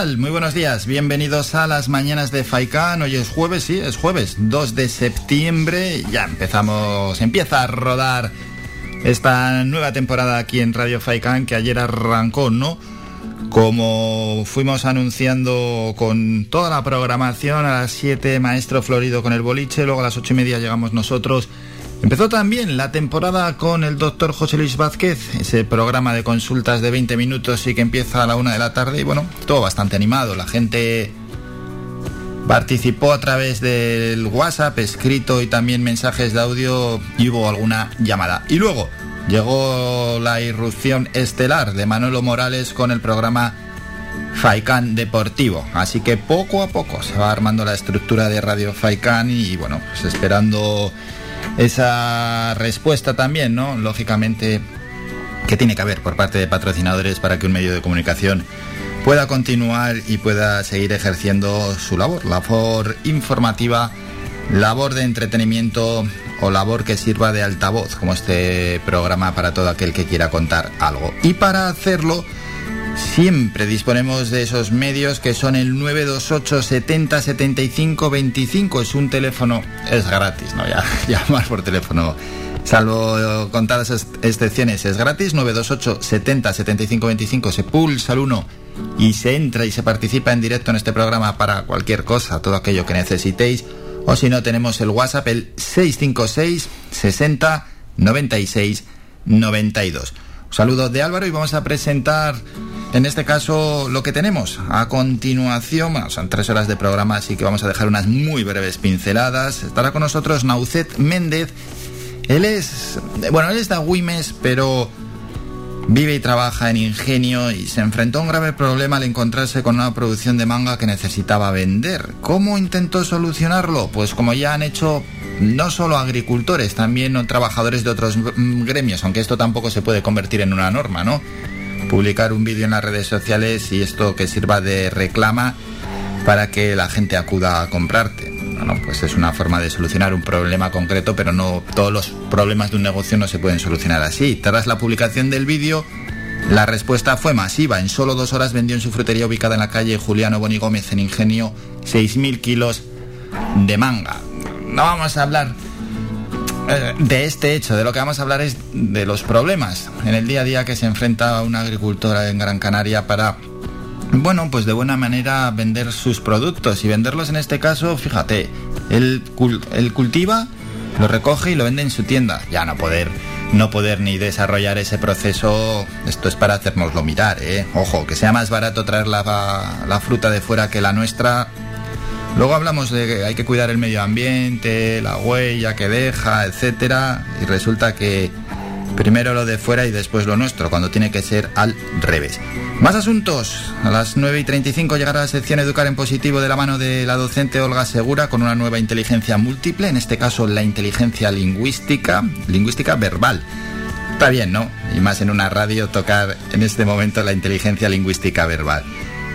Muy buenos días. Bienvenidos a las mañanas de Faikan. Hoy es jueves, sí, es jueves, 2 de septiembre. Ya empezamos, empieza a rodar esta nueva temporada aquí en Radio Faikan que ayer arrancó, ¿no? Como fuimos anunciando con toda la programación, a las 7 Maestro Florido con el boliche, luego a las 8 y media llegamos nosotros Empezó también la temporada con el doctor José Luis Vázquez, ese programa de consultas de 20 minutos y que empieza a la una de la tarde y bueno, todo bastante animado. La gente participó a través del WhatsApp, escrito y también mensajes de audio y hubo alguna llamada. Y luego llegó la irrupción estelar de Manolo Morales con el programa Faikan Deportivo. Así que poco a poco se va armando la estructura de Radio Faikan y bueno, pues esperando esa respuesta también, ¿no? Lógicamente, que tiene que haber por parte de patrocinadores para que un medio de comunicación pueda continuar y pueda seguir ejerciendo su labor, labor informativa, labor de entretenimiento o labor que sirva de altavoz, como este programa para todo aquel que quiera contar algo. Y para hacerlo, Siempre disponemos de esos medios que son el 928 70 75 25. Es un teléfono, es gratis, ¿no? Ya, llamar por teléfono, salvo contadas excepciones, es gratis. 928 70 75 25. Se pulsa al 1 y se entra y se participa en directo en este programa para cualquier cosa, todo aquello que necesitéis. O si no, tenemos el WhatsApp, el 656 60 96 92. Saludos de Álvaro y vamos a presentar en este caso lo que tenemos. A continuación, bueno, son tres horas de programa, así que vamos a dejar unas muy breves pinceladas. Estará con nosotros Naucet Méndez. Él es, bueno, él es de Agüimes, pero vive y trabaja en Ingenio y se enfrentó a un grave problema al encontrarse con una producción de manga que necesitaba vender. ¿Cómo intentó solucionarlo? Pues como ya han hecho no solo agricultores, también trabajadores de otros gremios, aunque esto tampoco se puede convertir en una norma, ¿no? Publicar un vídeo en las redes sociales y esto que sirva de reclama para que la gente acuda a comprarte. Bueno, pues es una forma de solucionar un problema concreto, pero no todos los problemas de un negocio no se pueden solucionar así. Tras la publicación del vídeo, la respuesta fue masiva. En solo dos horas vendió en su frutería ubicada en la calle Juliano Boni Gómez en Ingenio 6.000 kilos de manga no vamos a hablar eh, de este hecho, de lo que vamos a hablar es de los problemas en el día a día que se enfrenta una agricultora en Gran Canaria para, bueno, pues de buena manera vender sus productos y venderlos en este caso, fíjate, él, cultiva, lo recoge y lo vende en su tienda. Ya no poder, no poder ni desarrollar ese proceso, esto es para hacernoslo mirar, ¿eh? Ojo, que sea más barato traer la fruta de fuera que la nuestra, Luego hablamos de que hay que cuidar el medio ambiente, la huella que deja, etcétera, y resulta que primero lo de fuera y después lo nuestro, cuando tiene que ser al revés. Más asuntos. A las 9 y 35 llegará la sección Educar en Positivo de la mano de la docente Olga Segura con una nueva inteligencia múltiple, en este caso la inteligencia lingüística, lingüística verbal. Está bien, ¿no? Y más en una radio tocar en este momento la inteligencia lingüística verbal.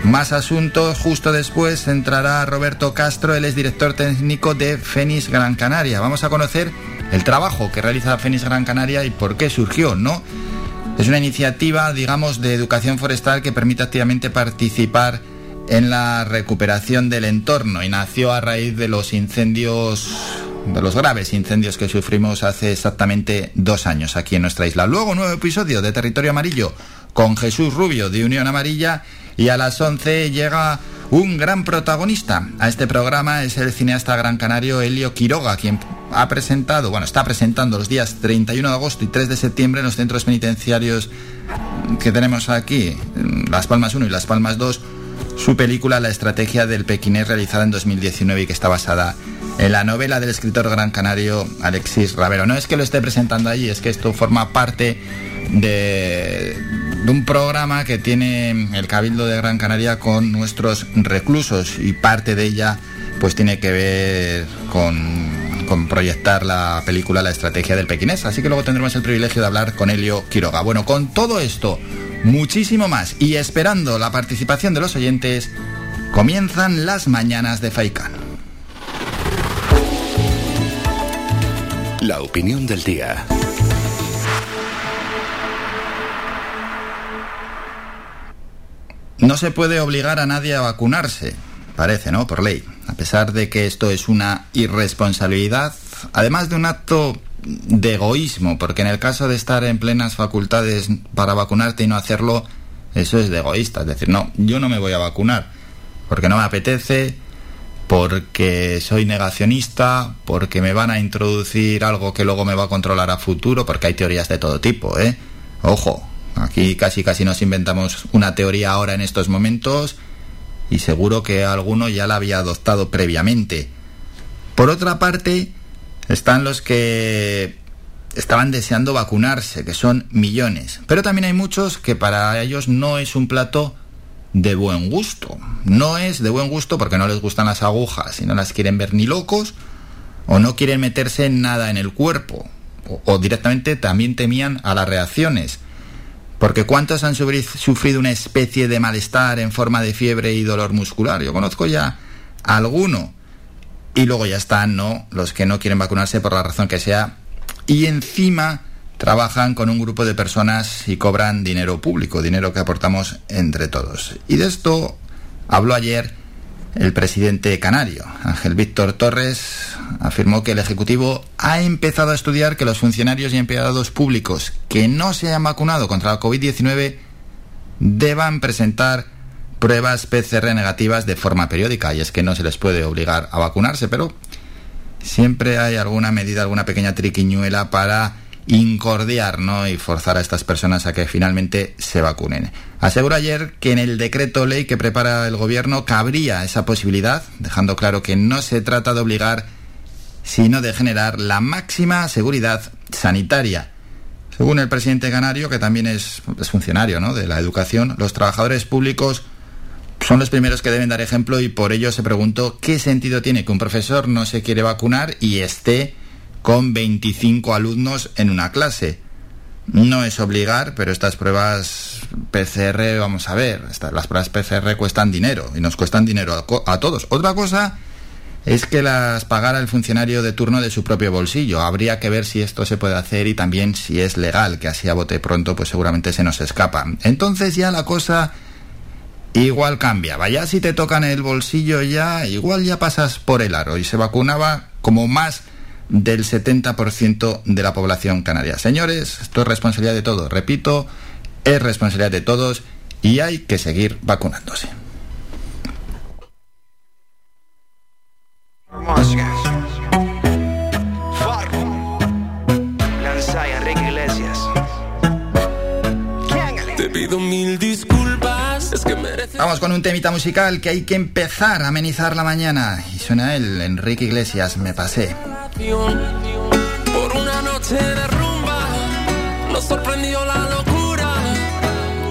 Más asuntos, justo después entrará Roberto Castro, él es director técnico de Fénix Gran Canaria. Vamos a conocer el trabajo que realiza Fénix Gran Canaria y por qué surgió, ¿no? Es una iniciativa, digamos, de educación forestal que permite activamente participar en la recuperación del entorno y nació a raíz de los incendios, de los graves incendios que sufrimos hace exactamente dos años aquí en nuestra isla. Luego, nuevo episodio de Territorio Amarillo con Jesús Rubio de Unión Amarilla y a las 11 llega un gran protagonista a este programa, es el cineasta gran canario Helio Quiroga, quien ha presentado, bueno, está presentando los días 31 de agosto y 3 de septiembre en los centros penitenciarios que tenemos aquí, Las Palmas 1 y Las Palmas 2, su película La estrategia del pequinés realizada en 2019 y que está basada en la novela del escritor gran canario Alexis Ravero. No es que lo esté presentando allí, es que esto forma parte de, un programa que tiene el Cabildo de Gran Canaria con nuestros reclusos y parte de ella pues tiene que ver con, con, proyectar la película La estrategia del pequinés. Así que luego tendremos el privilegio de hablar con Helio Quiroga. Bueno, con todo esto, muchísimo más y esperando la participación de los oyentes, comienzan las mañanas de Faikán. La opinión del día. No se puede obligar a nadie a vacunarse, parece, ¿no? Por ley. A pesar de que esto es una irresponsabilidad, además de un acto de egoísmo, porque en el caso de estar en plenas facultades para vacunarte y no hacerlo, eso es de egoísta. Es decir, no, yo no me voy a vacunar, porque no me apetece, porque soy negacionista, porque me van a introducir algo que luego me va a controlar a futuro, porque hay teorías de todo tipo, ¿eh? Ojo, aquí casi casi nos inventamos una teoría ahora en estos momentos y seguro que alguno ya la había adoptado previamente. Por otra parte, están los que estaban deseando vacunarse, que son millones, pero también hay muchos que para ellos no es un plato de buen gusto. No es de buen gusto porque no les gustan las agujas y no las quieren ver ni locos o no quieren meterse nada en el cuerpo o, directamente también temían a las reacciones. Porque ¿cuántos han sufrido una especie de malestar en forma de fiebre y dolor muscular? Yo conozco ya alguno. Y luego ya están, ¿no? Los que no quieren vacunarse por la razón que sea. Y encima trabajan con un grupo de personas y cobran dinero público, dinero que aportamos entre todos. Y de esto habló ayer el presidente canario, Ángel Víctor Torres, afirmó que el Ejecutivo ha empezado a estudiar que los funcionarios y empleados públicos que no se hayan vacunado contra la COVID-19 deban presentar pruebas PCR negativas de forma periódica. Y es que no se les puede obligar a vacunarse, pero siempre hay alguna medida, alguna pequeña triquiñuela para incordiar ¿no? y forzar a estas personas a que finalmente se vacunen. Aseguró ayer que en el decreto ley que prepara el gobierno cabría esa posibilidad, dejando claro que no se trata de obligar, sino de generar la máxima seguridad sanitaria. Según el presidente canario, que también es, funcionario de la educación, los trabajadores públicos son los primeros que deben dar ejemplo y por ello se preguntó qué sentido tiene que un profesor no se quiere vacunar y esté con 25 alumnos en una clase. No es obligar, pero estas pruebas PCR, vamos a ver, las pruebas PCR cuestan dinero y nos cuestan dinero a, todos. Otra cosa es que las pagara el funcionario de turno de su propio bolsillo. Habría que ver si esto se puede hacer y también si es legal, que así a bote pronto pues seguramente se nos escapa. Entonces ya la cosa igual cambia. Vaya si te tocan el bolsillo ya, igual ya pasas por el aro y se vacunaba como más del 70% de la población canaria. Señores, esto es responsabilidad de todos. Repito, es responsabilidad de todos y hay que seguir vacunándose. Te pido mil disculpas. Vamos con un temita musical que hay que empezar a amenizar la mañana. Y suena él, Enrique Iglesias, me pasé. Por una noche de rumba nos sorprendió la locura.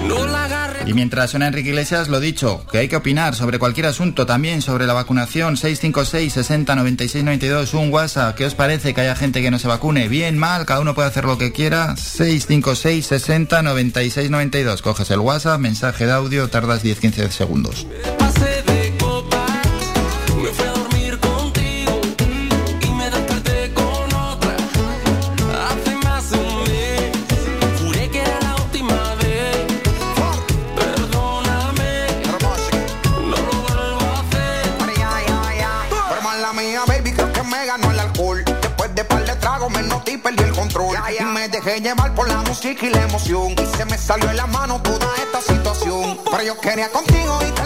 No la agarre. Y mientras suena Enrique Iglesias, lo dicho, que hay que opinar sobre cualquier asunto, también sobre la vacunación. 656 60 96 92, un WhatsApp. ¿Qué os parece que haya gente que no se vacune? Bien, mal, cada uno puede hacer lo que quiera. 656 60 96 92. Coges el WhatsApp, mensaje de audio, tardas 10-15 segundos. Música y la emoción. Y se me salió en la mano toda esta situación. Pero yo quería contigo y terminé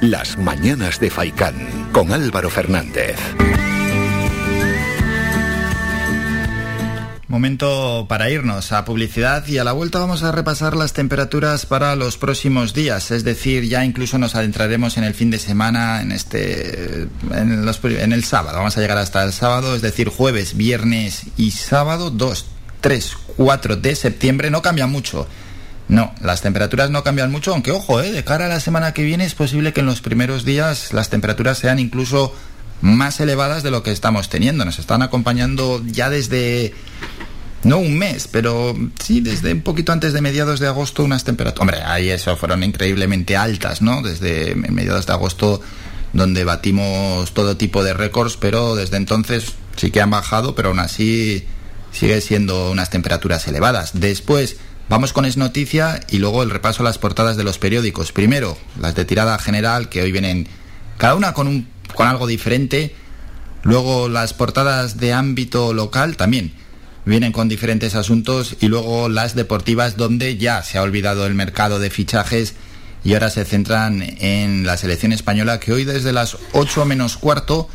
Las Mañanas de Faicán con Álvaro Fernández. Momento para irnos a publicidad y a la vuelta vamos a repasar las temperaturas para los próximos días, es decir, ya incluso nos adentraremos en el fin de semana, en este, en, en el sábado, vamos a llegar hasta el sábado, es decir, jueves, viernes y sábado, 2, 3, 4 de septiembre, no cambia mucho. No, las temperaturas no cambian mucho, aunque ojo, ¿eh? de cara a la semana que viene es posible que en los primeros días las temperaturas sean incluso más elevadas de lo que estamos teniendo. Nos están acompañando ya desde no un mes, pero sí desde un poquito antes de mediados de agosto unas temperaturas. Hombre, ahí eso fueron increíblemente altas, ¿no? Desde mediados de agosto donde batimos todo tipo de récords, pero desde entonces sí que han bajado, pero aún así sigue siendo unas temperaturas elevadas. Después vamos con Es Noticia y luego el repaso a las portadas de los periódicos. Primero, las de tirada general, que hoy vienen cada una con, un, con algo diferente. Luego las portadas de ámbito local también vienen con diferentes asuntos y luego las deportivas donde ya se ha olvidado el mercado de fichajes y ahora se centran en la selección española que hoy desde las 8 menos cuarto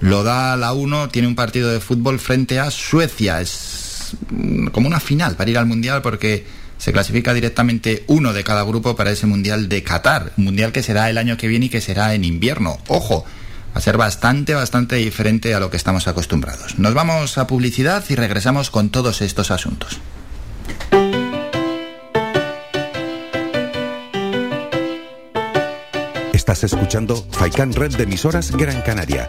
lo da a la 1, tiene un partido de fútbol frente a Suecia. Es mm, como una final para ir al Mundial porque se clasifica directamente uno de cada grupo para ese Mundial de Qatar. Un Mundial que será el año que viene y que será en invierno. Ojo, va a ser bastante, bastante diferente a lo que estamos acostumbrados. Nos vamos a publicidad y regresamos con todos estos asuntos. Estás escuchando Faikan Red de emisoras Gran Canaria.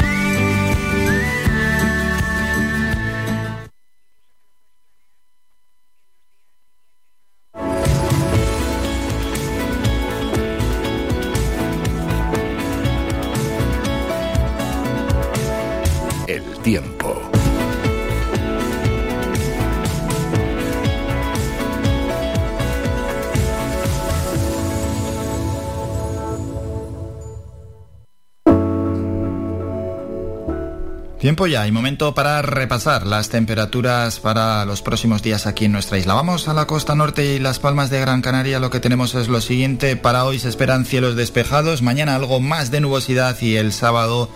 Tiempo ya y momento para repasar las temperaturas para los próximos días aquí en nuestra isla. Vamos a la costa norte y las palmas de Gran Canaria. Lo que tenemos es lo siguiente. Para hoy se esperan cielos despejados, mañana algo más de nubosidad y el sábado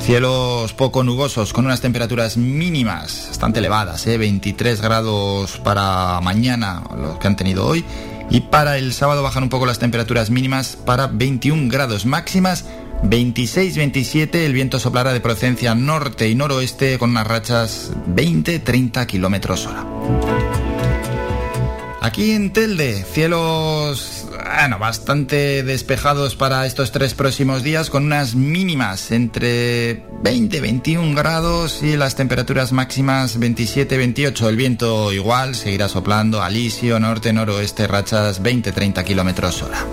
cielos poco nubosos con unas temperaturas mínimas bastante elevadas, ¿eh? 23 grados para mañana, los que han tenido hoy. Y para el sábado bajan un poco las temperaturas mínimas para 21 grados máximas 26-27, el viento soplará de procedencia norte y noroeste con unas rachas 20-30 kilómetros hora. Aquí en Telde, cielos bueno, bastante despejados para estos tres próximos días con unas mínimas entre 20 21 grados y las temperaturas máximas 27 28. El viento igual seguirá soplando alisio, norte, noroeste, rachas 20 30 kilómetros hora.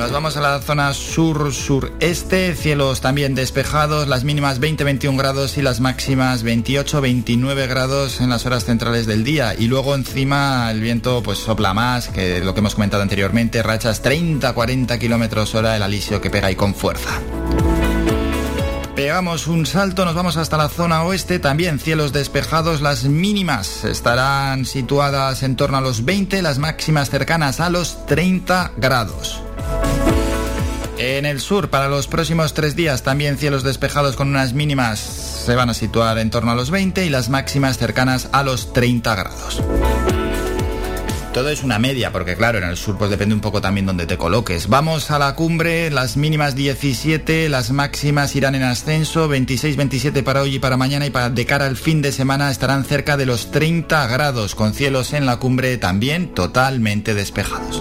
Nos vamos a la zona sur-sureste, cielos también despejados, las mínimas 20-21 grados y las máximas 28-29 grados en las horas centrales del día. Y luego encima el viento pues sopla más que lo que hemos comentado anteriormente, rachas 30-40 kilómetros hora, el alisio que pega ahí con fuerza. Pegamos un salto, nos vamos hasta la zona oeste, también cielos despejados, las mínimas estarán situadas en torno a los 20, las máximas cercanas a los 30 grados. En el sur, para los próximos tres días, también cielos despejados con unas mínimas se van a situar en torno a los 20 y las máximas cercanas a los 30 grados. Todo es una media, porque claro, en el sur pues depende un poco también donde te coloques. Vamos a la cumbre, las mínimas 17, las máximas irán en ascenso, 26-27 para hoy y para mañana y para de cara al fin de semana estarán cerca de los 30 grados, con cielos en la cumbre también totalmente despejados.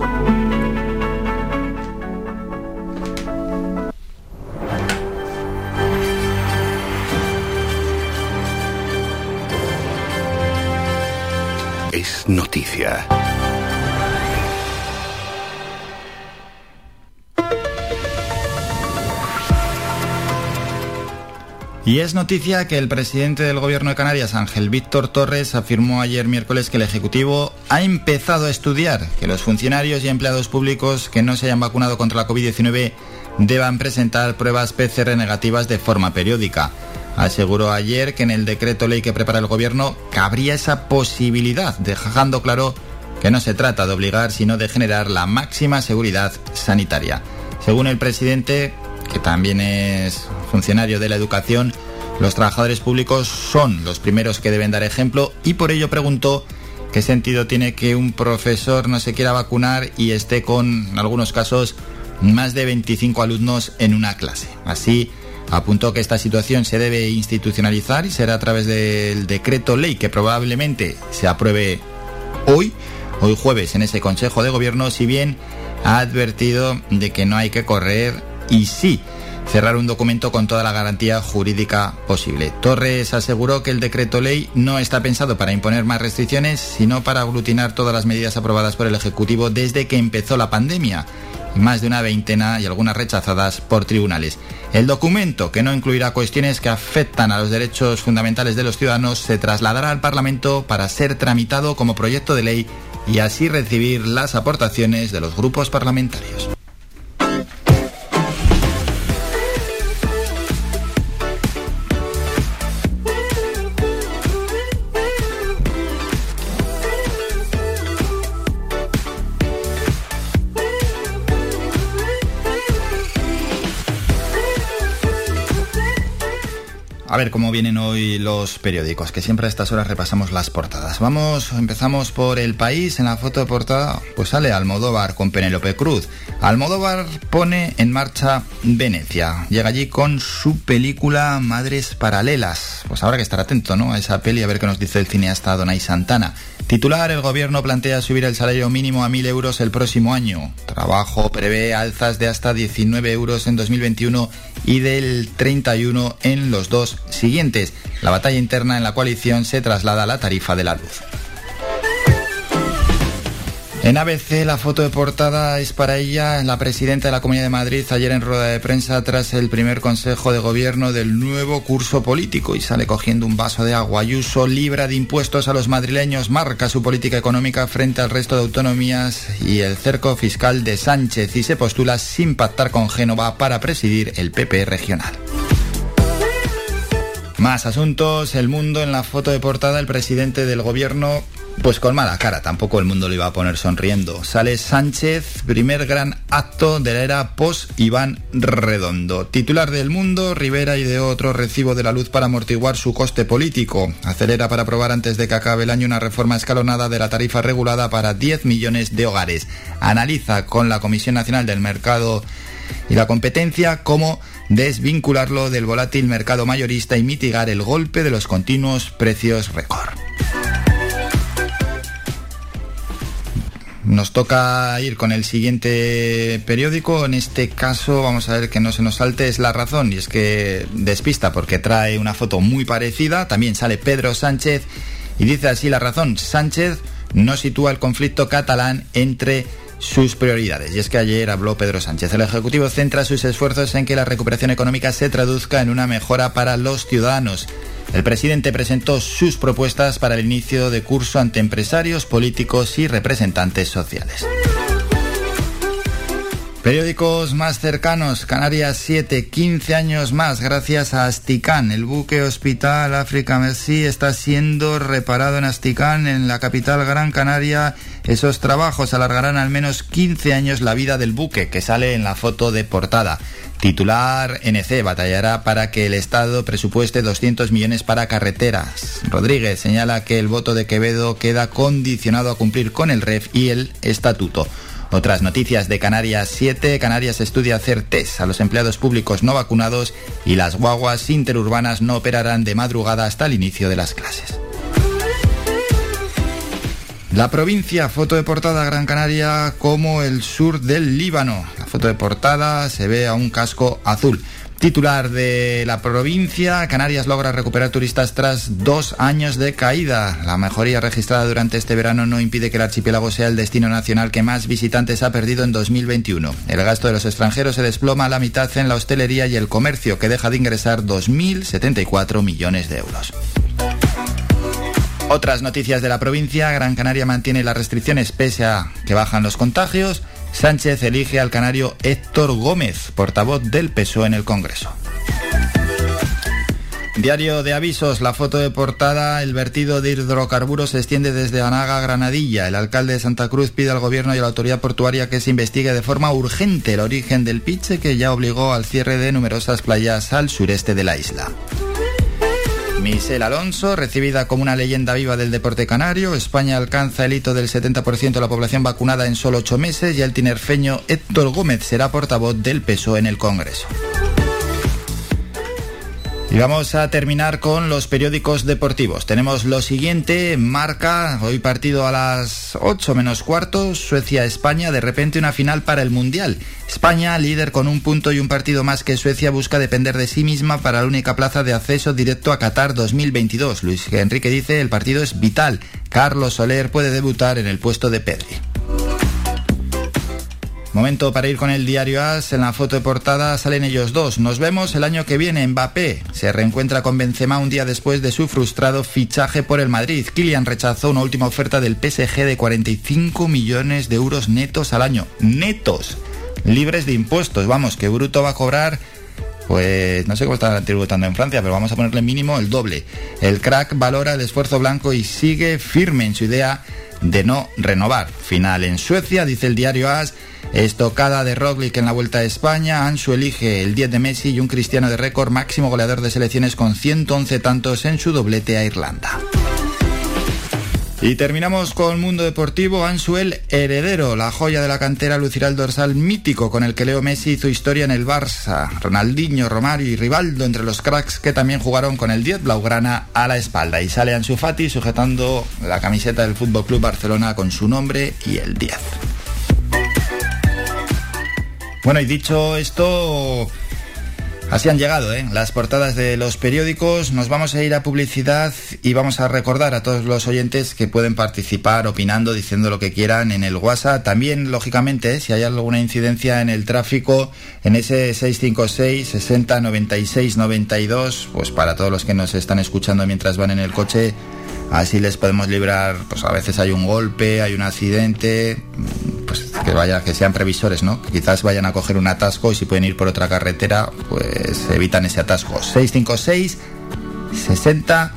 noticia. Y es noticia que el presidente del gobierno de Canarias, Ángel Víctor Torres, afirmó ayer miércoles que el Ejecutivo ha empezado a estudiar que los funcionarios y empleados públicos que no se hayan vacunado contra la COVID-19 deban presentar pruebas PCR negativas de forma periódica. Aseguró ayer que en el decreto ley que prepara el gobierno cabría esa posibilidad, dejando claro que no se trata de obligar, sino de generar la máxima seguridad sanitaria. Según el presidente, que también es funcionario de la educación, los trabajadores públicos son los primeros que deben dar ejemplo y por ello preguntó qué sentido tiene que un profesor no se quiera vacunar y esté con, en algunos casos, más de 25 alumnos en una clase. Así, apuntó que esta situación se debe institucionalizar y será a través del decreto ley que probablemente se apruebe hoy, hoy jueves, en ese Consejo de Gobierno, si bien ha advertido de que no hay que correr y sí cerrar un documento con toda la garantía jurídica posible. Torres aseguró que el decreto ley no está pensado para imponer más restricciones, sino para aglutinar todas las medidas aprobadas por el Ejecutivo desde que empezó la pandemia más de una veintena y algunas rechazadas por tribunales. El documento, que no incluirá cuestiones que afectan a los derechos fundamentales de los ciudadanos, se trasladará al Parlamento para ser tramitado como proyecto de ley y así recibir las aportaciones de los grupos parlamentarios. Ver cómo vienen hoy los periódicos, que siempre a estas horas repasamos las portadas. Vamos, empezamos por el país. En la foto de portada, pues sale Almodóvar con Penélope Cruz. Almodóvar pone en marcha Venecia. Llega allí con su película Madres Paralelas. Pues habrá que estar atento, ¿no? A esa peli, a ver qué nos dice el cineasta Donay Santana. Titular, el gobierno plantea subir el salario mínimo a 1.000 euros el próximo año. Trabajo prevé alzas de hasta 19 euros en 2021 y del 31 en los dos siguientes. La batalla interna en la coalición se traslada a la tarifa de la luz. En ABC la foto de portada es para ella, la presidenta de la Comunidad de Madrid, ayer en rueda de prensa tras el primer consejo de gobierno del nuevo curso político y sale cogiendo un vaso de agua. Ayuso libra de impuestos a los madrileños, marca su política económica frente al resto de autonomías y el cerco fiscal de Sánchez y se postula sin pactar con Génova para presidir el PP regional. Más asuntos, el mundo en la foto de portada, el presidente del gobierno pues con mala cara, tampoco el mundo le iba a poner sonriendo. Sale Sánchez, primer gran acto de la era post-Iván Redondo. Titular del mundo, Rivera y de otro recibo de la luz para amortiguar su coste político. Acelera para aprobar antes de que acabe el año una reforma escalonada de la tarifa regulada para 10 millones de hogares. Analiza con la Comisión Nacional del Mercado y la Competencia cómo desvincularlo del volátil mercado mayorista y mitigar el golpe de los continuos precios récord. Nos toca ir con el siguiente periódico. En este caso, vamos a ver que no se nos salte, es La Razón. Y es que despista porque trae una foto muy parecida. También sale Pedro Sánchez y dice así La Razón. Sánchez no sitúa el conflicto catalán entre sus prioridades. Y es que ayer habló Pedro Sánchez. El Ejecutivo centra sus esfuerzos en que la recuperación económica se traduzca en una mejora para los ciudadanos. El presidente presentó sus propuestas para el inicio de curso ante empresarios, políticos y representantes sociales. Periódicos más cercanos, Canarias 7, 15 años más gracias a Asticán. El buque Hospital África Merci está siendo reparado en Asticán, en la capital Gran Canaria. Esos trabajos alargarán al menos 15 años la vida del buque, que sale en la foto de portada. Titular NC batallará para que el Estado presupueste 200 millones para carreteras. Rodríguez señala que el voto de Quevedo queda condicionado a cumplir con el REF y el Estatuto. Otras noticias de Canarias 7. Canarias estudia hacer test a los empleados públicos no vacunados y las guaguas interurbanas no operarán de madrugada hasta el inicio de las clases. La provincia, foto de portada Gran Canaria como el sur del Líbano. La foto de portada se ve a un casco azul. Titular de la provincia, Canarias logra recuperar turistas tras dos años de caída. La mejoría registrada durante este verano no impide que el archipiélago sea el destino nacional que más visitantes ha perdido en 2021. El gasto de los extranjeros se desploma a la mitad en la hostelería y el comercio, que deja de ingresar 2.074 millones de euros. Otras noticias de la provincia, Gran Canaria mantiene las restricciones pese a que bajan los contagios. Sánchez elige al canario Héctor Gómez, portavoz del PSOE en el Congreso. Diario de avisos, la foto de portada, el vertido de hidrocarburos se extiende desde Anaga a Granadilla. El alcalde de Santa Cruz pide al gobierno y a la autoridad portuaria que se investigue de forma urgente el origen del piche que ya obligó al cierre de numerosas playas al sureste de la isla. Michelle Alonso, recibida como una leyenda viva del deporte canario, España alcanza el hito del 70% de la población vacunada en solo ocho meses y el tinerfeño Héctor Gómez será portavoz del peso en el Congreso. Y vamos a terminar con los periódicos deportivos. Tenemos lo siguiente, marca, hoy partido a las 8 menos cuarto, Suecia-España, de repente una final para el Mundial. España, líder con un punto y un partido más que Suecia, busca depender de sí misma para la única plaza de acceso directo a Qatar 2022. Luis Enrique dice, el partido es vital. Carlos Soler puede debutar en el puesto de Pedri. Momento para ir con el diario AS. En la foto de portada salen ellos dos. Nos vemos el año que viene. Mbappé se reencuentra con Benzema un día después de su frustrado fichaje por el Madrid. Kylian rechazó una última oferta del PSG de 45 millones de euros netos al año. Netos. Libres de impuestos. Vamos, que Bruto va a cobrar pues no sé cómo está tributando en Francia, pero vamos a ponerle mínimo el doble. El crack valora el esfuerzo blanco y sigue firme en su idea de no renovar. Final en Suecia, dice el diario AS, estocada de Roglic en la Vuelta a España, Ansu elige el 10 de Messi y un cristiano de récord máximo goleador de selecciones con 111 tantos en su doblete a Irlanda. Y terminamos con Mundo Deportivo, Ansuel Heredero, la joya de la cantera lucirá el dorsal mítico con el que Leo Messi hizo historia en el Barça, Ronaldinho, Romario y Rivaldo entre los cracks que también jugaron con el 10 blaugrana a la espalda y sale Ansu Fati sujetando la camiseta del Fútbol Club Barcelona con su nombre y el 10. Bueno, y dicho esto, Así han llegado ¿eh? las portadas de los periódicos. Nos vamos a ir a publicidad y vamos a recordar a todos los oyentes que pueden participar opinando, diciendo lo que quieran en el WhatsApp. También, lógicamente, ¿eh? si hay alguna incidencia en el tráfico, en ese 656 60 96 92, pues para todos los que nos están escuchando mientras van en el coche, así les podemos librar, pues a veces hay un golpe, hay un accidente, pues que vaya, que sean previsores, ¿no? Que quizás vayan a coger un atasco y si pueden ir por otra carretera, pues evitan ese atasco. 656 60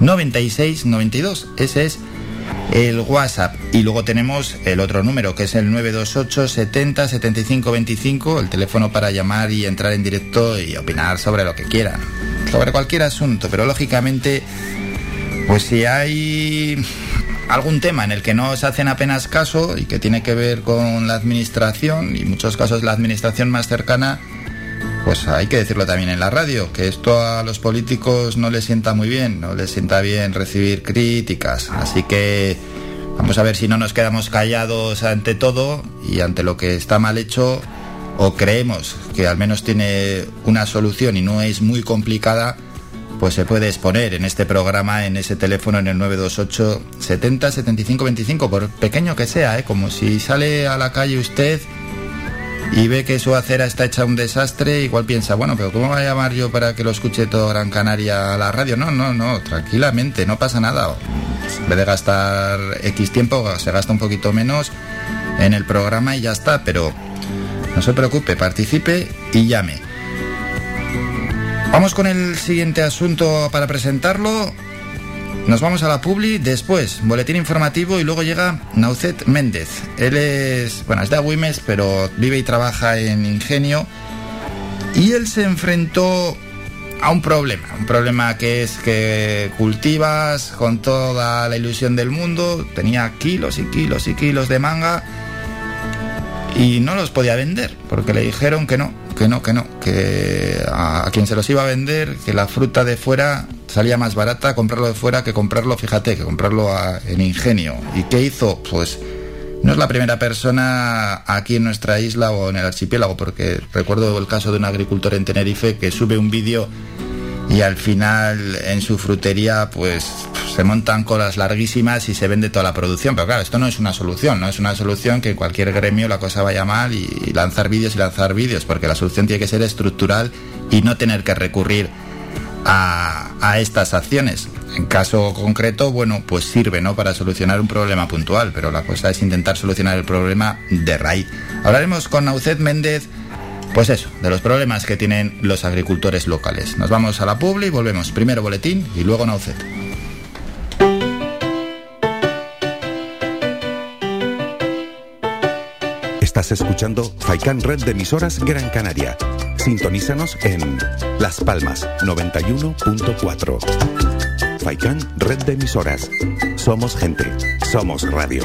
96 92. Ese es el WhatsApp. Y luego tenemos el otro número, que es el 928 70 75 25, el teléfono para llamar y entrar en directo y opinar sobre lo que quieran. Sobre cualquier asunto, pero lógicamente, pues si hay algún tema en el que no se hacen apenas caso y que tiene que ver con la administración, y en muchos casos la administración más cercana, pues hay que decirlo también en la radio, que esto a los políticos no les sienta muy bien, no les sienta bien recibir críticas. Así que Vamos a ver si no nos quedamos callados ante todo y ante lo que está mal hecho o creemos que al menos tiene una solución y no es muy complicada, pues se puede exponer en este programa, en ese teléfono, en el 928 70 75 25, por pequeño que sea, ¿eh? como si sale a la calle usted y ve que su acera está hecha un desastre, igual piensa, bueno, pero ¿cómo voy a llamar yo para que lo escuche todo Gran Canaria a la radio? No, no, no, tranquilamente, no pasa nada. En vez de gastar X tiempo, se gasta un poquito menos en el programa y ya está, pero no se preocupe, participe y llame. Vamos con el siguiente asunto para presentarlo. Nos vamos a la Publi, después boletín informativo y luego llega Naucet Méndez. Él es, bueno, es de Agüimes, pero vive y trabaja en Ingenio. Y él se enfrentó a un problema, un problema que es que cultivas con toda la ilusión del mundo, tenía kilos y kilos y kilos de manga y no los podía vender porque le dijeron que no, que no, que no, que a, quien se los iba a vender, que la fruta de fuera salía más barata comprarlo de fuera que comprarlo, fíjate, que comprarlo en Ingenio. ¿Y qué hizo? Pues no es la primera persona aquí en nuestra isla o en el archipiélago, porque recuerdo el caso de un agricultor en Tenerife que sube un vídeo y al final en su frutería pues se montan colas larguísimas y se vende toda la producción. Pero claro, esto no es una solución, no es una solución que en cualquier gremio la cosa vaya mal y lanzar vídeos y lanzar vídeos, porque la solución tiene que ser estructural y no tener que recurrir a, estas acciones. En caso concreto, bueno, pues sirve, ¿no? Para solucionar un problema puntual, pero la cosa es intentar solucionar el problema de raíz. Hablaremos con Naucet Méndez, pues eso, de los problemas que tienen los agricultores locales. Nos vamos a la Publi y volvemos. Primero boletín y luego Naucet. Estás escuchando Faikan Red de emisoras Gran Canaria. Sintonízanos en Las Palmas 91.4. Faikan Red de emisoras. Somos gente. Somos radio.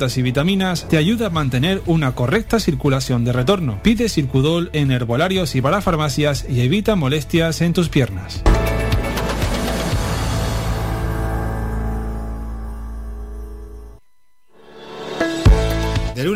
y vitaminas te ayuda a mantener una correcta circulación de retorno. Pide Circudol en herbolarios y para farmacias y evita molestias en tus piernas.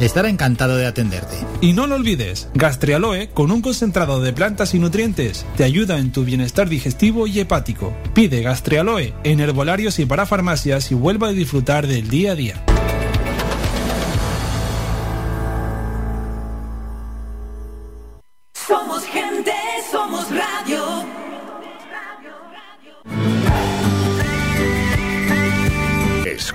Estará encantado de atenderte. Y no lo olvides, Gastrialoe con un concentrado de plantas y nutrientes te ayuda en tu bienestar digestivo y hepático. Pide Gastrialoe en herbolarios y para farmacias y vuelva a disfrutar del día a día.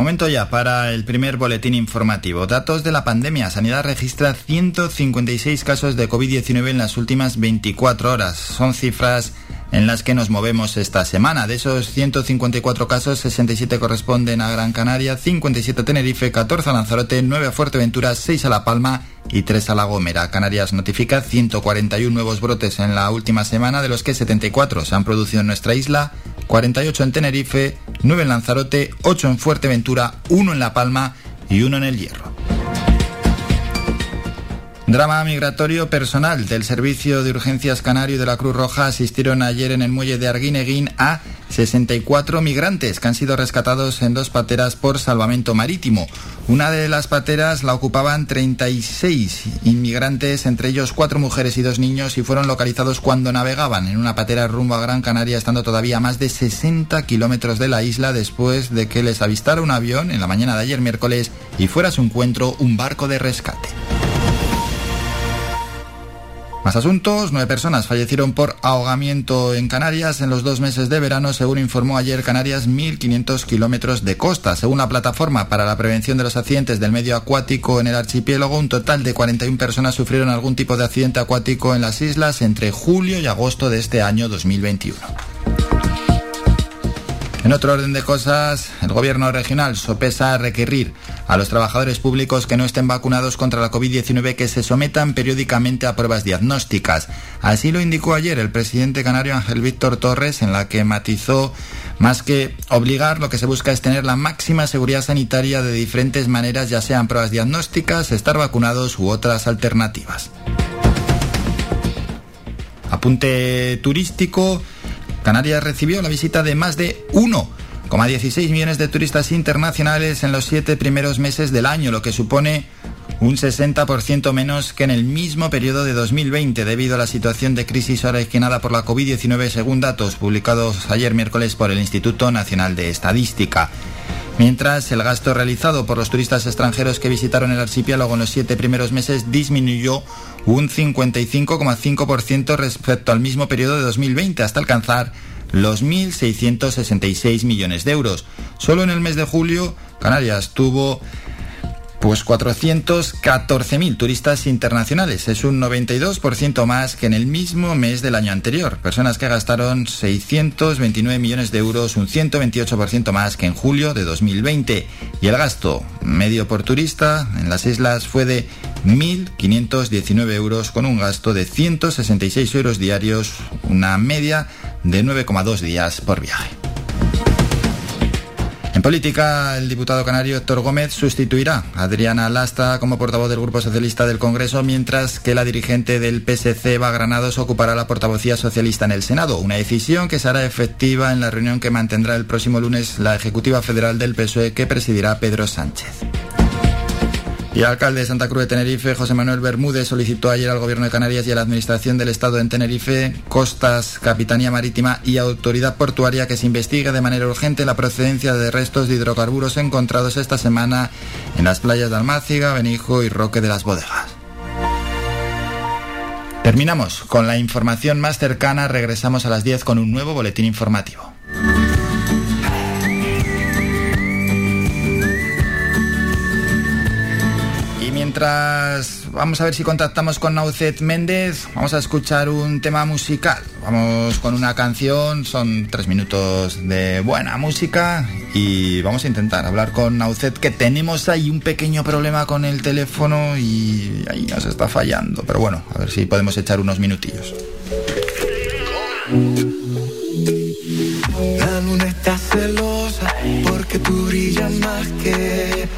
Momento ya para el primer boletín informativo. Datos de la pandemia. Sanidad registra 156 casos de COVID-19 en las últimas 24 horas. Son cifras en las que nos movemos esta semana. De esos 154 casos, 67 corresponden a Gran Canaria, 57 a Tenerife, 14 a Lanzarote, 9 a Fuerteventura, 6 a La Palma y 3 a La Gomera. Canarias notifica 141 nuevos brotes en la última semana, de los que 74 se han producido en nuestra isla, 48 en Tenerife, 9 en Lanzarote, 8 en Fuerteventura, 1 en La Palma y 1 en El Hierro. Drama migratorio personal del Servicio de Urgencias Canario de la Cruz Roja asistieron ayer en el muelle de Arguineguín a 64 migrantes que han sido rescatados en dos pateras por salvamento marítimo. Una de las pateras la ocupaban 36 inmigrantes, entre ellos cuatro mujeres y dos niños, y fueron localizados cuando navegaban en una patera rumbo a Gran Canaria, estando todavía a más de 60 kilómetros de la isla después de que les avistara un avión en la mañana de ayer miércoles y fuera a su encuentro un barco de rescate. Más asuntos, nueve personas fallecieron por ahogamiento en Canarias en los dos meses de verano, según informó ayer Canarias, 1.500 kilómetros de costa. Según la plataforma para la prevención de los accidentes del medio acuático en el archipiélago, un total de 41 personas sufrieron algún tipo de accidente acuático en las islas entre julio y agosto de este año 2021. En otro orden de cosas, el gobierno regional sopesa requerir a los trabajadores públicos que no estén vacunados contra la COVID-19 que se sometan periódicamente a pruebas diagnósticas. Así lo indicó ayer el presidente canario Ángel Víctor Torres, en la que matizó más que obligar, lo que se busca es tener la máxima seguridad sanitaria de diferentes maneras, ya sean pruebas diagnósticas, estar vacunados u otras alternativas. Apunte turístico. Canarias recibió la visita de más de 1,16 millones de turistas internacionales en los siete primeros meses del año, lo que supone un 60% menos que en el mismo periodo de 2020 debido a la situación de crisis originada por la COVID-19 según datos publicados ayer miércoles por el Instituto Nacional de Estadística. Mientras el gasto realizado por los turistas extranjeros que visitaron el archipiélago en los siete primeros meses disminuyó un 55,5% respecto al mismo periodo de 2020 hasta alcanzar los 1.666 millones de euros. Solo en el mes de julio, Canarias tuvo pues 414.000 turistas internacionales, es un 92% más que en el mismo mes del año anterior. Personas que gastaron 629 millones de euros, un 128% más que en julio de 2020. Y el gasto medio por turista en las islas fue de 1.519 euros con un gasto de 166 euros diarios, una media de 9,2 días por viaje. En política, el diputado canario Héctor Gómez sustituirá a Adriana Lasta como portavoz del Grupo Socialista del Congreso, mientras que la dirigente del PSC, Eva Granados, ocupará la portavocía socialista en el Senado, una decisión que será efectiva en la reunión que mantendrá el próximo lunes la Ejecutiva Federal del PSOE que presidirá Pedro Sánchez. Y el alcalde de Santa Cruz de Tenerife, José Manuel Bermúdez, solicitó ayer al Gobierno de Canarias y a la Administración del Estado en Tenerife, Costas, Capitanía Marítima y Autoridad Portuaria que se investigue de manera urgente la procedencia de restos de hidrocarburos encontrados esta semana en las playas de Almáciga, Benijo y Roque de las Bodegas. Terminamos con la información más cercana, regresamos a las 10 con un nuevo boletín informativo. Mientras vamos a ver si contactamos con Naucet Méndez, vamos a escuchar un tema musical. Vamos con una canción, son tres minutos de buena música y vamos a intentar hablar con Naucet, que tenemos ahí un pequeño problema con el teléfono y ahí nos está fallando. Pero bueno, a ver si podemos echar unos minutillos. La luna celosa porque tú brillas más que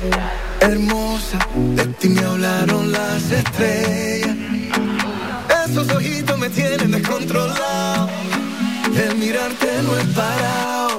hermosa. De ti me hablaron las estrellas. Esos ojitos me tienen descontrolado. El mirarte no es parado.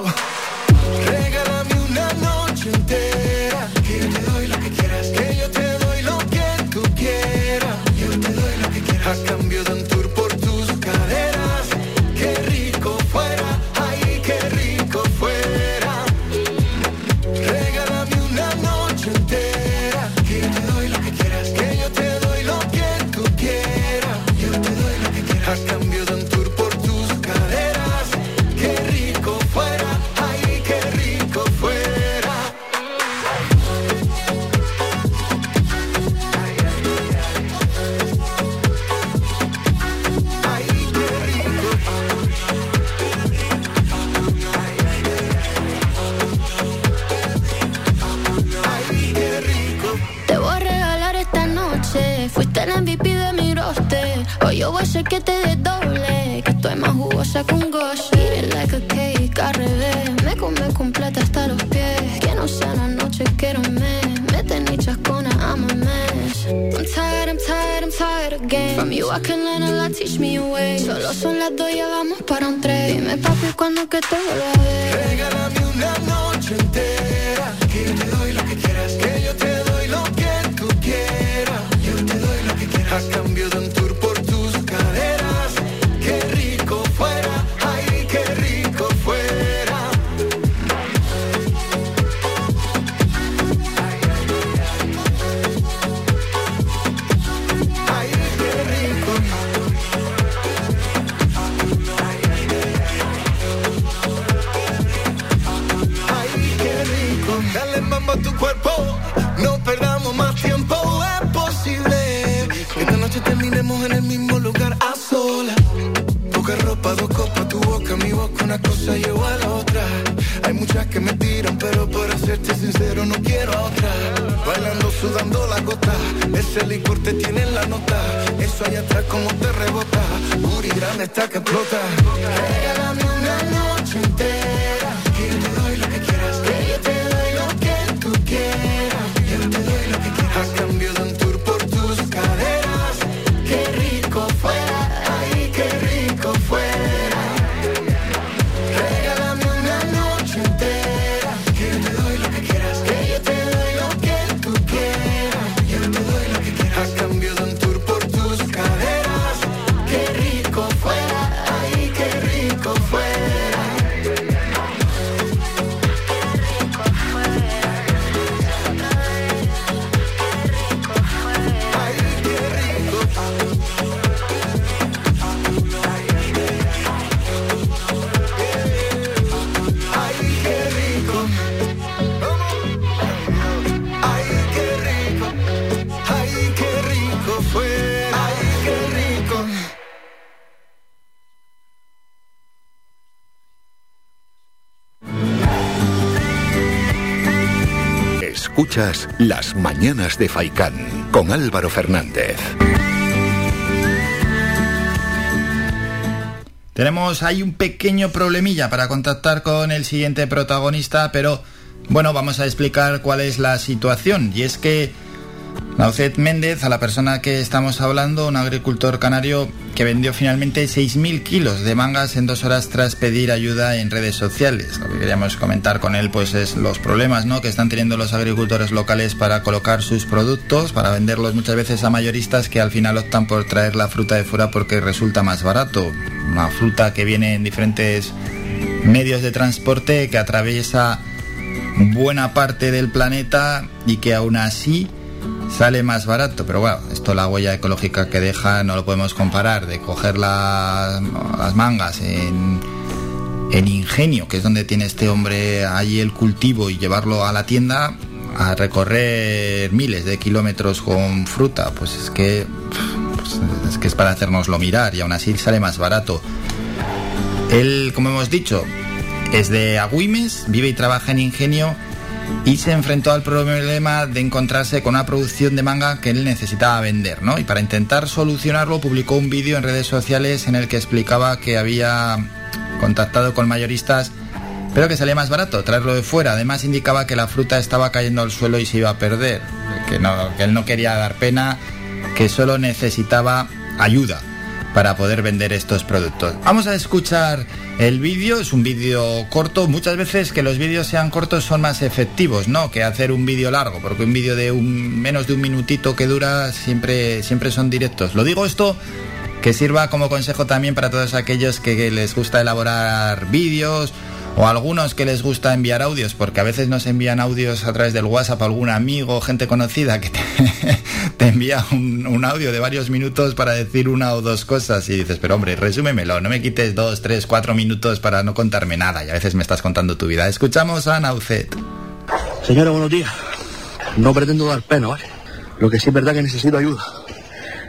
Hoy yo voy a ser que te doble, que estoy más jugosa que un gosh. Eat like a cake, al revés. Me come completa hasta los pies. Que no sea la noche, quiero un mes. Mete ni chascona, I'm a mess. I'm tired, I'm tired, I'm tired again. From you I can learn a lot, teach me a way. Solo son las dos, ya vamos para un tren. Dime papi, cuando que te vuelva a ver. Regálame una noche entera, no quiero a otra. Bailando, sudando la gota, ese licor te tiene en la nota. Eso allá atrás como te rebota, Booty grande está que explota. Las Mañanas de Faicán con Álvaro Fernández. Tenemos ahí un pequeño problemilla para contactar con el siguiente protagonista, pero bueno, vamos a explicar cuál es la situación. Y es que Naucet Méndez, a la persona que estamos hablando, un agricultor canario que vendió finalmente 6.000 kilos de mangas en dos horas tras pedir ayuda en redes sociales. Lo que queríamos comentar con él pues es los problemas ¿no? que están teniendo los agricultores locales para colocar sus productos, para venderlos muchas veces a mayoristas que al final optan por traer la fruta de fuera porque resulta más barato. Una fruta que viene en diferentes medios de transporte, que atraviesa buena parte del planeta y que aún así sale más barato, pero bueno, esto la huella ecológica que deja no lo podemos comparar, de coger la- las mangas en, en Ingenio, que es donde tiene este hombre allí el cultivo y llevarlo a la tienda a recorrer miles de kilómetros con fruta, pues es que pues es que es para hacernoslo mirar y aún así sale más barato. Él, como hemos dicho, es de Agüimes, vive y trabaja en Ingenio y se enfrentó al problema de encontrarse con una producción de manga que él necesitaba vender, ¿no? Y para intentar solucionarlo publicó un vídeo en redes sociales en el que explicaba que había contactado con mayoristas pero que salía más barato traerlo de fuera. Además indicaba que la fruta estaba cayendo al suelo y se iba a perder, que, no, que él no quería dar pena, que solo necesitaba ayuda para poder vender estos productos. Vamos a escuchar el vídeo, es un vídeo corto, muchas veces que los vídeos sean cortos son más efectivos, ¿no? Que hacer un vídeo largo, porque un vídeo de un, menos de un minutito que dura siempre, siempre son directos. Lo digo esto que sirva como consejo también para todos aquellos que les gusta elaborar vídeos o algunos que les gusta enviar audios, porque a veces nos envían audios a través del WhatsApp a algún amigo, gente conocida que te, envía un, un, audio de varios minutos para decir una o dos cosas y dices, pero hombre, resúmemelo, no me quites dos, tres, cuatro minutos para no contarme nada y a veces me estás contando tu vida. Escuchamos a Naucet. Señora, buenos días. No pretendo dar pena, ¿vale? Lo que sí es verdad que necesito ayuda.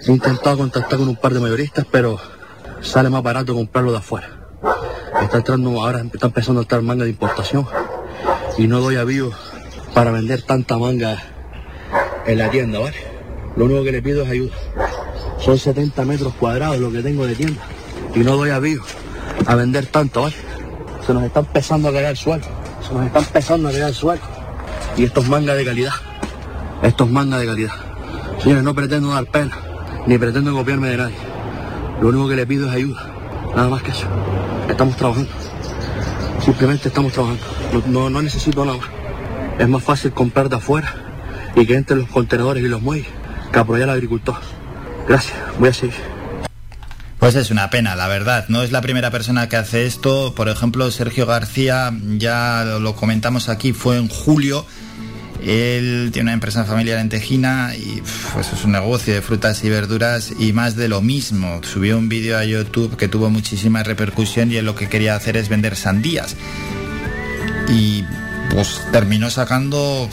He intentado contactar con un par de mayoristas, pero sale más barato comprarlo de afuera. Está entrando ahora, está empezando a estar manga de importación y no doy avío para vender tanta manga en la tienda, ¿vale? Lo único que le pido es ayuda. Son 70 metros cuadrados lo que tengo de tienda. Y no doy aviso a vender tanto, ¿vale? Se nos está empezando a caer el suelo. Se nos está empezando a caer el suelo. Y esto es manga de calidad. Esto es manga de calidad. Señores, no pretendo dar pena, ni pretendo copiarme de nadie. Lo único que le pido es ayuda. Nada más que eso. Estamos trabajando. Simplemente estamos trabajando. No, no, necesito nada más. Es más fácil comprar de afuera y que entren los contenedores y los muelles que apoyar al agricultor. Gracias, voy a seguir. Pues es una pena, la verdad. No es la primera persona que hace esto. Por ejemplo, Sergio García, ya lo comentamos aquí, fue en julio. Él tiene una empresa familiar en Tejina y pues es un negocio de frutas y verduras y más de lo mismo. Subió un vídeo a YouTube que tuvo muchísima repercusión y él lo que quería hacer es vender sandías. Y pues terminó sacando,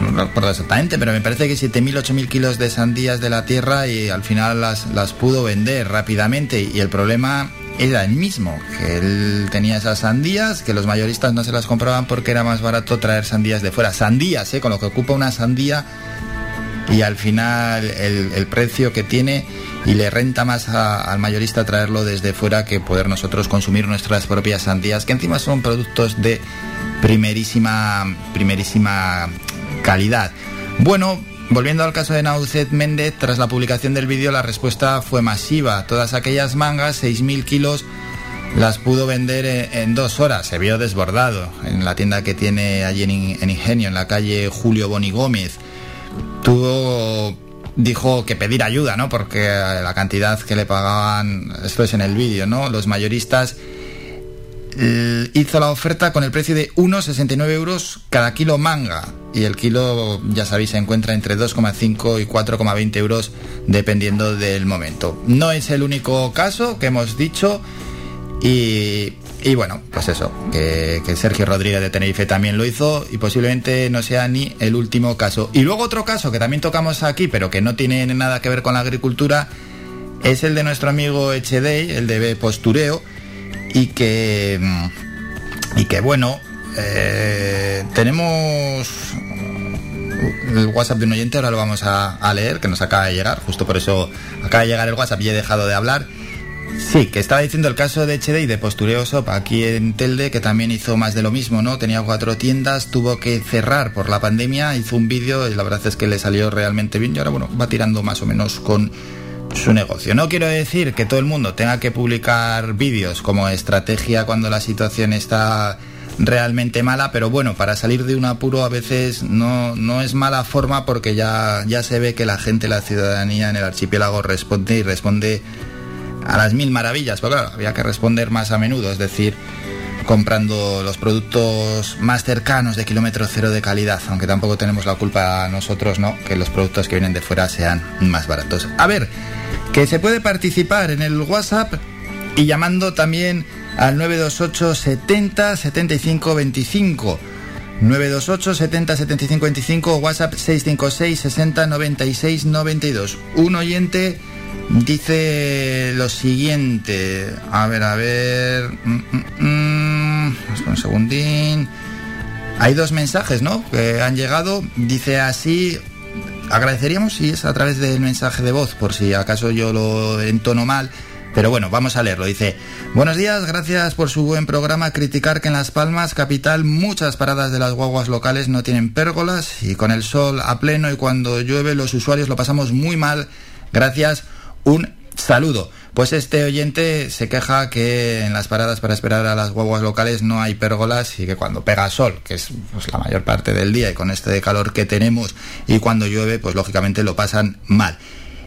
no recuerdo exactamente, pero me parece que 7.000, 8.000 kilos de sandías de la tierra y al final las, las pudo vender rápidamente. Y el problema era el mismo, que él tenía esas sandías, que los mayoristas no se las compraban porque era más barato traer sandías de fuera. Sandías, ¿eh? con lo que ocupa una sandía y al final el, precio que tiene y le renta más al mayorista traerlo desde fuera que poder nosotros consumir nuestras propias sandías, que encima son productos de primerísima, primerísima calidad. Bueno, volviendo al caso de Naucet Méndez, tras la publicación del vídeo la respuesta fue masiva. Todas aquellas mangas, 6.000 kilos, las pudo vender en, dos horas. Se vio desbordado en la tienda que tiene allí en, en Ingenio, en la calle Julio Boni Gómez. Tuvo dijo que pedir ayuda, ¿no? Porque la cantidad que le pagaban, esto es en el vídeo, ¿no? Los mayoristas hizo la oferta con el precio de 1,69 euros cada kilo manga. Y el kilo, ya sabéis, se encuentra entre 2,5 y 4,20 euros dependiendo del momento. No es el único caso que hemos dicho. Y, bueno, pues eso, que, Sergio Rodríguez de Tenerife también lo hizo y posiblemente no sea ni el último caso. Y luego otro caso que también tocamos aquí, pero que no tiene nada que ver con la agricultura, es el de nuestro amigo HD, el de Postureo, y que, y que bueno, eh, tenemos el WhatsApp de un oyente, ahora lo vamos a, a leer, que nos acaba de llegar, justo por eso acaba de llegar el WhatsApp y he dejado de hablar. Sí, que estaba diciendo el caso de HD y de Postureo Shop aquí en Telde, que también hizo más de lo mismo, ¿no? Tenía cuatro tiendas, tuvo que cerrar por la pandemia, hizo un vídeo y la verdad es que le salió realmente bien y ahora, bueno, va tirando más o menos con su negocio. No quiero decir que todo el mundo tenga que publicar vídeos como estrategia cuando la situación está realmente mala, pero bueno, para salir de un apuro a veces no, no es mala forma porque ya, ya se ve que la gente, la ciudadanía en el archipiélago responde y responde a las mil maravillas, pero claro, había que responder más a menudo, es decir, comprando los productos más cercanos de kilómetro cero de calidad, aunque tampoco tenemos la culpa nosotros, ¿no? Que los productos que vienen de fuera sean más baratos. A ver, que se puede participar en el WhatsApp y llamando también al 928 70 75 25. 928 70 75 25 WhatsApp 656 60 96 92. Un oyente dice lo siguiente. A ver, a ver. Mm, mm, mm. Un segundín. Hay dos mensajes, ¿no? Que han llegado. Dice así. Agradeceríamos si es a través del mensaje de voz, por si acaso yo lo entono mal. Pero bueno, vamos a leerlo. Dice, buenos días, gracias por su buen programa. Criticar que en Las Palmas, capital, muchas paradas de las guaguas locales no tienen pérgolas y con el sol a pleno y cuando llueve los usuarios lo pasamos muy mal. Gracias, un saludo. Pues este oyente se queja que en las paradas para esperar a las guaguas locales no hay pérgolas y que cuando pega sol, que es pues, la mayor parte del día y con este calor que tenemos y cuando llueve, pues lógicamente lo pasan mal.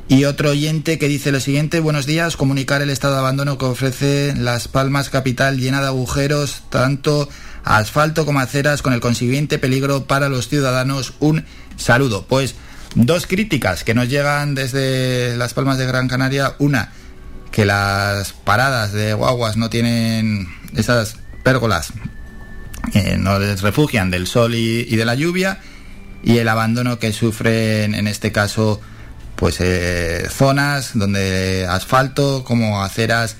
Y otro oyente que dice lo siguiente, buenos días, comunicar el estado de abandono que ofrece Las Palmas Capital llena de agujeros, tanto asfalto como aceras, con el consiguiente peligro para los ciudadanos. Un saludo. Pues dos críticas que nos llegan desde Las Palmas de Gran Canaria. Una, que las paradas de guaguas no tienen esas pérgolas, no les refugian del sol y, y de la lluvia. Y el abandono que sufren en este caso pues eh, zonas donde asfalto como aceras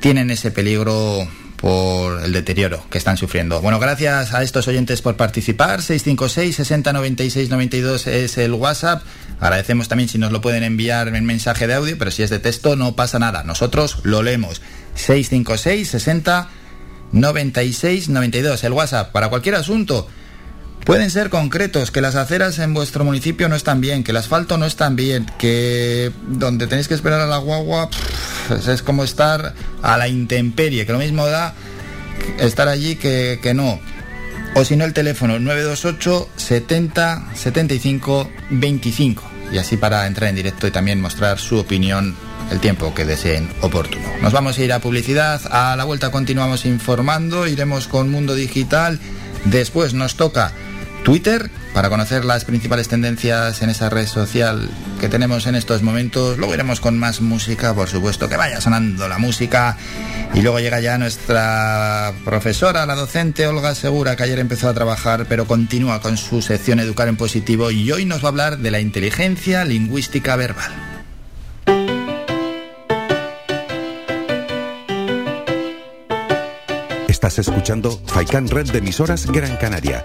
tienen ese peligro por el deterioro que están sufriendo. Bueno, gracias a estos oyentes por participar. 656 60 96 92 es el WhatsApp. Agradecemos también si nos lo pueden enviar en mensaje de audio, pero si es de texto no pasa nada. Nosotros lo leemos. 656 60 96 92 el WhatsApp para cualquier asunto. Pueden ser concretos, que las aceras en vuestro municipio no están bien, que el asfalto no está bien, que donde tenéis que esperar a la guagua es como estar a la intemperie, que lo mismo da estar allí que, que no. O si no, el teléfono 928 70 75 25. Y así para entrar en directo y también mostrar su opinión el tiempo que deseen oportuno. Nos vamos a ir a publicidad, a la vuelta continuamos informando, iremos con Mundo Digital, después nos toca Twitter para conocer las principales tendencias en esa red social que tenemos en estos momentos. Luego iremos con más música, por supuesto, que vaya sonando la música. Y luego llega ya nuestra profesora, la docente Olga Segura, que ayer empezó a trabajar, pero continúa con su sección Educar en Positivo y hoy nos va a hablar de la inteligencia lingüística verbal. Estás escuchando Faikan Red de emisoras Gran Canaria.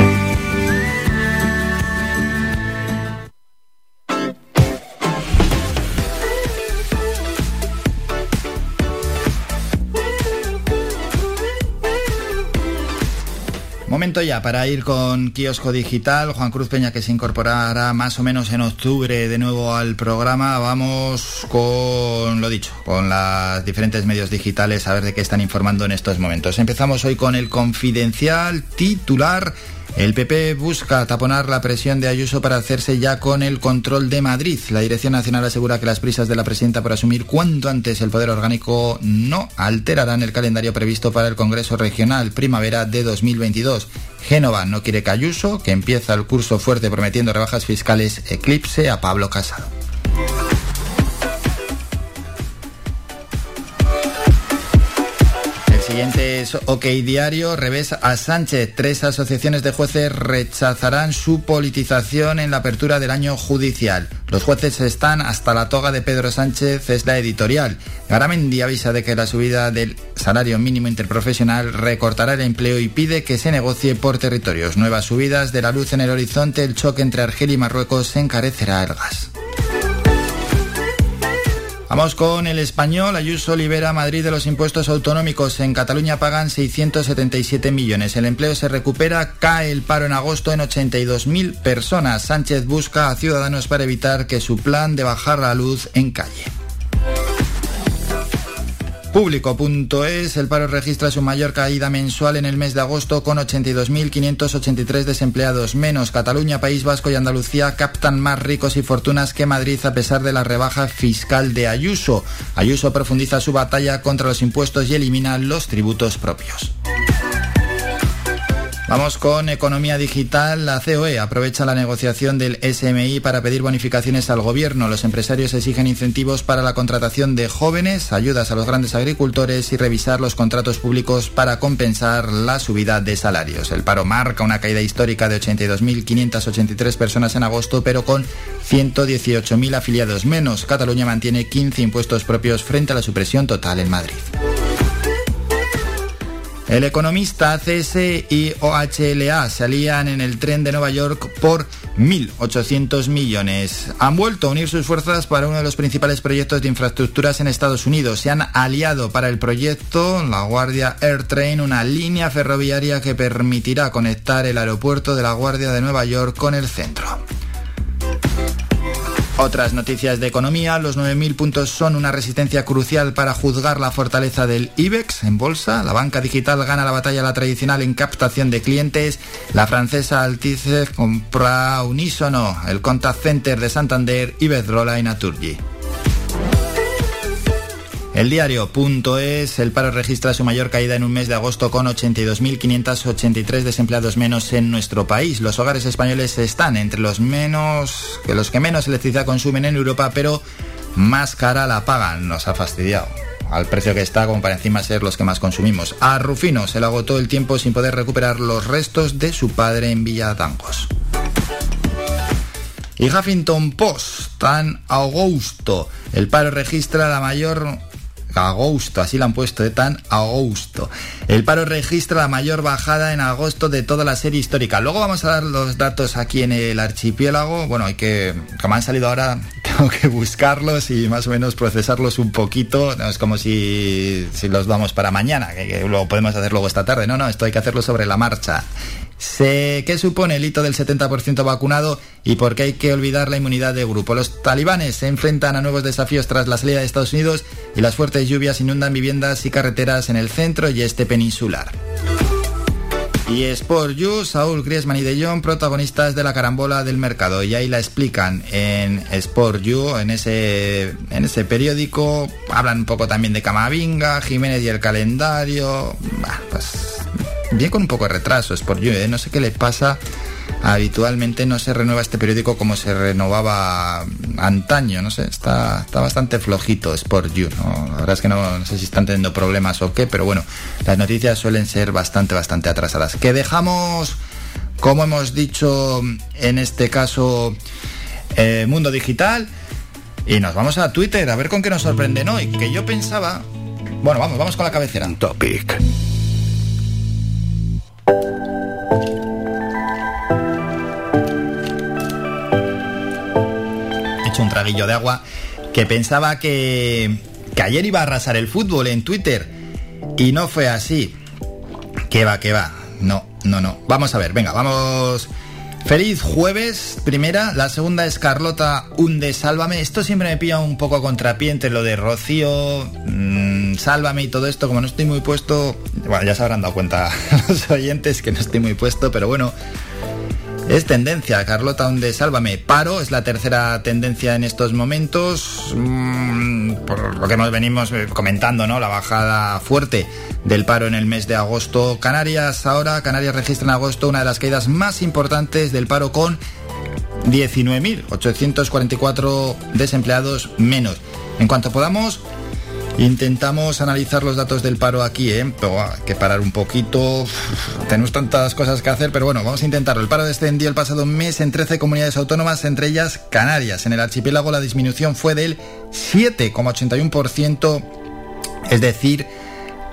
Momento ya para ir con Kiosco Digital. Juan Cruz Peña que se incorporará más o menos en octubre de nuevo al programa. Vamos con lo dicho, con los diferentes medios digitales a ver de qué están informando en estos momentos. Empezamos hoy con el confidencial titular. El PP busca taponar la presión de Ayuso para hacerse ya con el control de Madrid. La Dirección Nacional asegura que las prisas de la presidenta por asumir cuanto antes el poder orgánico no alterarán el calendario previsto para el Congreso Regional primavera de 2022. Génova no quiere que Ayuso, que empieza el curso fuerte prometiendo rebajas fiscales, eclipse a Pablo Casado. Siguiente es OK Diario, revés a Sánchez. Tres asociaciones de jueces rechazarán su politización en la apertura del año judicial. Los jueces están hasta la toga de Pedro Sánchez, es la editorial. Garamendi avisa de que la subida del salario mínimo interprofesional recortará el empleo y pide que se negocie por territorios. Nuevas subidas de la luz en el horizonte, el choque entre Argelia y Marruecos encarecerá el gas. Vamos con el español. Ayuso libera a Madrid de los impuestos autonómicos. En Cataluña pagan 677 millones. El empleo se recupera. Cae el paro en agosto en 82.000 personas. Sánchez busca a ciudadanos para evitar que su plan de bajar la luz en calle. Público.es, el paro registra su mayor caída mensual en el mes de agosto con 82.583 desempleados menos. Cataluña, País Vasco y Andalucía captan más ricos y fortunas que Madrid a pesar de la rebaja fiscal de Ayuso. Ayuso profundiza su batalla contra los impuestos y elimina los tributos propios. Vamos con economía digital. La COE aprovecha la negociación del SMI para pedir bonificaciones al gobierno. Los empresarios exigen incentivos para la contratación de jóvenes, ayudas a los grandes agricultores y revisar los contratos públicos para compensar la subida de salarios. El paro marca una caída histórica de 82.583 personas en agosto, pero con 118.000 afiliados menos. Cataluña mantiene 15 impuestos propios frente a la supresión total en Madrid. El economista CS y OHLA se alían en el tren de Nueva York por 1.800 millones. Han vuelto a unir sus fuerzas para uno de los principales proyectos de infraestructuras en Estados Unidos. Se han aliado para el proyecto La Guardia Air Train, una línea ferroviaria que permitirá conectar el aeropuerto de La Guardia de Nueva York con el centro. Otras noticias de economía, los 9.000 puntos son una resistencia crucial para juzgar la fortaleza del IBEX en bolsa. La banca digital gana la batalla la tradicional en captación de clientes. La francesa Altice compra Unísono, el contact center de Santander, Iberdrola y Naturgy. El diario.es, el paro registra su mayor caída en un mes de agosto con 82.583 desempleados menos en nuestro país. Los hogares españoles están entre los menos, que los que menos electricidad consumen en Europa, pero más cara la pagan. Nos ha fastidiado. Al precio que está, como para encima ser los que más consumimos. A Rufino se le agotó el tiempo sin poder recuperar los restos de su padre en Villatangos. Y Huffington Post, tan agosto. El paro registra la mayor agosto, así lo han puesto, de tan agosto. El paro registra la mayor bajada en agosto de toda la serie histórica. Luego vamos a dar los datos aquí en el archipiélago. Bueno, hay que, como han salido ahora, tengo que buscarlos y más o menos procesarlos un poquito. No es como si, si los damos para mañana, que, que lo podemos hacer luego esta tarde. No, no, esto hay que hacerlo sobre la marcha. Sé qué supone el hito del 70% vacunado y por qué hay que olvidar la inmunidad de grupo. Los talibanes se enfrentan a nuevos desafíos tras la salida de Estados Unidos y las fuertes lluvias inundan viviendas y carreteras en el centro y este peninsular. Y Sport You, Saúl Griezmann y De Jong, protagonistas de la carambola del mercado. Y ahí la explican en Sport You, en ese, en ese periódico. Hablan un poco también de Camavinga, Jiménez y el calendario. Pues bien con un poco de retraso, es por yo, ¿eh? no sé qué le pasa. Habitualmente no se renueva este periódico como se renovaba antaño, no sé, está, está bastante flojito Sport You, ¿no? La verdad es que no, sé si están teniendo problemas o qué, pero bueno, las noticias suelen ser bastante, bastante atrasadas. Que dejamos, como hemos dicho en este caso, eh, Mundo Digital, y nos vamos a Twitter a ver con qué nos sorprenden hoy, que yo pensaba... Bueno, vamos, vamos con la cabecera. Topic. Traguillo de agua que pensaba que, que ayer iba a arrasar el fútbol en Twitter y no fue así. Que va, que va. No, no, no. Vamos a ver, venga, vamos. Feliz jueves, primera. La segunda es Carlota Hunde Sálvame. Esto siempre me pilla un poco a lo de Rocío, mmm, Sálvame y todo esto. Como no estoy muy puesto, bueno, ya se habrán dado cuenta los oyentes que no estoy muy puesto, pero bueno, es tendencia. Carlota Hunde Sálvame. Paro es la tercera tendencia en estos momentos. mmm, por lo que nos venimos eh, comentando, ¿no? La bajada fuerte del paro en el mes de agosto. Canarias ahora, Canarias registra en agosto una de las caídas más importantes del paro con 19.844 desempleados menos. En cuanto podamos, intentamos analizar los datos del paro aquí, ¿eh? Pero, ah, hay que parar un poquito. Tenemos tantas cosas que hacer, pero bueno, vamos a intentarlo. El paro descendió el pasado mes en 13 comunidades autónomas, entre ellas Canarias. En el archipiélago la disminución fue del 7,81%, es decir,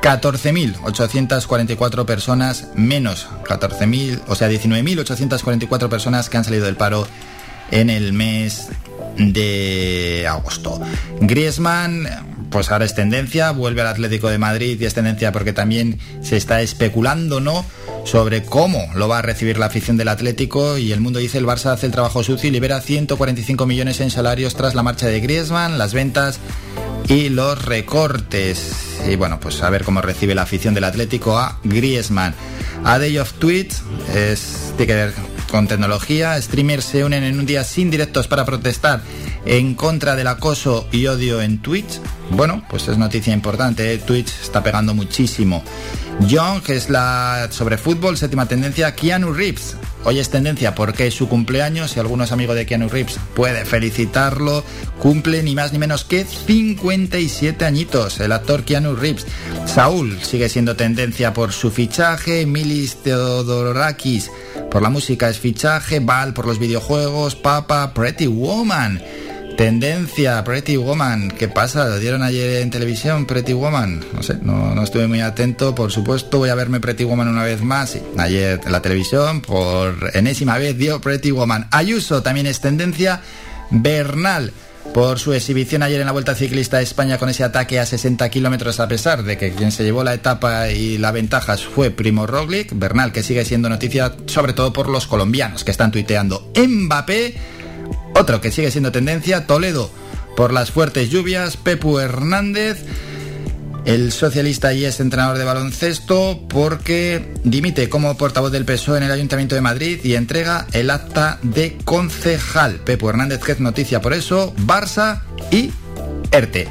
14.844 personas menos, 14.000, o sea, 19.844 personas que han salido del paro en el mes de agosto. Griezmann, pues ahora es tendencia, vuelve al Atlético de Madrid y es tendencia porque también se está especulando, ¿no? Sobre cómo lo va a recibir la afición del Atlético y el mundo dice el Barça hace el trabajo sucio y libera 145 millones en salarios tras la marcha de Griezmann, las ventas y los recortes. Y bueno, pues a ver cómo recibe la afición del Atlético a Griezmann. A Day of Tweets es, tiene que ver con tecnología. Streamers se unen en un día sin directos para protestar en contra del acoso y odio en Twitch. Bueno, pues es noticia importante. ¿eh? Twitch está pegando muchísimo. Young, que es la sobre fútbol, séptima tendencia. Keanu Reeves. Hoy es tendencia porque es su cumpleaños. Si alguno es amigo de Keanu Reeves, puede felicitarlo. Cumple ni más ni menos que 57 añitos el actor Keanu Reeves. Saúl sigue siendo tendencia por su fichaje. Milis Theodorakis por la música es fichaje. Val por los videojuegos. Papa, Pretty Woman Tendencia, Pretty Woman. ¿Qué pasa? ¿Lo dieron ayer en televisión, Pretty Woman? No sé, no, estuve muy atento. Por supuesto, voy a verme Pretty Woman una vez más. Ayer en la televisión, por enésima vez, dio Pretty Woman. Ayuso también es tendencia. Bernal por su exhibición ayer en la Vuelta Ciclista de España con ese ataque a 60 kilómetros, a pesar de que quien se llevó la etapa y la ventaja fue Primo Roglic, Bernal, que sigue siendo noticia sobre todo por los colombianos que están tuiteando. Mbappé otro que sigue siendo tendencia, Toledo, por las fuertes lluvias, Pepu Hernández, el socialista y es entrenador de baloncesto porque dimite como portavoz del PSOE en el Ayuntamiento de Madrid y entrega el acta de concejal. Pepu Hernández, que es noticia por eso, Barça y ERTE.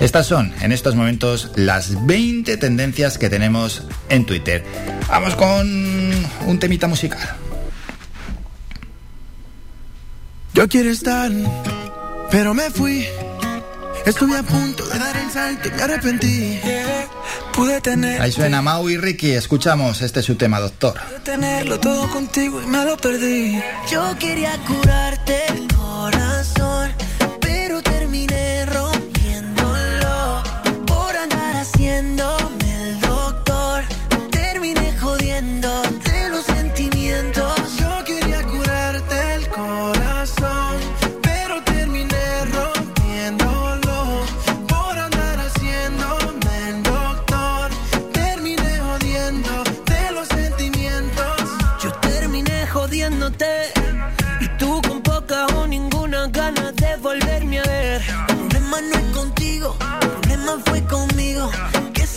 Estas son en estos momentos las 20 tendencias que tenemos en Twitter. Vamos con un temita musical. Yo quiero estar, pero me fui. Estuve a punto de dar el salto y me arrepentí. Pude tener. Ahí suena Mau y Ricky. Escuchamos este es su tema, doctor. Pude tenerlo todo contigo y me lo perdí. Yo quería curarte el corazón,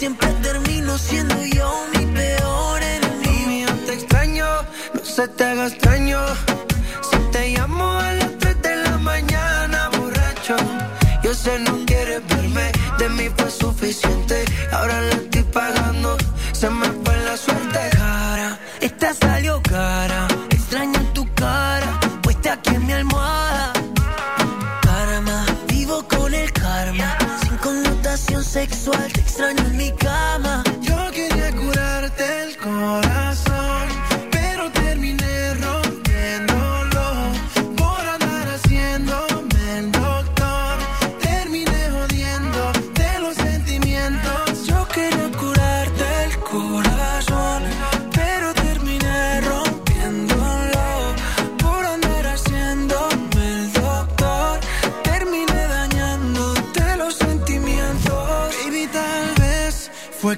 siempre termino siendo yo mi peor enemigo. Te extraño, no se te haga extraño. Si te llamo a las 3 de la mañana, borracho. Yo sé no quieres verme, de mí fue suficiente. Ahora la estoy pagando, se me fue la suerte. Cara, esta salió cara. Extraño tu cara, puesta aquí en mi almohada. Karma, vivo con el karma. Sin connotación sexual, te extraño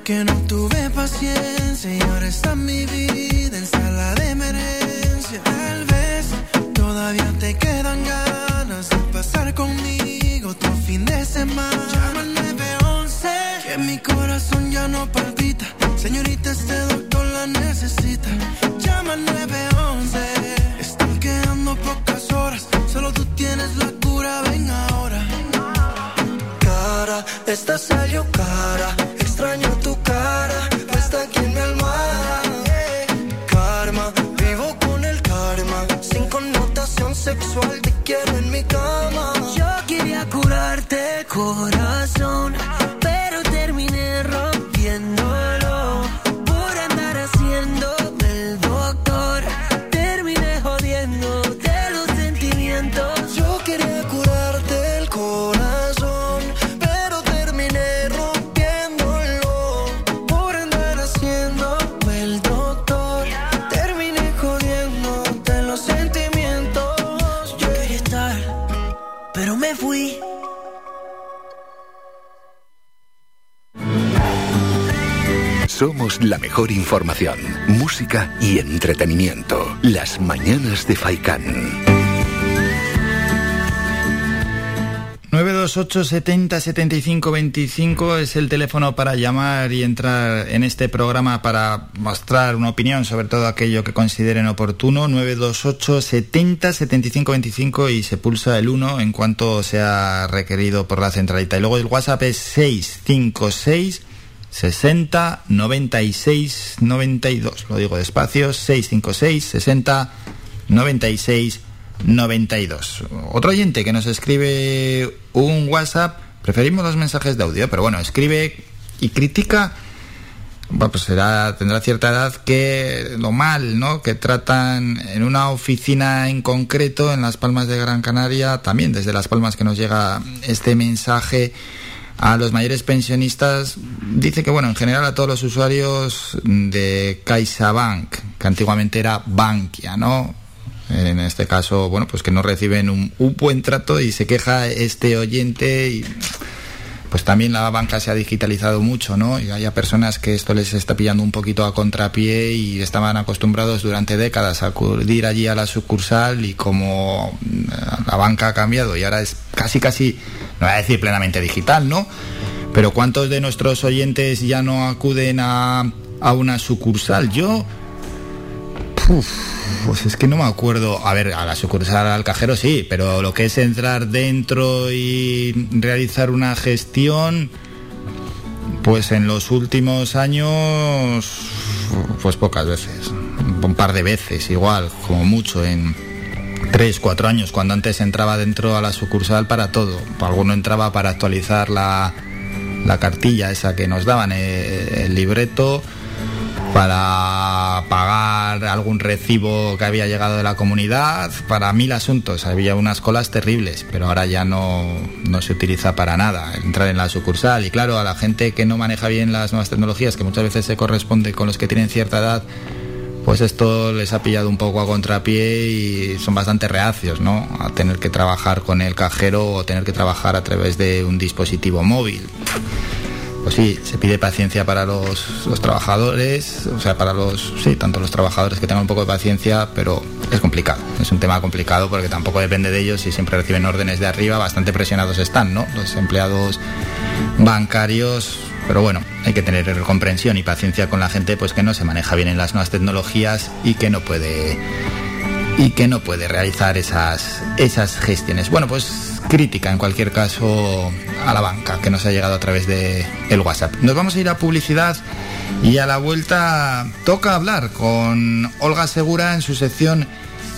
que no tuve paciencia y ahora está mi vida en sala de emergencia. Tal vez todavía te quedan ganas de pasar conmigo otro fin de semana. Llama al 911 que mi corazón ya no palpita. Señorita, este doctor la necesita. Llama al 911. Están quedando pocas horas. Solo tú tienes la cura. Ven ahora. Cara, esta salió cara. Curarte el corazón, Somos la mejor información, música y entretenimiento. Las mañanas de Faikán. 928 70 75 25 es el teléfono para llamar y entrar en este programa para mostrar una opinión sobre todo aquello que consideren oportuno. 928 70 75 25 y se pulsa el 1 en cuanto sea requerido por la centralita. Y luego el WhatsApp es 656 60 96 92. Lo digo despacio, 656 60 96 92. Otro oyente que nos escribe un WhatsApp, preferimos los mensajes de audio, pero bueno, escribe y critica pues será, tendrá cierta edad, que lo mal, ¿no? Que tratan en una oficina en concreto en Las Palmas de Gran Canaria, también desde Las Palmas que nos llega este mensaje a los mayores pensionistas, dice que, bueno, en general a todos los usuarios de CaixaBank, que antiguamente era Bankia, ¿no? En este caso, bueno, pues que no reciben un, un buen trato y se queja este oyente y pues también la banca se ha digitalizado mucho, ¿no? Y hay personas que esto les está pillando un poquito a contrapié y estaban acostumbrados durante décadas a acudir allí a la sucursal y como mm, la banca ha cambiado y ahora es casi casi, no voy a decir plenamente digital, ¿no? Pero ¿cuántos de nuestros oyentes ya no acuden a, a una sucursal? Yo... pues es que no me acuerdo. A ver, a la sucursal al cajero sí, pero lo que es entrar dentro y realizar una gestión, pues en los últimos años, pues pocas veces. Un par de veces, igual, como mucho, en tres, cuatro años, cuando antes entraba dentro a la sucursal para todo. Alguno entraba para actualizar la, la cartilla esa que nos daban, eh, el libreto para pagar algún recibo que había llegado de la comunidad, para mil asuntos. Había unas colas terribles, pero ahora ya no, no se utiliza para nada entrar en la sucursal. Y claro, a la gente que no maneja bien las nuevas tecnologías, que muchas veces se corresponde con los que tienen cierta edad, pues esto les ha pillado un poco a contrapié y son bastante reacios, ¿no? A tener que trabajar con el cajero o tener que trabajar a través de un dispositivo móvil pues sí, se pide paciencia para los, trabajadores, o sea, para los, sí, tanto los trabajadores que tengan un poco de paciencia, pero es complicado, es un tema complicado porque tampoco depende de ellos y siempre reciben órdenes de arriba, bastante presionados están, ¿no? Los empleados bancarios, pero bueno, hay que tener comprensión y paciencia con la gente pues que no se maneja bien en las nuevas tecnologías y que no puede y que no puede realizar esas, esas gestiones. Bueno, pues crítica en cualquier caso a la banca que nos ha llegado a través de el WhatsApp. Nos vamos a ir a publicidad y a la vuelta toca hablar con Olga Segura en su sección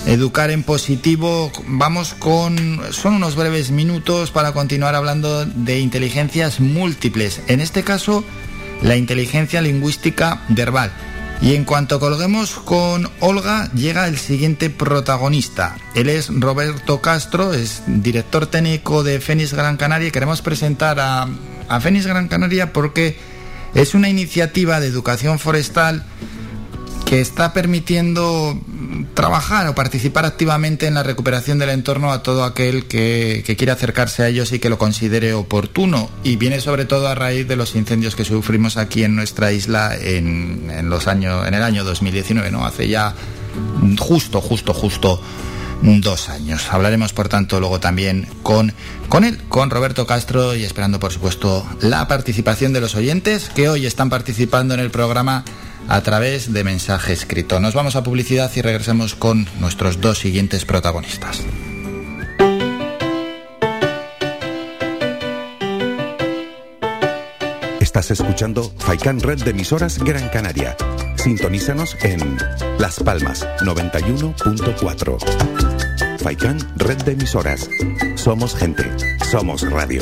Educar en positivo. Vamos con son unos breves minutos para continuar hablando de inteligencias múltiples. En este caso, la inteligencia lingüística verbal. Y en cuanto colguemos con Olga, llega el siguiente protagonista. Él es Roberto Castro, es director técnico de Fénix Gran Canaria queremos presentar a, a Fénix Gran Canaria porque es una iniciativa de educación forestal que está permitiendo trabajar o participar activamente en la recuperación del entorno a todo aquel que, que quiera acercarse a ellos y que lo considere oportuno. Y viene sobre todo a raíz de los incendios que sufrimos aquí en nuestra isla en, en los años, en el año 2019, ¿no? Hace ya justo, justo, justo dos años. Hablaremos, por tanto, luego también con, con él, con Roberto Castro y esperando, por supuesto, la participación de los oyentes que hoy están participando en el programa a través de mensaje escrito. Nos vamos a publicidad y regresamos con nuestros dos siguientes protagonistas. Estás escuchando Faikan Red de emisoras Gran Canaria. Sintonízanos en Las Palmas 91.4. Faikan Red de emisoras. Somos gente, somos radio.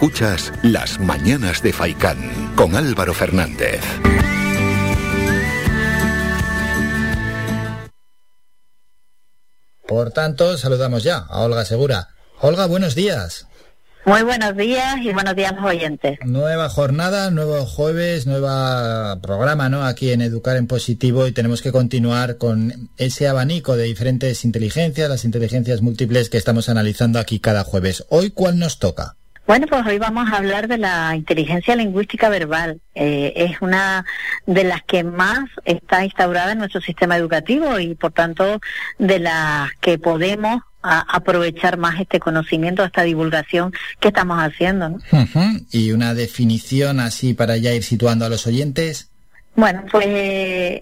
Escuchas Las Mañanas de Faicán con Álvaro Fernández. Por tanto, saludamos ya a Olga Segura. Olga, buenos días. Muy buenos días y buenos días a los oyentes. Nueva jornada, nuevo jueves, nuevo programa, ¿no? Aquí en Educar en Positivo y tenemos que continuar con ese abanico de diferentes inteligencias, las inteligencias múltiples que estamos analizando aquí cada jueves. Hoy, ¿cuál nos toca? Bueno, pues hoy vamos a hablar de la inteligencia lingüística verbal. Eh, es una de las que más está instaurada en nuestro sistema educativo y, por tanto, de las que podemos aprovechar más este conocimiento, esta divulgación que estamos haciendo. ¿no? Y una definición así para ya ir situando a los oyentes. Bueno, pues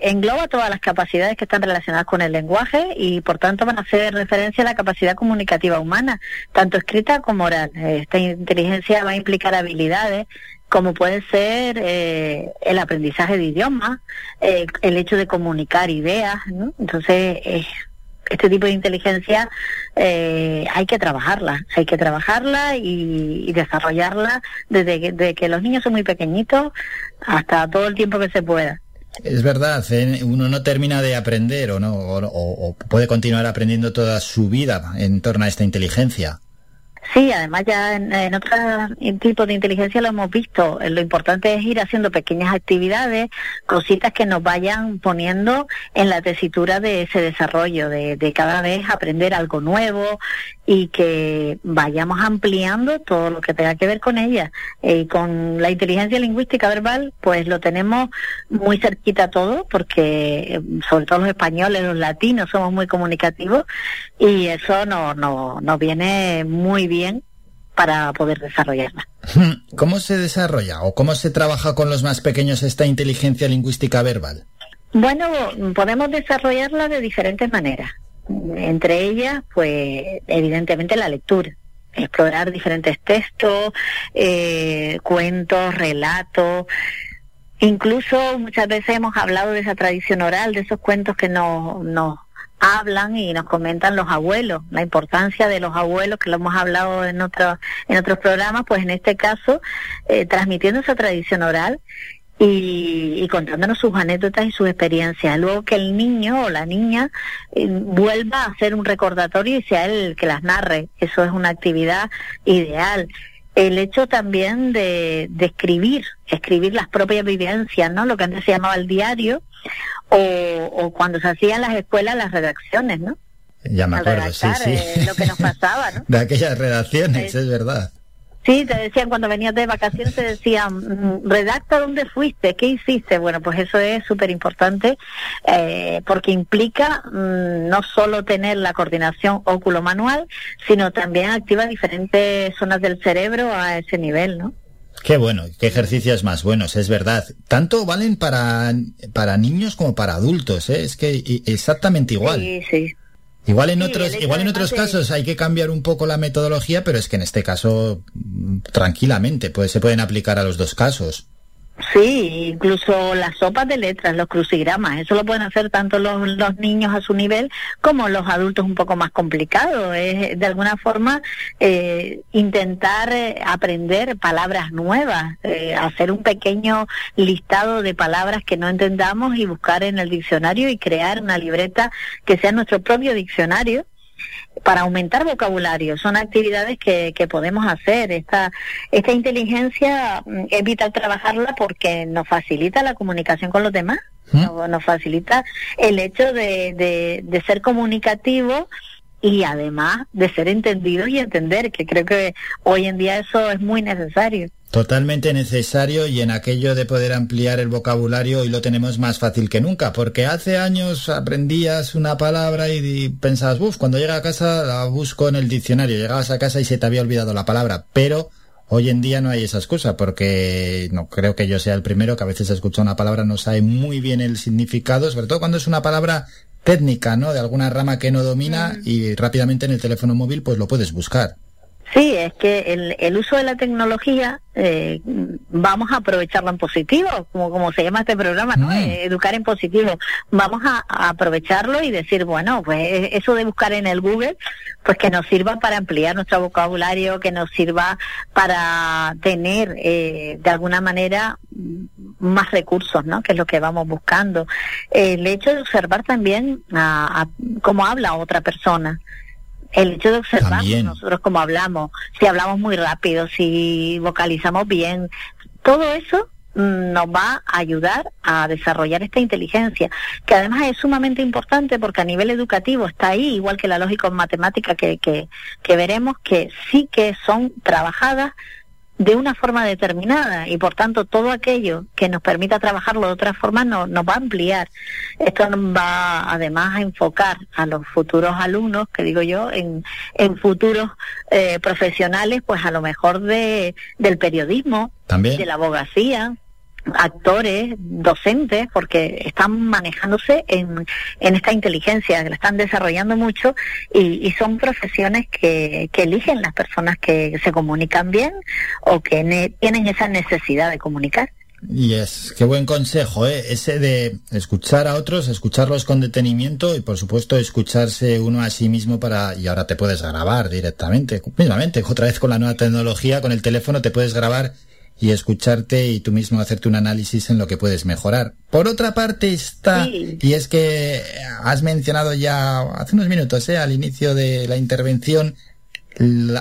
engloba todas las capacidades que están relacionadas con el lenguaje y por tanto van a hacer referencia a la capacidad comunicativa humana, tanto escrita como oral. Esta inteligencia va a implicar habilidades como puede ser eh, el aprendizaje de idiomas, eh, el hecho de comunicar ideas, ¿no? Entonces, eh, este tipo de inteligencia eh, hay que trabajarla, hay que trabajarla y, desarrollarla desde que, los niños son muy pequeñitos hasta todo el tiempo que se pueda. Es verdad, ¿eh? uno no termina de aprender o no o puede continuar aprendiendo toda su vida en torno a esta inteligencia. Sí, además ya en, en otros tipos de inteligencia lo hemos visto. Eh, lo importante es ir haciendo pequeñas actividades, cositas que nos vayan poniendo en la tesitura de ese desarrollo, de, de cada vez aprender algo nuevo y que vayamos ampliando todo lo que tenga que ver con ella. Y eh, con la inteligencia lingüística verbal, pues lo tenemos muy cerquita todo, porque eh, sobre todo los españoles, los latinos somos muy comunicativos y eso nos no, nos viene muy bien para poder desarrollarla. ¿Cómo se desarrolla o cómo se trabaja con los más pequeños esta inteligencia lingüística verbal? Bueno, podemos desarrollarla de diferentes maneras. Entre ellas, pues evidentemente la lectura explorar diferentes textos, eh, cuentos, relatos. Incluso muchas veces hemos hablado de esa tradición oral, de esos cuentos que nos, nos hablan y nos comentan los abuelos, la importancia de los abuelos, que lo hemos hablado en, otro, en otros programas, pues en este caso, eh, transmitiendo esa tradición oral y, contándonos sus anécdotas y sus experiencias. Luego que el niño o la niña eh, vuelva a hacer un recordatorio y sea él el que las narre. Eso es una actividad ideal el hecho también de, de, escribir, escribir las propias vivencias, ¿no? Lo que antes se llamaba el diario, o, o cuando se hacían las escuelas las redacciones, ¿no? Ya me acuerdo, sí, sí. Eh, lo que nos pasaba, ¿no? De aquellas redacciones, es verdad. Sí, te decían cuando venías de vacaciones, te decían, mm, redacta dónde fuiste, qué hiciste. Bueno, pues eso es súper importante eh, porque implica mm, no solo tener la coordinación óculo-manual, sino también activa diferentes zonas del cerebro a ese nivel, ¿no? Qué bueno, qué ejercicios más buenos, es verdad. Tanto valen para, para niños como para adultos, ¿eh? es que exactamente igual. Sí, sí. Igual en otros, igual en otros casos hay que cambiar un poco la metodología, pero es que en este caso mm, tranquilamente pues se pueden aplicar a los dos casos. Sí, incluso las sopas de letras, los crucigramas, eso lo pueden hacer tanto los, niños a su nivel como los adultos un poco más complicados. Es de alguna forma eh, intentar eh, aprender palabras nuevas, eh, hacer un pequeño listado de palabras que no entendamos y buscar en el diccionario y crear una libreta que sea nuestro propio diccionario para aumentar vocabulario. Son actividades que, que podemos hacer. Esta, esta inteligencia mm, es vital trabajarla porque nos facilita la comunicación con los demás, ¿Mm? nos, facilita el hecho de, de, de ser comunicativo y además de ser entendido y entender, que creo que hoy en día eso es muy necesario. Totalmente necesario y en aquello de poder ampliar el vocabulario hoy lo tenemos más fácil que nunca, porque hace años aprendías una palabra y pensabas, buf, cuando llega a casa la busco en el diccionario, llegabas a casa y se te había olvidado la palabra, pero hoy en día no hay esa excusa, porque no creo que yo sea el primero que a veces escucha una palabra, no sabe muy bien el significado, sobre todo cuando es una palabra técnica, ¿no? De alguna rama que no domina y rápidamente en el teléfono móvil pues lo puedes buscar. Sí, es que el, el uso de la tecnología eh, vamos a aprovecharlo en positivo, como, como se llama este programa, ¿no? Eh, educar en positivo. Vamos a, a aprovecharlo y decir, bueno, pues eh, eso de buscar en el Google, pues que nos sirva para ampliar nuestro vocabulario, que nos sirva para tener eh, de alguna manera más recursos, ¿no? Que es lo que vamos buscando. el hecho de observar también a, a cómo habla otra persona el hecho de observar También. nosotros cómo hablamos, si hablamos muy rápido, si vocalizamos bien, todo eso mm, nos va a ayudar a desarrollar esta inteligencia, que además es sumamente importante porque a nivel educativo está ahí, igual que la lógica matemática que, que, que veremos que sí que son trabajadas de una forma determinada y por tanto todo aquello que nos permita trabajarlo de otra forma no, nos va a ampliar. Esto nos va además a enfocar a los futuros alumnos, que digo yo, en, en futuros eh, profesionales, pues a lo mejor de, del periodismo, También. de la abogacía, actores, docentes, porque están manejándose en, en esta inteligencia, la están desarrollando mucho y, y son profesiones que, que eligen las personas que se comunican bien o que ne- tienen esa necesidad de comunicar. Y es, qué buen consejo, ¿eh? Ese de escuchar a otros, escucharlos con detenimiento y por supuesto escucharse uno a sí mismo para, y ahora te puedes grabar directamente, mismamente, otra vez con la nueva tecnología, con el teléfono te puedes grabar y escucharte y tú mismo hacerte un análisis en lo que puedes mejorar. Por otra parte está, y es que has mencionado ya hace unos minutos, ¿eh? al inicio de la intervención,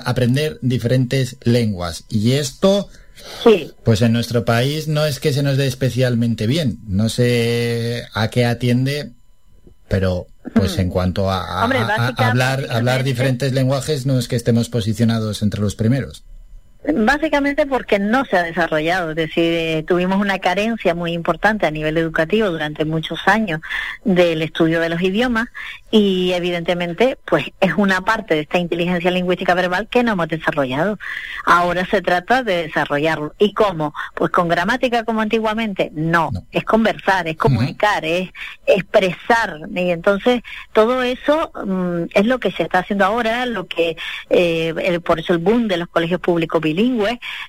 aprender diferentes lenguas. Y esto, pues en nuestro país no es que se nos dé especialmente bien. No sé a qué atiende, pero pues en cuanto a, a- Hombre, hablar, hablar diferentes lenguajes, no es que estemos posicionados entre los primeros. Básicamente porque no se ha desarrollado, es decir, eh, tuvimos una carencia muy importante a nivel educativo durante muchos años del estudio de los idiomas y evidentemente pues es una parte de esta inteligencia lingüística verbal que no hemos desarrollado. Ahora se trata de desarrollarlo. ¿Y cómo? Pues con gramática como antiguamente, no, es conversar, es comunicar, es expresar y entonces todo eso mm, es lo que se está haciendo ahora, lo que eh, el- por eso el boom de los colegios públicos bilingües,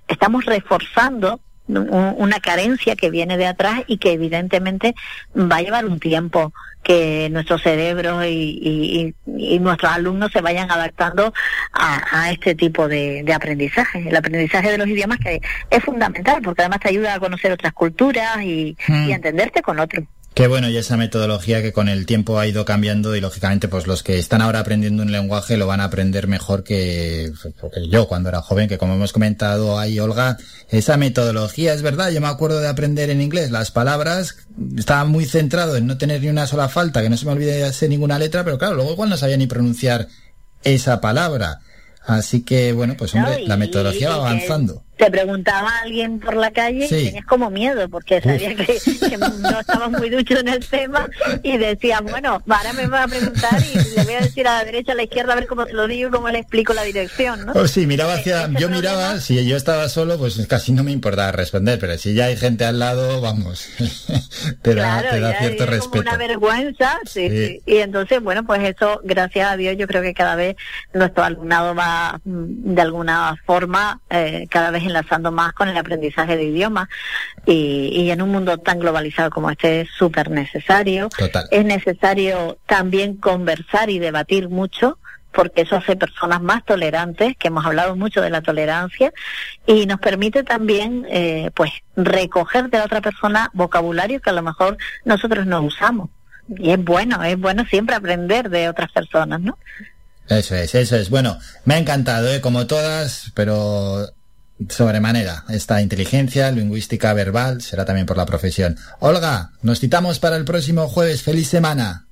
estamos reforzando un- una carencia que viene de atrás y que evidentemente va a llevar un tiempo que nuestros cerebros y, y- y- nuestros alumnos se vayan adaptando a, a este tipo de, de aprendizaje. El aprendizaje de los idiomas que es fundamental porque además te ayuda a conocer otras culturas y, Hmm. y a entenderte con otros. Qué bueno, y esa metodología que con el tiempo ha ido cambiando y lógicamente pues los que están ahora aprendiendo un lenguaje lo van a aprender mejor que, que yo cuando era joven, que como hemos comentado ahí Olga, esa metodología es verdad, yo me acuerdo de aprender en inglés las palabras, estaba muy centrado en no tener ni una sola falta, que no se me hacer ninguna letra, pero claro, luego igual no sabía ni pronunciar esa palabra. Así que bueno, pues hombre, No, y- la metodología va avanzando. Te preguntaba a alguien por la calle Sí. y tenías como miedo porque sabía que, que no estabas muy ducho en el tema y decías, bueno, ahora me va a preguntar y le voy a decir a la derecha, a la izquierda, a ver cómo te lo digo y cómo le explico la dirección, ¿no? Oh, sí, miraba hacia, yo miraba, si yo estaba solo, pues casi no me importaba responder, pero si ya hay gente al lado, vamos, te da, Claro, te da ya cierto es como respeto. una vergüenza, sí, Sí. sí. Y entonces, bueno, pues eso, gracias a Dios, yo creo que cada vez nuestro alumnado va mm, de alguna forma eh, cada vez enlazando más con el aprendizaje de idiomas y, y en un mundo tan globalizado como este es súper necesario. Total. Es necesario también conversar y debatir mucho porque eso hace personas más tolerantes, que hemos hablado mucho de la tolerancia, y nos permite también, eh, pues, recoger de la otra persona vocabulario que a lo mejor nosotros no usamos. Y es bueno, es bueno siempre aprender de otras personas, ¿no? Eso es, eso es. Bueno, me ha encantado, ¿eh? como todas, pero sobremanera. Esta inteligencia lingüística verbal será también por la profesión. Olga, nos citamos para el próximo jueves. ¡Feliz semana!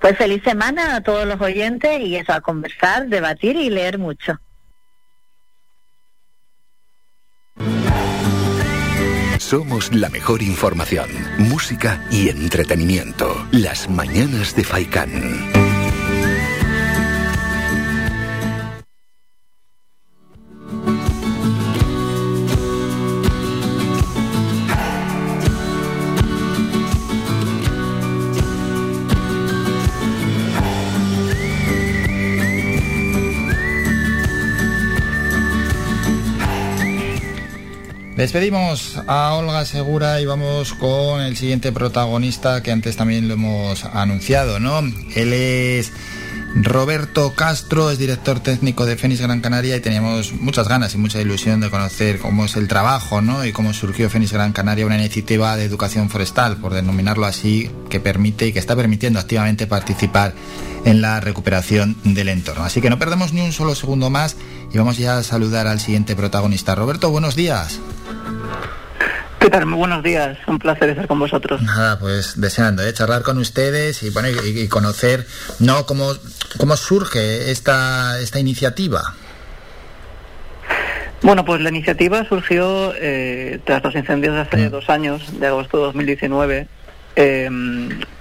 Pues feliz semana a todos los oyentes y eso, a conversar, debatir y leer mucho. Somos la mejor información, música y entretenimiento. Las mañanas de Faikán. Despedimos a Olga Segura y vamos con el siguiente protagonista que antes también lo hemos anunciado, ¿no? Él es Roberto Castro es director técnico de Fénix Gran Canaria y teníamos muchas ganas y mucha ilusión de conocer cómo es el trabajo ¿no? y cómo surgió Fénix Gran Canaria, una iniciativa de educación forestal, por denominarlo así, que permite y que está permitiendo activamente participar en la recuperación del entorno. Así que no perdemos ni un solo segundo más y vamos ya a saludar al siguiente protagonista. Roberto, buenos días. ¿Qué tal? Muy buenos días. Un placer estar con vosotros. Nada, pues deseando ¿eh? charlar con ustedes y, bueno, y, conocer no cómo, cómo surge esta, esta iniciativa. Bueno, pues la iniciativa surgió eh, tras los incendios de hace mm. dos años, de agosto de 2019. Eh,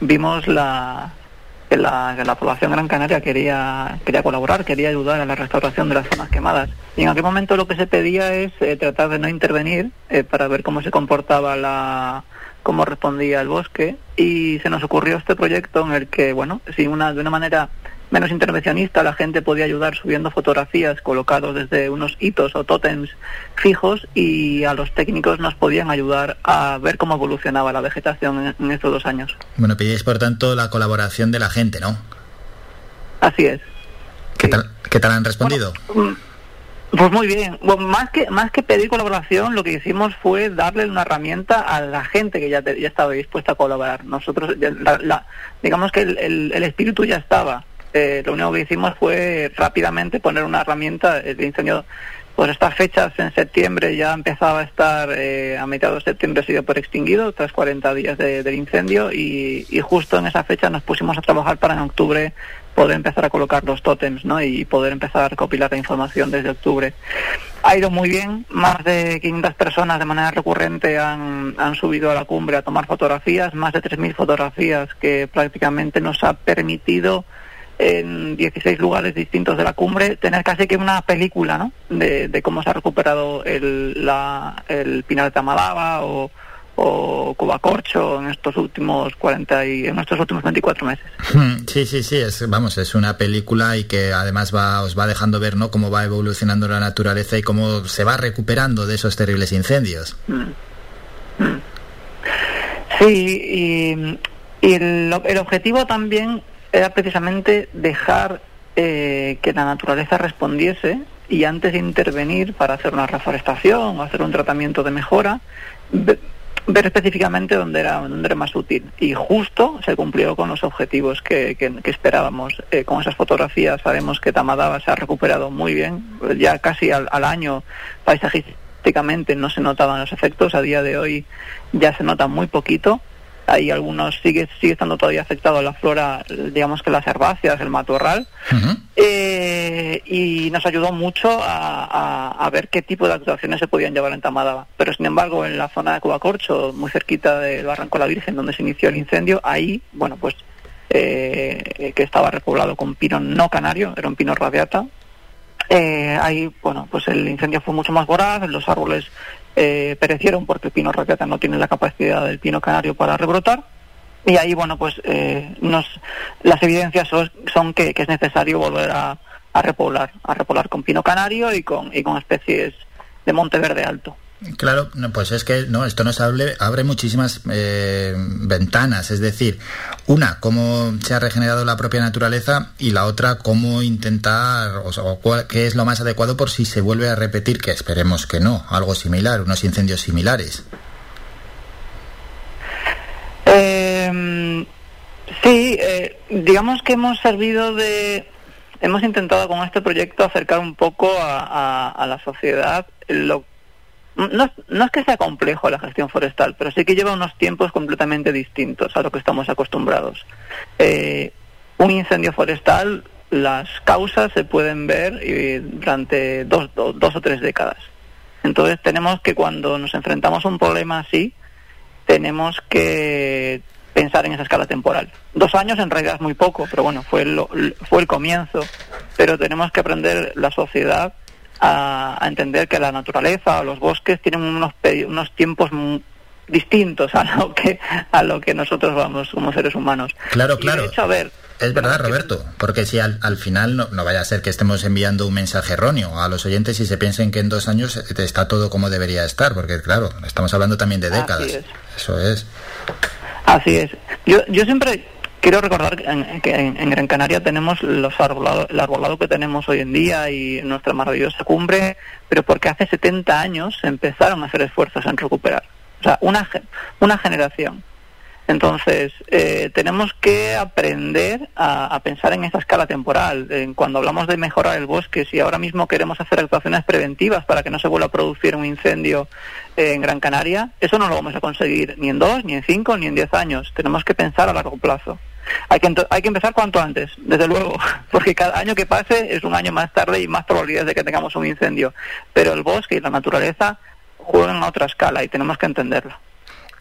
vimos la, que la, la, población Gran Canaria quería, quería colaborar, quería ayudar a la restauración de las zonas quemadas. Y en aquel momento lo que se pedía es eh, tratar de no intervenir eh, para ver cómo se comportaba la cómo respondía el bosque y se nos ocurrió este proyecto en el que, bueno, si una, de una manera menos intervencionista, la gente podía ayudar subiendo fotografías colocados desde unos hitos o tótems fijos y a los técnicos nos podían ayudar a ver cómo evolucionaba la vegetación en, estos dos años. Bueno, pedís por tanto la colaboración de la gente, ¿no? Así es. ¿Qué, tal, ¿qué tal han respondido? Mm, pues muy bien. más que más que pedir colaboración, lo que hicimos fue darle una herramienta a la gente que ya, ya estaba dispuesta a colaborar. Nosotros, digamos que el, el espíritu ya estaba eh, lo único que hicimos fue rápidamente poner una herramienta de incendio. Por estas fechas, en septiembre ya empezaba a estar, eh, a mitad de septiembre se dio por extinguido, tras 40 días del incendio, y, justo en esa fecha nos pusimos a trabajar para en octubre poder empezar a colocar los tótems ¿no? y poder empezar a recopilar la información desde octubre. Ha ido muy bien, más de 500 personas de manera recurrente han, han subido a la cumbre a tomar fotografías, más de 3.000 fotografías que prácticamente nos ha permitido en 16 lugares distintos de la cumbre, tener casi que una película ¿no? de, cómo se ha recuperado el, la, el Pinar de Tamalaba o, o Cubacorcho en estos últimos 40 y en estos últimos 24 meses. Hmm, sí, sí, sí, es, vamos, es una película y que además va, os va dejando ver ¿no? cómo va evolucionando la naturaleza y cómo se va recuperando de esos terribles incendios. Hmm. Hmm. Sí, y, el, el objetivo también era precisamente dejar eh, que la naturaleza respondiese y antes de intervenir para hacer una reforestación o hacer un tratamiento de mejora, ver específicamente dónde era, dónde era más útil. Y justo se cumplió con los objetivos que, esperábamos. Eh, con esas fotografías sabemos que Tamadaba se ha recuperado muy bien. Ya casi al, al año paisajísticamente no se notaban los efectos. A día de hoy ya se nota muy poquito hay algunos, sigue, sigue estando todavía afectado la flora, digamos que las herbáceas, el matorral, eh, y nos ayudó mucho a, ver qué tipo de actuaciones se podían llevar en Tamadaba. Pero sin embargo, en la zona de Cubacorcho, muy cerquita del Barranco la Virgen, donde se inició el incendio, ahí, bueno, pues eh, que estaba repoblado con pino no canario, era un pino radiata, eh, ahí, bueno, pues el incendio fue mucho más voraz, los árboles eh, perecieron porque el pino raqueta no tiene la capacidad del pino canario para rebrotar. Y ahí, bueno, pues eh, nos, las evidencias son, que, es necesario volver a, repoblar, a repoblar con pino canario y con, y con especies de monte verde alto. Claro, pues es que no, esto nos abre, abre muchísimas eh, ventanas, es decir, una, cómo se ha regenerado la propia naturaleza y la otra, cómo intentar, o, sea, qué es lo más adecuado por si se vuelve a repetir, que esperemos que no, algo similar, unos incendios similares. Em, sí, eh, digamos que hemos servido de, hemos intentado con este proyecto acercar un poco a, a la sociedad lo no, no, es que sea complejo la gestión forestal, pero sí que lleva unos tiempos completamente distintos a lo que estamos acostumbrados. Eh, un incendio forestal, las causas se pueden ver eh, durante dos, o tres décadas. Entonces tenemos que cuando nos enfrentamos a un problema así, tenemos que pensar en esa escala temporal. Dos años en realidad es muy poco, pero bueno, fue fue el comienzo. Pero tenemos que aprender la sociedad a, entender que la naturaleza o los bosques tienen unos, unos tiempos distintos a lo que a lo que nosotros vamos como seres humanos. Claro, claro. de hecho, a ver, Es verdad, Roberto, porque si al, al final no, no, vaya a ser que estemos enviando un mensaje erróneo a los oyentes y se piensen que en dos años está todo como debería estar, porque claro, estamos hablando también de décadas. Es. Eso es. Así es. Yo, yo siempre quiero recordar que en, que en Gran Canaria tenemos los arbolado, el arbolado que tenemos hoy en día y nuestra maravillosa cumbre, pero porque hace 70 años empezaron a hacer esfuerzos en recuperar. O sea, una, una generación. Entonces, eh, tenemos que aprender a, pensar en esa escala temporal. En cuando hablamos de mejorar el bosque, si ahora mismo queremos hacer actuaciones preventivas para que no se vuelva a producir un incendio eh, en Gran Canaria, eso no lo vamos a conseguir ni en dos, ni en cinco, ni en diez años. Tenemos que pensar a largo plazo. Hay que, hay que empezar cuanto antes, desde luego, porque cada año que pase es un año más tarde y más probabilidades de que tengamos un incendio. Pero el bosque y la naturaleza juegan a otra escala y tenemos que entenderlo.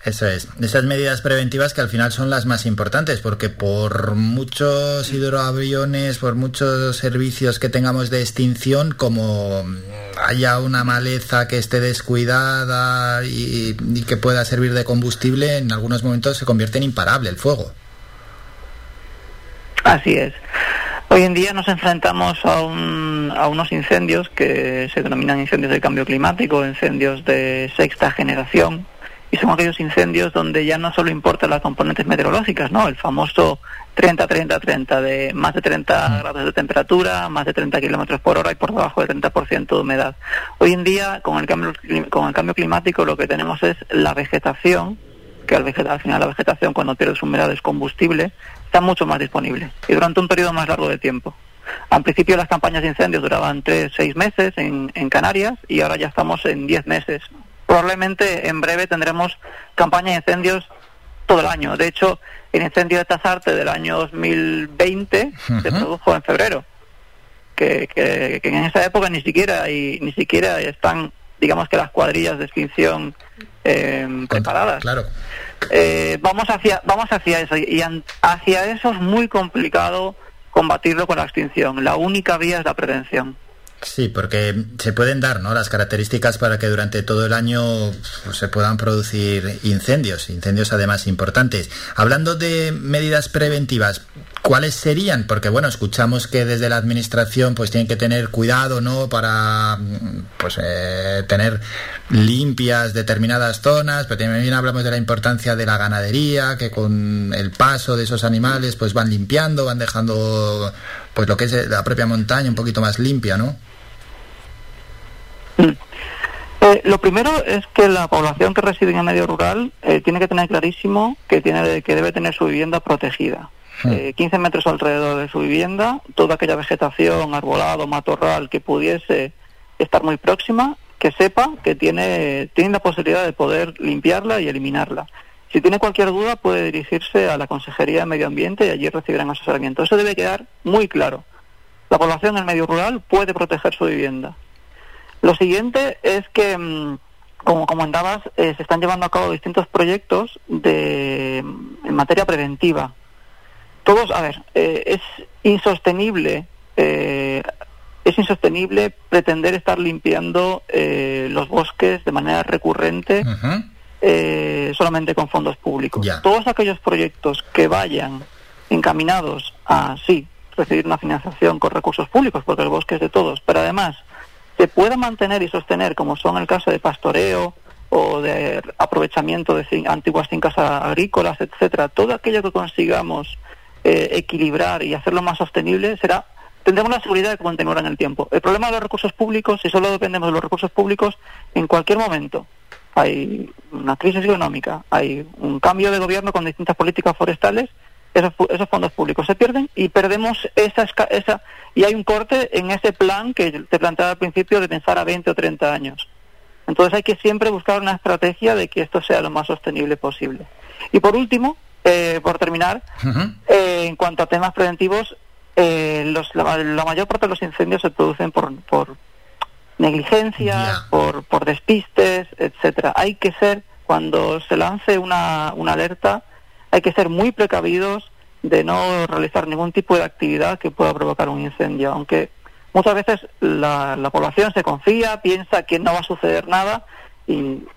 Eso es. Esas medidas preventivas que al final son las más importantes, porque por muchos hidroaviones, por muchos servicios que tengamos de extinción, como haya una maleza que esté descuidada y que pueda servir de combustible, en algunos momentos se convierte en imparable el fuego. Así es. Hoy en día nos enfrentamos a, un, a, unos incendios que se denominan incendios de cambio climático, incendios de sexta generación, y son aquellos incendios donde ya no solo importan las componentes meteorológicas, ¿no? El famoso 30-30-30 de más de 30 grados de temperatura, más de 30 kilómetros por hora y por debajo de 30% de humedad. Hoy en día, con el, cambio, con el cambio climático, lo que tenemos es la vegetación, que al, al final la vegetación cuando pierde su humedad es combustible, está mucho más disponible y durante un periodo más largo de tiempo. Al principio las campañas de incendios duraban 3, 6 meses en, en Canarias y ahora ya estamos en 10 meses. Probablemente en breve tendremos campaña de incendios todo el año. De hecho, el incendio de Tazarte del año 2020 uh -huh. se produjo en febrero, que, que, que, en esa época ni siquiera y ni siquiera están, digamos que las cuadrillas de extinción eh, preparadas. Claro. Eh, vamos hacia vamos hacia eso y hacia eso es muy complicado combatirlo con la extinción. La única vía es la prevención. Sí, porque se pueden dar ¿no? las características para que durante todo el año pues, se puedan producir incendios, incendios además importantes. Hablando de medidas preventivas, ¿cuáles serían? Porque bueno, escuchamos que desde la administración pues tienen que tener cuidado, ¿no? Para pues eh, tener limpias determinadas zonas, pero también hablamos de la importancia de la ganadería, que con el paso de esos animales pues van limpiando, van dejando pues lo que es la propia montaña un poquito más limpia, ¿no? Eh, lo primero es que la población que reside en el medio rural eh, tiene que tener clarísimo que, tiene, que debe tener su vivienda protegida. Eh, 15 metros alrededor de su vivienda, toda aquella vegetación, arbolado, matorral que pudiese estar muy próxima, que sepa que tiene, tiene la posibilidad de poder limpiarla y eliminarla. Si tiene cualquier duda puede dirigirse a la Consejería de Medio Ambiente y allí recibirán asesoramiento. Eso debe quedar muy claro. La población en el medio rural puede proteger su vivienda. Lo siguiente es que, como comentabas, eh, se están llevando a cabo distintos proyectos de, en materia preventiva. Todos, a ver, eh, es insostenible, eh, es insostenible pretender estar limpiando eh, los bosques de manera recurrente uh -huh. solamente con fondos públicos. Ya. Todos aquellos proyectos que vayan encaminados a, sí, recibir una financiación con recursos públicos, porque el bosque es de todos, pero además se pueda mantener y sostener, como son el caso de pastoreo o de aprovechamiento de antiguas fincas agrícolas, etcétera, todo aquello que consigamos eh, equilibrar y hacerlo más sostenible será tendremos la seguridad de que en el tiempo. El problema de los recursos públicos, si solo dependemos de los recursos públicos, en cualquier momento hay una crisis económica, hay un cambio de gobierno con distintas políticas forestales esos, esos, fondos públicos se pierden y perdemos esa, esa y hay un corte en ese plan que te planteaba al principio de pensar a 20 o 30 años. Entonces hay que siempre buscar una estrategia de que esto sea lo más sostenible posible. Y por último, eh, por terminar, uh -huh. eh, en cuanto a temas preventivos, eh, los, la, la, mayor parte de los incendios se producen por, por negligencia, yeah. por, por despistes, etcétera. Hay que ser, cuando se lance una, una alerta, hay que ser muy precavidos de no realizar ningún tipo de actividad que pueda provocar un incendio, aunque muchas veces la, la, población se confía, piensa que no va a suceder nada y en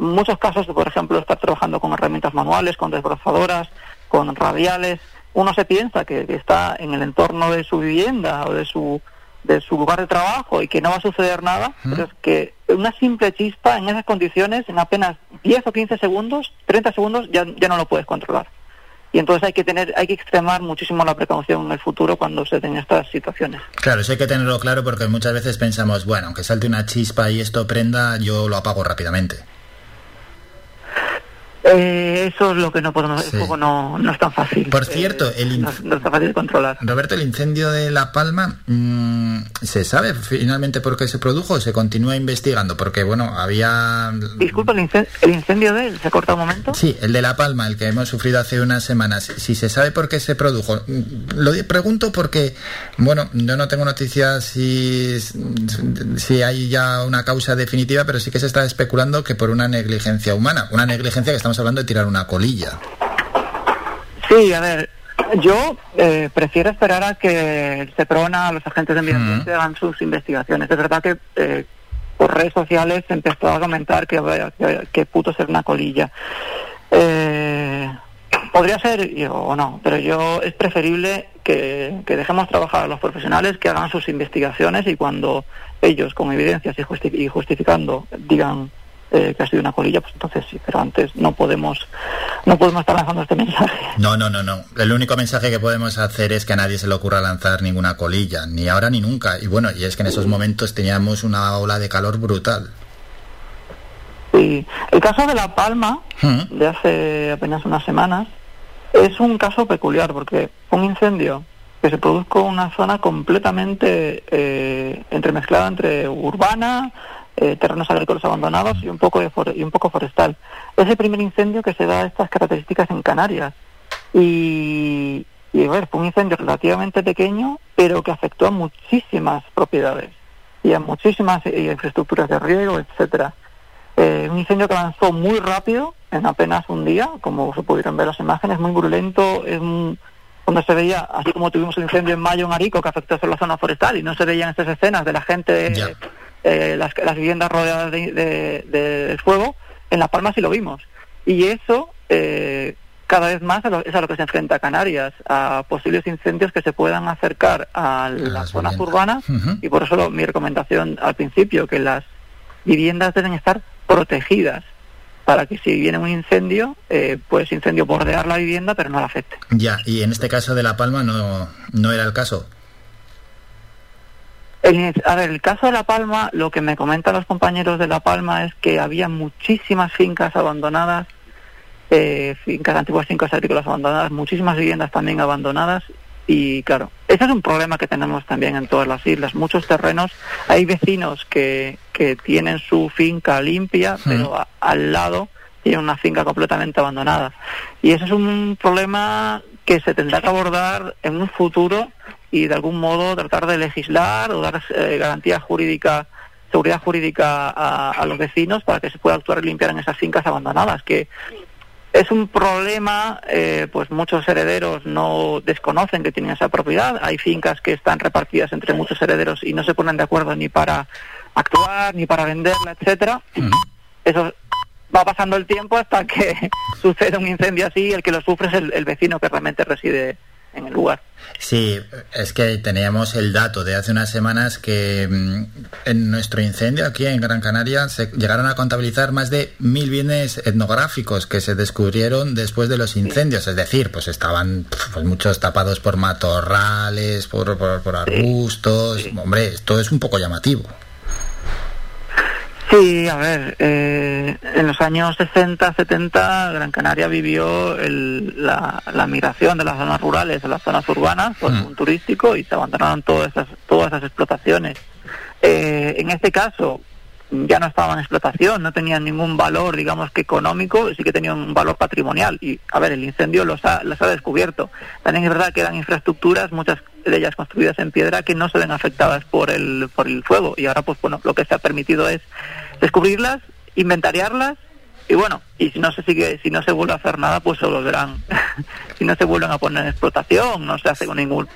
muchos casos, por ejemplo, estar trabajando con herramientas manuales, con desbrozadoras, con radiales, uno se piensa que, que está en el entorno de su vivienda o de su de su lugar de trabajo y que no va a suceder nada, pero es que una simple chispa en esas condiciones, en apenas 10 o 15 segundos, 30 segundos, ya, ya no lo puedes controlar. Y entonces hay que tener, hay que extremar muchísimo la precaución en el futuro cuando se den estas situaciones. Claro, eso hay que tenerlo claro porque muchas veces pensamos, bueno, aunque salte una chispa y esto prenda, yo lo apago rápidamente. Eh, eso es lo que no podemos, el fuego no, no es tan fácil. Por cierto, Eh, el no, no es tan fácil controlar. Roberto, el incendio de La Palma, mm, ¿se sabe finalmente por qué se produjo o se continúa investigando? Porque, bueno, había... Disculpa, el incendio, el incendio de él, ¿se corta un momento? Sí, el de La Palma, el que hemos sufrido hace unas semanas. Si se sabe por qué se produjo. Mm, Lo pregunto porque, bueno, yo no tengo noticias si, si hay ya una causa definitiva, pero sí que se está especulando que por una negligencia humana. Una negligencia que estamos hablando de tirar una colilla. Sí, a ver, yo eh, prefiero esperar a que el SEPRONA, los agentes de medio ambiente hagan sus investigaciones. Es verdad que eh, por redes sociales empezó a comentar que, que, que puto ser una colilla. Eh, podría ser o no, pero yo es preferible que, que dejemos trabajar a los profesionales, que hagan sus investigaciones y cuando ellos, con evidencias y, justi- y justificando, digan eh, que ha sido una colilla, pues entonces sí, pero antes no podemos no podemos estar lanzando este mensaje. No, no, no, no. El único mensaje que podemos hacer es que a nadie se le ocurra lanzar ninguna colilla, ni ahora ni nunca. Y bueno, y es que en esos momentos teníamos una ola de calor brutal. Sí. El caso de La Palma, de hace apenas unas semanas, es un caso peculiar porque fue un incendio que se produjo en una zona completamente eh, entremezclada entre urbana, eh, terrenos agrícolas abandonados y un poco de y un poco forestal. Es el primer incendio que se da estas características en Canarias y, y a ver, fue un incendio relativamente pequeño, pero que afectó a muchísimas propiedades y a muchísimas eh, infraestructuras de riego, etcétera. Eh, un incendio que avanzó muy rápido, en apenas un día, como se pudieron ver las imágenes, muy virulento, es un- donde se veía, así como tuvimos el incendio en mayo en Arico, que afectó solo la zona forestal, y no se veían estas escenas de la gente, eh, las, las viviendas rodeadas de, de- fuego, en La Palma sí lo vimos. Y eso, eh, cada vez más a lo- es a lo que se enfrenta Canarias, a posibles incendios que se puedan acercar a las zonas urbanas, y por eso lo- mi recomendación al principio, que las viviendas deben estar protegidas para que si viene un incendio, eh, pues incendio bordear la vivienda pero no la afecte. Ya, y en este caso de La Palma no, no era el caso. El- a ver, el caso de La Palma, lo que me comentan los compañeros de La Palma es que había muchísimas fincas abandonadas, eh, fincas, antiguas fincas agrícolas abandonadas, muchísimas viviendas también abandonadas y claro, ese es un problema que tenemos también en todas las islas. Muchos terrenos, hay vecinos que, que tienen su finca limpia, pero a- al lado tienen una finca completamente abandonada. Y eso es un problema que se tendrá que abordar en un futuro y de algún modo tratar de legislar o dar eh, garantía jurídica, seguridad jurídica a, a los vecinos para que se pueda actuar y limpiar en esas fincas abandonadas, que es un problema, eh, pues muchos herederos no desconocen que tienen esa propiedad. Hay fincas que están repartidas entre muchos herederos y no se ponen de acuerdo ni para actuar, ni para venderla, etcétera. Eso va pasando el tiempo hasta que sucede un incendio así y el que lo sufre es el, el vecino que realmente reside en el lugar. Sí, es que teníamos el dato de hace unas semanas que mm, en nuestro incendio aquí en Gran Canaria se llegaron a contabilizar más de mil bienes etnográficos que se descubrieron después de los incendios. Es decir, pues estaban pues, muchos tapados por matorrales, por, por, por arbustos. Hombre, esto es un poco llamativo. Sí, a ver, eh, en los años 60, 70, Gran Canaria vivió el- la, la migración de las zonas rurales a las zonas urbanas por un turístico y se abandonaron todas esas, todas esas explotaciones. Eh, en este caso, ya no estaban en explotación, no tenían ningún valor, digamos que económico, sí que tenían un valor patrimonial. Y, a ver, el incendio los ha, los ha descubierto. También es verdad que eran infraestructuras, muchas de ellas construidas en piedra, que no se ven afectadas por el, por el fuego. Y ahora, pues bueno, lo que se ha permitido es descubrirlas, inventariarlas, y bueno, y si no se sigue, si no se vuelve a hacer nada, pues se volverán, si no se vuelven a poner en explotación, no se hace con ningún,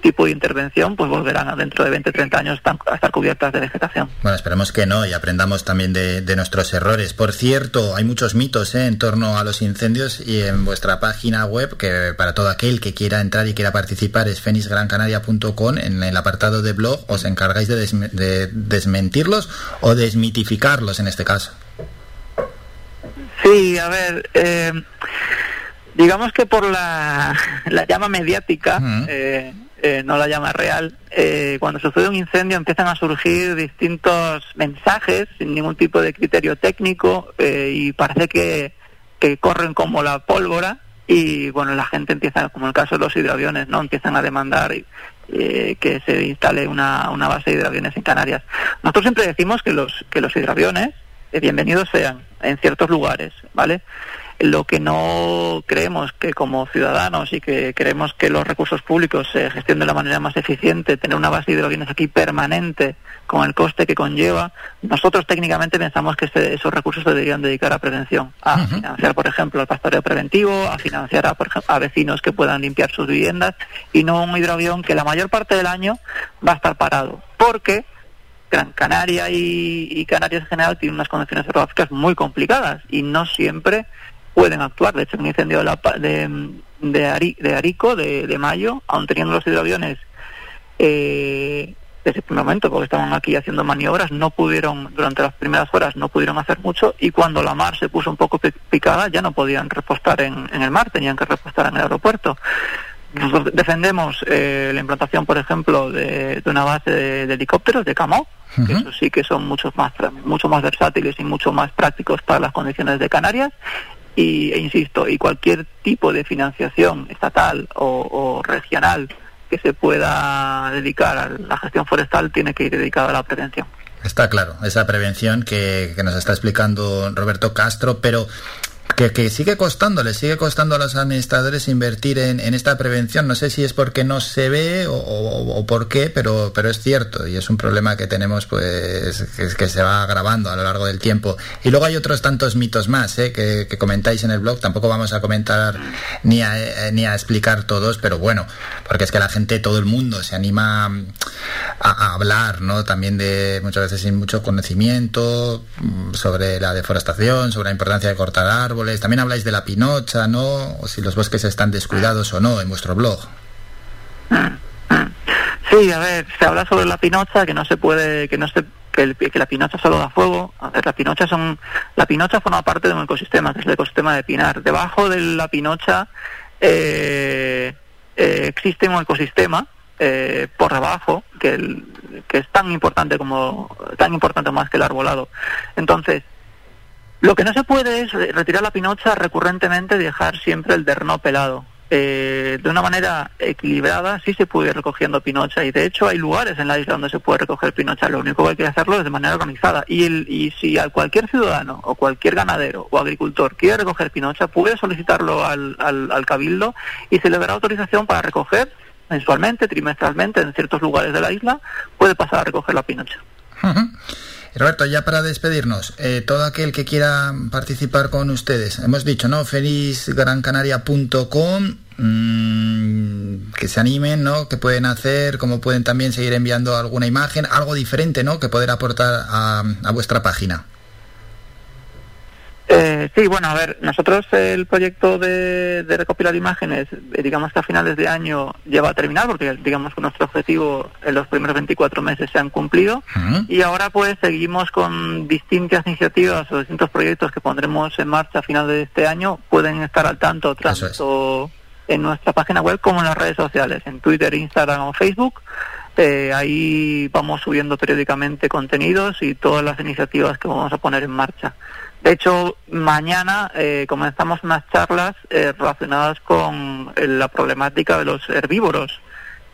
tipo de intervención, pues volverán dentro de 20, 30 años a estar cubiertas de vegetación. Bueno, esperemos que no y aprendamos también de, nuestros errores. Por cierto, hay muchos mitos ¿eh? en torno a los incendios y en vuestra página web, que para todo aquel que quiera entrar y quiera participar es fenisgrancanaria.com, en el apartado de blog os encargáis de, de desmentirlos o desmitificarlos en este caso. Sí, a ver, eh, digamos que por la, llama mediática, eh, eh, no la llama real, cuando sucede un incendio empiezan a surgir distintos mensajes sin ningún tipo de criterio técnico y parece que, que corren como la pólvora y bueno, la gente empieza, como el caso de los hidroaviones, ¿no? Empiezan a demandar que se instale una, una base de hidroaviones en Canarias. Nosotros siempre decimos que los, que los hidroaviones bienvenidos sean en ciertos lugares, ¿vale? Lo que no creemos que como ciudadanos y que creemos que los recursos públicos se gestionen de la manera más eficiente, tener una base de hidroaviones aquí permanente con el coste que conlleva, nosotros técnicamente pensamos que esos recursos se deberían dedicar a prevención, a financiar, por ejemplo, el pastoreo preventivo, a financiar a, por ejemplo, a vecinos que puedan limpiar sus viviendas y no un hidroavión que la mayor parte del año va a estar parado. Porque Gran Canaria y, Canarias en general tienen unas condiciones hidrográficas muy complicadas y no siempre pueden actuar. De hecho, un incendio de, de, de, Arico, de, mayo, aun teniendo los hidroaviones eh, desde el primer momento, porque estaban aquí haciendo maniobras, no pudieron, durante las primeras horas no pudieron hacer mucho y cuando la mar se puso un poco picada ya no podían repostar en, en el mar, tenían que repostar en el aeropuerto. Nosotros defendemos eh, la implantación, por ejemplo, de, una base de, helicópteros, de CAMO, que eso sí que son muchos más, mucho más versátiles y mucho más prácticos para las condiciones de Canarias. Y, e insisto, y cualquier tipo de financiación estatal o, regional que se pueda dedicar a la gestión forestal tiene que ir dedicada a la prevención. Está claro, esa prevención que, que, nos está explicando Roberto Castro, pero que, sigue costando, le sigue costando a los administradores invertir en, esta prevención. No sé si es porque no se ve o, por qué, pero, pero es cierto y es un problema que tenemos pues que, se va agravando a lo largo del tiempo. Y luego hay otros tantos mitos más ¿eh? que, comentáis en el blog. Tampoco vamos a comentar ni a, ni a explicar todos, pero bueno, porque es que la gente, todo el mundo se anima a, a hablar, ¿no? También de muchas veces sin mucho conocimiento mm, sobre la deforestación, sobre la importancia de cortar árboles también habláis de la pinocha, ¿no? O si los bosques están descuidados o no en vuestro blog. Sí, a ver, se habla sobre la pinocha, que no se puede, que no se que, la pinocha solo da fuego. A ver, la pinocha son, la pinocha forma parte de un ecosistema, que es el ecosistema de Pinar. Debajo de la pinocha eh, eh, existe un ecosistema eh, por debajo que, que es tan importante como tan importante más que el arbolado. Entonces, lo que no se puede es retirar la pinocha recurrentemente y dejar siempre el derno pelado. Eh, de una manera equilibrada sí se puede ir recogiendo pinocha y de hecho hay lugares en la isla donde se puede recoger pinocha. Lo único que hay que hacerlo es de manera organizada. Y, el, y si a cualquier ciudadano o cualquier ganadero o agricultor quiere recoger pinocha, puede solicitarlo al, al, cabildo y se le dará autorización para recoger mensualmente, trimestralmente en ciertos lugares de la isla, puede pasar a recoger la pinocha. Roberto, ya para despedirnos, eh, todo aquel que quiera participar con ustedes, hemos dicho, ¿no? felizgrancanaria.com, mmm, que se animen, ¿no? Que pueden hacer, como pueden también seguir enviando alguna imagen, algo diferente, ¿no? Que poder aportar a vuestra página. Eh, sí, bueno, a ver, nosotros el proyecto de, recopilar imágenes, eh, digamos que a finales de año lleva a terminar, porque digamos que nuestro objetivo en los primeros 24 meses se han cumplido, y ahora pues seguimos con distintas iniciativas o distintos proyectos que pondremos en marcha a final de este año, pueden estar al tanto tanto en nuestra página web como en las redes sociales, en Twitter, Instagram o Facebook. Eh, ahí vamos subiendo periódicamente contenidos y todas las iniciativas que vamos a poner en marcha. De hecho, mañana eh, comenzamos unas charlas eh, relacionadas con eh, la problemática de los herbívoros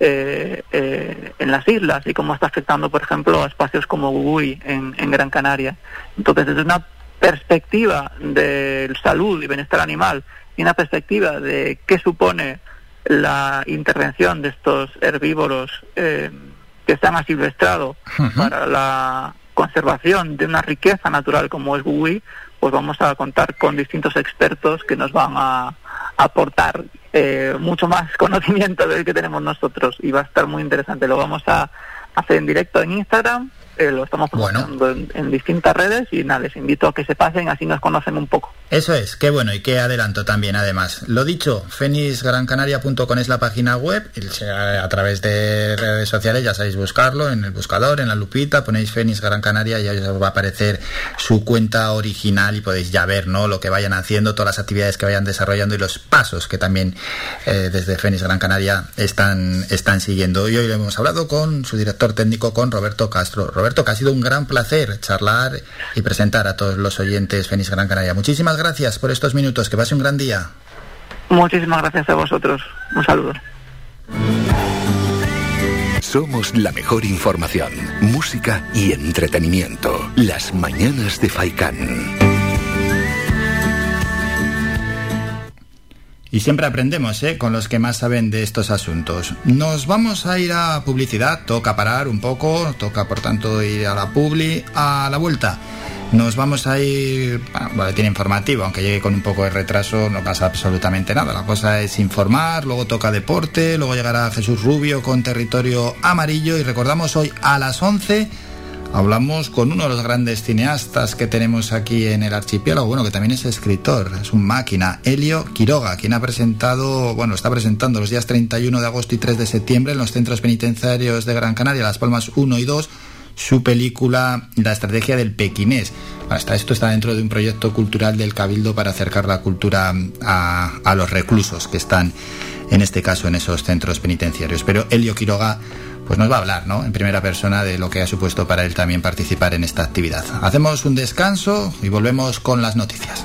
en las islas y cómo está afectando, por ejemplo, a espacios como Gugui en, Gran Canaria. Entonces, desde una perspectiva de salud y bienestar animal y una perspectiva de qué supone la intervención de estos herbívoros que están asilvestrados para la conservación de una riqueza natural como es Gugui, pues vamos a contar con distintos expertos que nos van a, aportar eh, mucho más conocimiento del que tenemos nosotros y va a estar muy interesante. Lo vamos a hacer en directo en Instagram eh, lo estamos promocionando en, distintas redes y nada, les invito a que se pasen, así nos conocen un poco. Eso es, qué bueno y qué adelanto también además. Lo dicho, fenisgrancanaria.com es la página web, a través de redes sociales ya sabéis buscarlo, en el buscador, en la lupita, ponéis Fenis Gran Canaria y ya os va a aparecer su cuenta original y podéis ya ver ¿no? lo que vayan haciendo, todas las actividades que vayan desarrollando y los pasos que también eh, desde Fenis Gran Canaria están, están siguiendo. Y hoy hemos hablado con su director técnico, con Roberto Castro. Roberto que ha sido un gran placer charlar y presentar a todos los oyentes Fénix Gran Canaria. Muchísimas por estos minutos, que pase un gran día. Muchísimas gracias a vosotros. Un saludo. Somos la mejor información, música y entretenimiento. Las mañanas de Faikán. Y siempre aprendemos ¿eh? con los que más saben de estos asuntos. Nos vamos a ir a publicidad, toca parar un poco, toca por tanto ir a la publi, a la vuelta. Nos vamos a ir, bueno, tiene informativo, aunque llegue con un poco de retraso, no pasa absolutamente nada. La cosa es informar, luego toca deporte, luego llegará Jesús Rubio con territorio amarillo y recordamos hoy a las 11 Hablamos con uno de los grandes cineastas que tenemos aquí en el archipiélago, bueno, que también es escritor, es un máquina, Helio Quiroga, quien ha presentado, bueno, está presentando los días 31 de agosto y 3 de septiembre en los centros penitenciarios de Gran Canaria, Las Palmas 1 y 2, su película La estrategia del pequinés. Hasta esto está dentro de un proyecto cultural del Cabildo para acercar la cultura a, a los reclusos que están, en este caso, en esos centros penitenciarios. Pero Helio Quiroga pues nos va a hablar, ¿no? En primera persona de lo que ha supuesto para él también participar en esta actividad. Hacemos un descanso y volvemos con las noticias.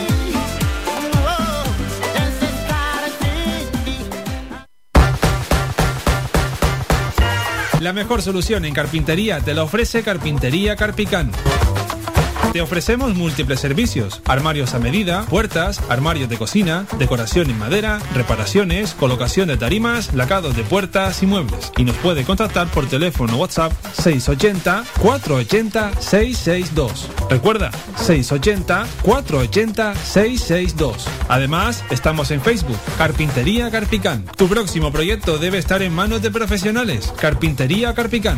La mejor solución en carpintería te la ofrece Carpintería Carpicán. Te ofrecemos múltiples servicios, armarios a medida, puertas, armarios de cocina, decoración en madera, reparaciones, colocación de tarimas, lacados de puertas y muebles. Y nos puede contactar por teléfono WhatsApp 680-480-662. Recuerda, 680-480-662. Además, estamos en Facebook, Carpintería Carpicán. Tu próximo proyecto debe estar en manos de profesionales. Carpintería Carpicán.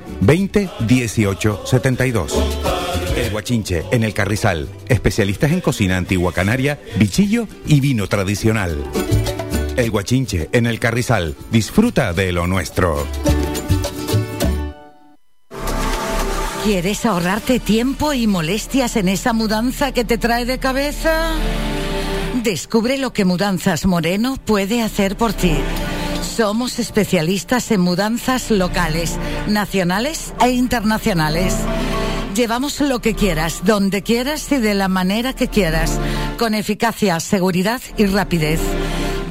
20 18 72. El Guachinche, en el Carrizal. Especialistas en cocina antigua canaria, bichillo y vino tradicional. El Guachinche, en el Carrizal. Disfruta de lo nuestro. ¿Quieres ahorrarte tiempo y molestias en esa mudanza que te trae de cabeza? Descubre lo que Mudanzas Moreno puede hacer por ti. Somos especialistas en mudanzas locales, nacionales e internacionales. Llevamos lo que quieras, donde quieras y de la manera que quieras, con eficacia, seguridad y rapidez.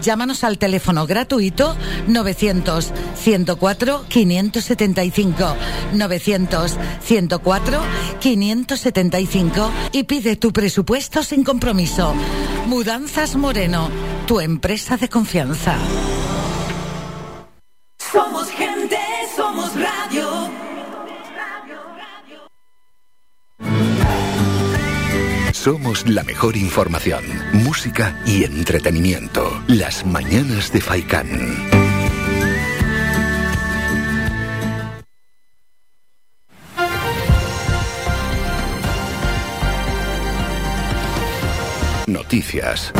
Llámanos al teléfono gratuito 900 104 575 900 104 575 y pide tu presupuesto sin compromiso. Mudanzas Moreno, tu empresa de confianza. Somos gente, somos radio. Somos la mejor información, música y entretenimiento. Las mañanas de Faikán. Noticias.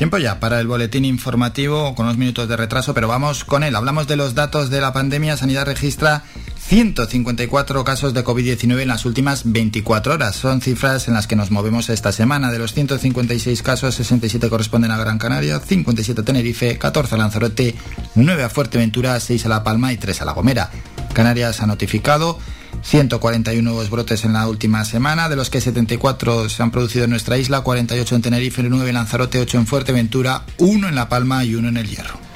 Tiempo ya para el boletín informativo con unos minutos de retraso, pero vamos con él. Hablamos de los datos de la pandemia. Sanidad registra 154 casos de COVID-19 en las últimas 24 horas. Son cifras en las que nos movemos esta semana. De los 156 casos, 67 corresponden a Gran Canaria, 57 a Tenerife, 14 a Lanzarote, 9 a Fuerteventura, 6 a La Palma y 3 a La Gomera. Canarias ha notificado 141 nuevos brotes en la última semana, de los que 74 se han producido en nuestra isla, 48 en Tenerife, 9 en Lanzarote, 8 en Fuerteventura, 1 en La Palma y 1 en El Hierro.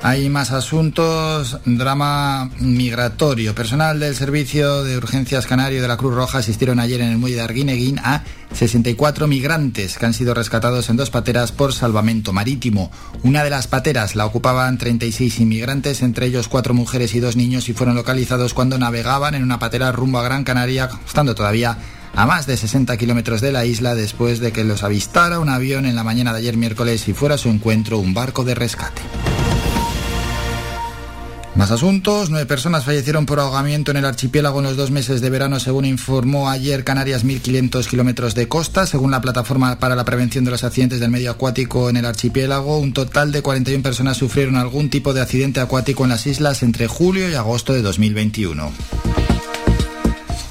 Hay más asuntos, drama migratorio. Personal del Servicio de Urgencias Canario de la Cruz Roja asistieron ayer en el muelle de Arguineguín a 64 migrantes que han sido rescatados en dos pateras por salvamento marítimo. Una de las pateras la ocupaban 36 inmigrantes, entre ellos cuatro mujeres y dos niños, y fueron localizados cuando navegaban en una patera rumbo a Gran Canaria, estando todavía a más de 60 kilómetros de la isla después de que los avistara un avión en la mañana de ayer miércoles y fuera a su encuentro un barco de rescate. Más asuntos. Nueve personas fallecieron por ahogamiento en el archipiélago en los dos meses de verano, según informó ayer Canarias 1.500 kilómetros de costa. Según la plataforma para la prevención de los accidentes del medio acuático en el archipiélago, un total de 41 personas sufrieron algún tipo de accidente acuático en las islas entre julio y agosto de 2021.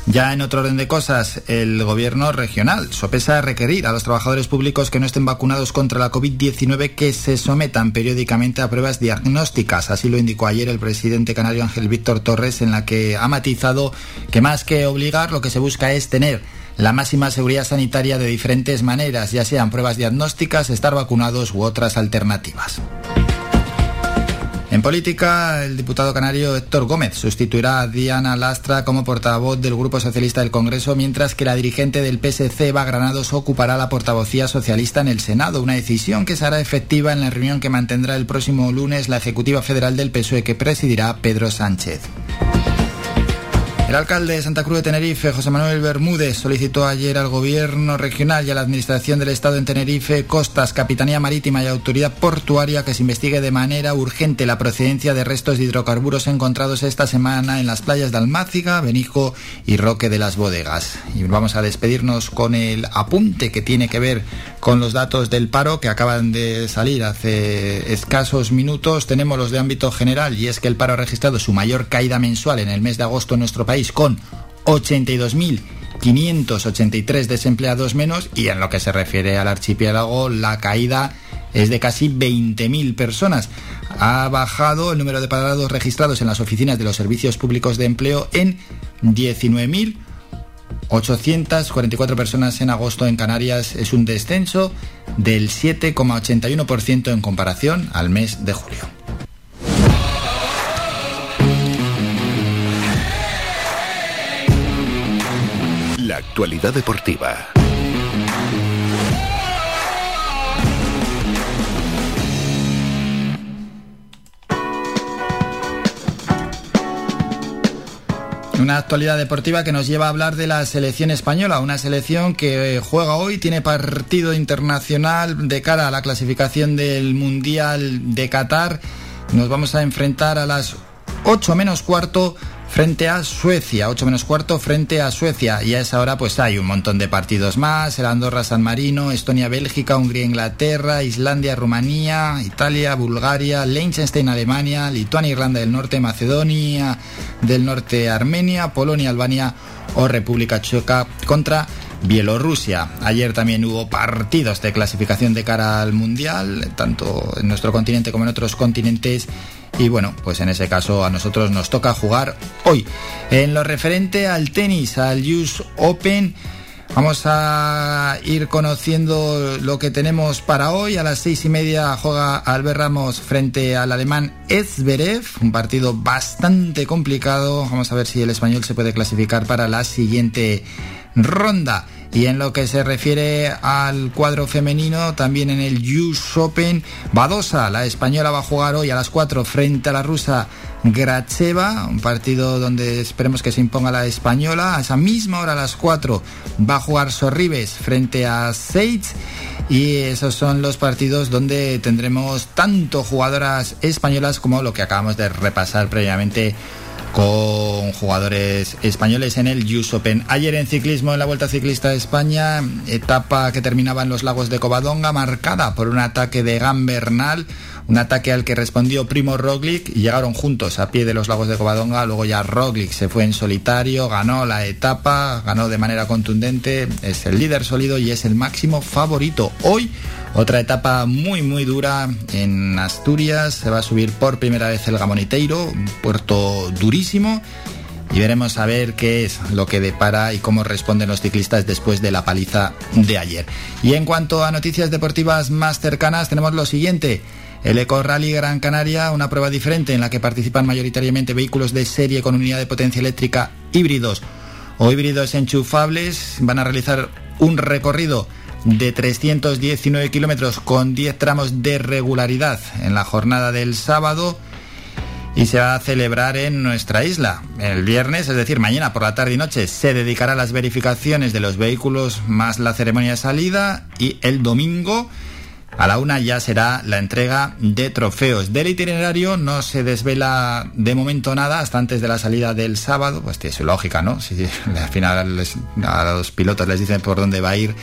Ya en otro orden de cosas, el gobierno regional sopesa requerir a los trabajadores públicos que no estén vacunados contra la COVID-19 que se sometan periódicamente a pruebas diagnósticas. Así lo indicó ayer el presidente canario Ángel Víctor Torres, en la que ha matizado que más que obligar, lo que se busca es tener la máxima seguridad sanitaria de diferentes maneras, ya sean pruebas diagnósticas, estar vacunados u otras alternativas. En política, el diputado canario Héctor Gómez sustituirá a Diana Lastra como portavoz del Grupo Socialista del Congreso, mientras que la dirigente del PSC, Eva Granados, ocupará la portavocía socialista en el Senado, una decisión que será efectiva en la reunión que mantendrá el próximo lunes la Ejecutiva Federal del PSOE que presidirá Pedro Sánchez. El alcalde de Santa Cruz de Tenerife, José Manuel Bermúdez, solicitó ayer al gobierno regional y a la administración del Estado en Tenerife, Costas, Capitanía Marítima y Autoridad Portuaria que se investigue de manera urgente la procedencia de restos de hidrocarburos encontrados esta semana en las playas de Almáciga, Benijo y Roque de las Bodegas. Y vamos a despedirnos con el apunte que tiene que ver con los datos del paro que acaban de salir hace escasos minutos. Tenemos los de ámbito general y es que el paro ha registrado su mayor caída mensual en el mes de agosto en nuestro país con 82.583 desempleados menos y en lo que se refiere al archipiélago la caída es de casi 20.000 personas. Ha bajado el número de parados registrados en las oficinas de los servicios públicos de empleo en 19.844 personas en agosto en Canarias. Es un descenso del 7,81% en comparación al mes de julio. La actualidad deportiva. Una actualidad deportiva que nos lleva a hablar de la selección española, una selección que juega hoy, tiene partido internacional de cara a la clasificación del Mundial de Qatar. Nos vamos a enfrentar a las 8 menos cuarto frente a Suecia, 8 menos cuarto frente a Suecia. Y a esa hora pues hay un montón de partidos más, el Andorra San Marino, Estonia Bélgica, Hungría Inglaterra, Islandia Rumanía, Italia Bulgaria, Liechtenstein Alemania, Lituania Irlanda del Norte, Macedonia del Norte Armenia, Polonia Albania o República Checa contra Bielorrusia. Ayer también hubo partidos de clasificación de cara al Mundial, tanto en nuestro continente como en otros continentes y bueno, pues en ese caso a nosotros nos toca jugar hoy. En lo referente al tenis, al US Open, vamos a ir conociendo lo que tenemos para hoy. A las seis y media juega Albert Ramos frente al alemán Zverev, un partido bastante complicado. Vamos a ver si el español se puede clasificar para la siguiente ronda. Y en lo que se refiere al cuadro femenino, también en el US Open, Badosa, la española, va a jugar hoy a las 4 frente a la rusa Gracheva, un partido donde esperemos que se imponga la española. A esa misma hora, a las 4, va a jugar Sorribes frente a Seitz. Y esos son los partidos donde tendremos tanto jugadoras españolas como lo que acabamos de repasar previamente con jugadores españoles en el US Open. Ayer en ciclismo, en la Vuelta Ciclista de España, etapa que terminaba en los lagos de Covadonga, marcada por un ataque de Gambernal, un ataque al que respondió Primo Roglic y llegaron juntos a pie de los lagos de Covadonga. Luego ya Roglic se fue en solitario, ganó la etapa, ganó de manera contundente, es el líder sólido y es el máximo favorito. Hoy otra etapa muy muy dura en Asturias, se va a subir por primera vez el Gamoniteiro, un puerto durísimo y veremos a ver qué es lo que depara y cómo responden los ciclistas después de la paliza de ayer. Y en cuanto a noticias deportivas más cercanas, tenemos lo siguiente. El Eco Rally Gran Canaria, una prueba diferente en la que participan mayoritariamente vehículos de serie con unidad de potencia eléctrica híbridos o híbridos enchufables, van a realizar un recorrido de 319 kilómetros con 10 tramos de regularidad en la jornada del sábado y se va a celebrar en nuestra isla. El viernes, es decir, mañana por la tarde y noche, se dedicará a las verificaciones de los vehículos más la ceremonia de salida y el domingo a la una ya será la entrega de trofeos. Del itinerario no se desvela de momento nada hasta antes de la salida del sábado, pues tiene su lógica, ¿no? Si al final a los pilotos les dicen por dónde va a ir,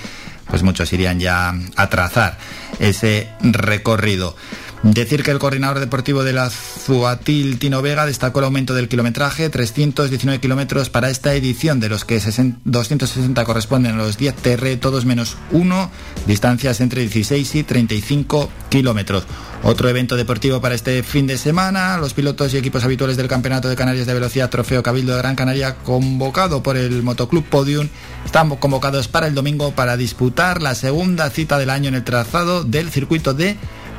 pues muchos irían ya a trazar ese recorrido. Decir que el coordinador deportivo de la Zuatil, Tino Vega, destacó el aumento del kilometraje, 319 kilómetros para esta edición, de los que 260 corresponden a los 10 TR, todos menos uno, distancias entre 16 y 35 kilómetros. Otro evento deportivo para este fin de semana, los pilotos y equipos habituales del Campeonato de Canarias de Velocidad Trofeo Cabildo de Gran Canaria, convocado por el Motoclub Podium, están convocados para el domingo para disputar la segunda cita del año en el trazado del circuito de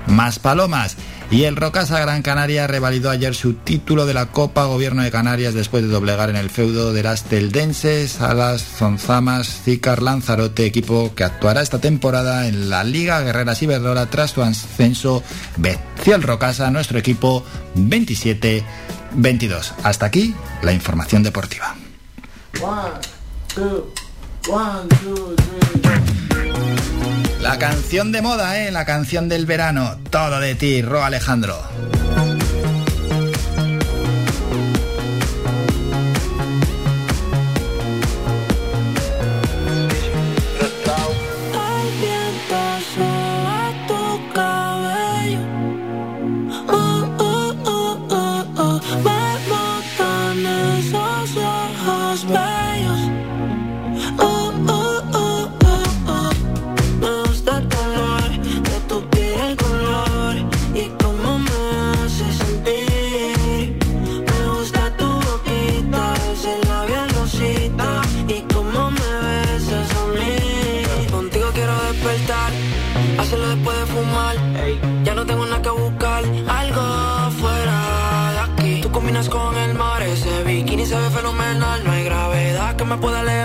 más palomas. Y el Rocasa Gran Canaria revalidó ayer su título de la Copa Gobierno de Canarias después de doblegar en el feudo de las Teldenses a las Zonzamas Zícar Lanzarote, equipo que actuará esta temporada en la Liga Guerreras Iberdrola tras su ascenso. El Rocasa, nuestro equipo 27-22. Hasta aquí la información deportiva. La canción de moda, ¿eh? La canción del verano. Todo de ti, Ro Alejandro. me pueda leer.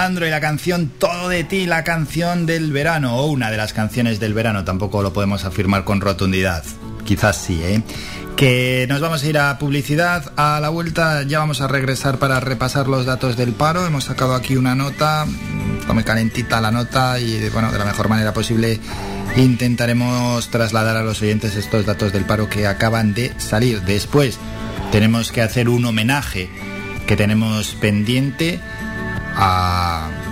Alejandro y la canción Todo de ti, la canción del verano, o una de las canciones del verano, tampoco lo podemos afirmar con rotundidad. Quizás sí, ¿eh? Que nos vamos a ir a publicidad. A la vuelta ya vamos a regresar para repasar los datos del paro. Hemos sacado aquí una nota, está muy calentita la nota y bueno, de la mejor manera posible intentaremos trasladar a los oyentes estos datos del paro que acaban de salir. Después tenemos que hacer un homenaje que tenemos pendiente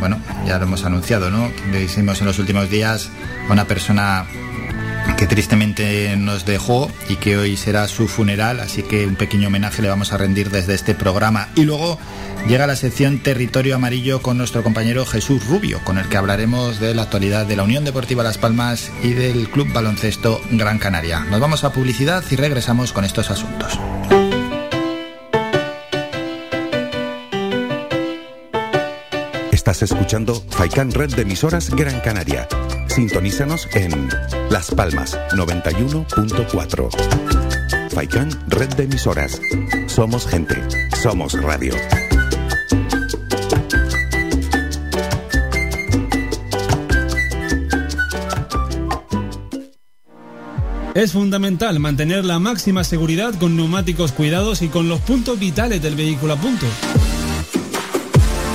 bueno, ya lo hemos anunciado, ¿no? Le hicimos en los últimos días a una persona que tristemente nos dejó y que hoy será su funeral, así que un pequeño homenaje le vamos a rendir desde este programa. Y luego llega la sección Territorio Amarillo con nuestro compañero Jesús Rubio, con el que hablaremos de la actualidad de la Unión Deportiva Las Palmas y del Club Baloncesto Gran Canaria. Nos vamos a publicidad y regresamos con estos asuntos. Estás escuchando Faikan Red de emisoras Gran Canaria. Sintonízanos en Las Palmas 91.4. Faikan Red de emisoras. Somos gente. Somos radio. Es fundamental mantener la máxima seguridad con neumáticos cuidados y con los puntos vitales del vehículo a punto.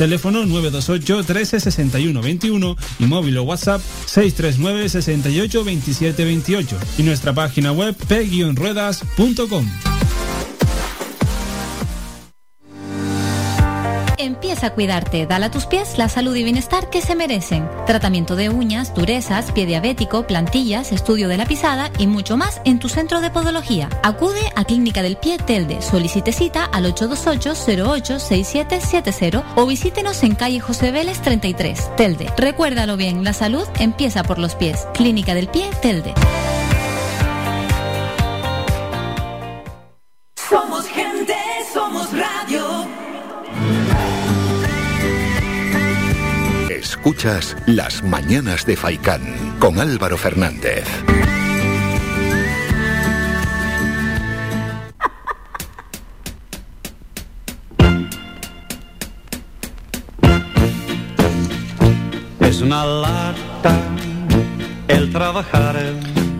Teléfono 928 13 61 21 y móvil o WhatsApp 639 68 27 28 y nuestra página web p-ruedas.com. Empieza a cuidarte. Dale a tus pies la salud y bienestar que se merecen. Tratamiento de uñas, durezas, pie diabético, plantillas, estudio de la pisada y mucho más en tu centro de podología. Acude a Clínica del Pie Telde. Solicite cita al 828-086770 o visítenos en calle José Vélez 33, Telde. Recuérdalo bien, la salud empieza por los pies. Clínica del Pie Telde. Escuchas Las Mañanas de Faicán con Álvaro Fernández. Es una lata el trabajar.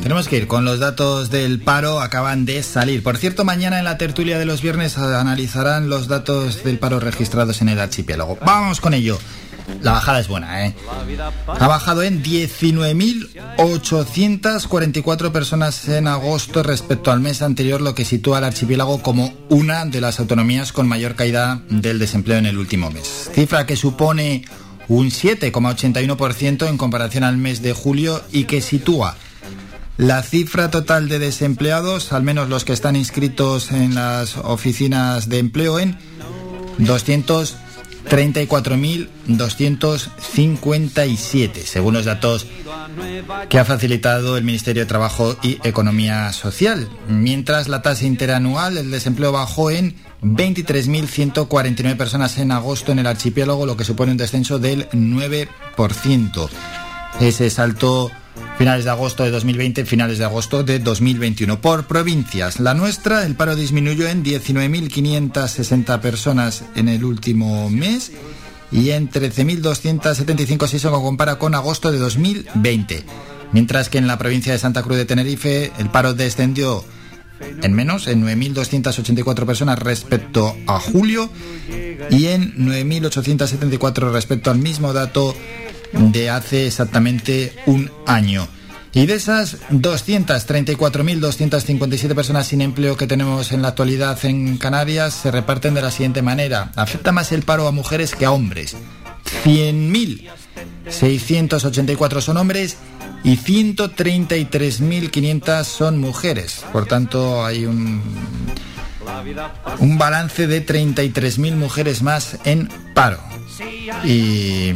Tenemos que ir con los datos del paro, acaban de salir. Por cierto, mañana en la tertulia de los viernes analizarán los datos del paro registrados en el archipiélago. Vamos con ello. La bajada es buena, ¿eh? Ha bajado en 19.844 personas en agosto respecto al mes anterior, lo que sitúa al archipiélago como una de las autonomías con mayor caída del desempleo en el último mes. Cifra que supone un 7,81% en comparación al mes de julio y que sitúa la cifra total de desempleados, al menos los que están inscritos en las oficinas de empleo, en 234.257, según los datos que ha facilitado el Ministerio de Trabajo y Economía Social. Mientras la tasa interanual, el desempleo bajó en 23.149 personas en agosto en el archipiélago, lo que supone un descenso del 9%. Ese salto finales de agosto de 2020, finales de agosto de 2021. Por provincias, la nuestra, el paro disminuyó en 19.560 personas en el último mes y en 13.275 si se compara con agosto de 2020. Mientras que en la provincia de Santa Cruz de Tenerife el paro descendió en menos, en 9.284 personas respecto a julio y en 9.874 respecto al mismo dato de hace exactamente un año. Y de esas 234.257 personas sin empleo que tenemos en la actualidad en Canarias, se reparten de la siguiente manera. Afecta más el paro a mujeres que a hombres. 100.684 son hombres y 133.500 son mujeres. Por tanto, hay un, un balance de 33.000 mujeres más en paro. Y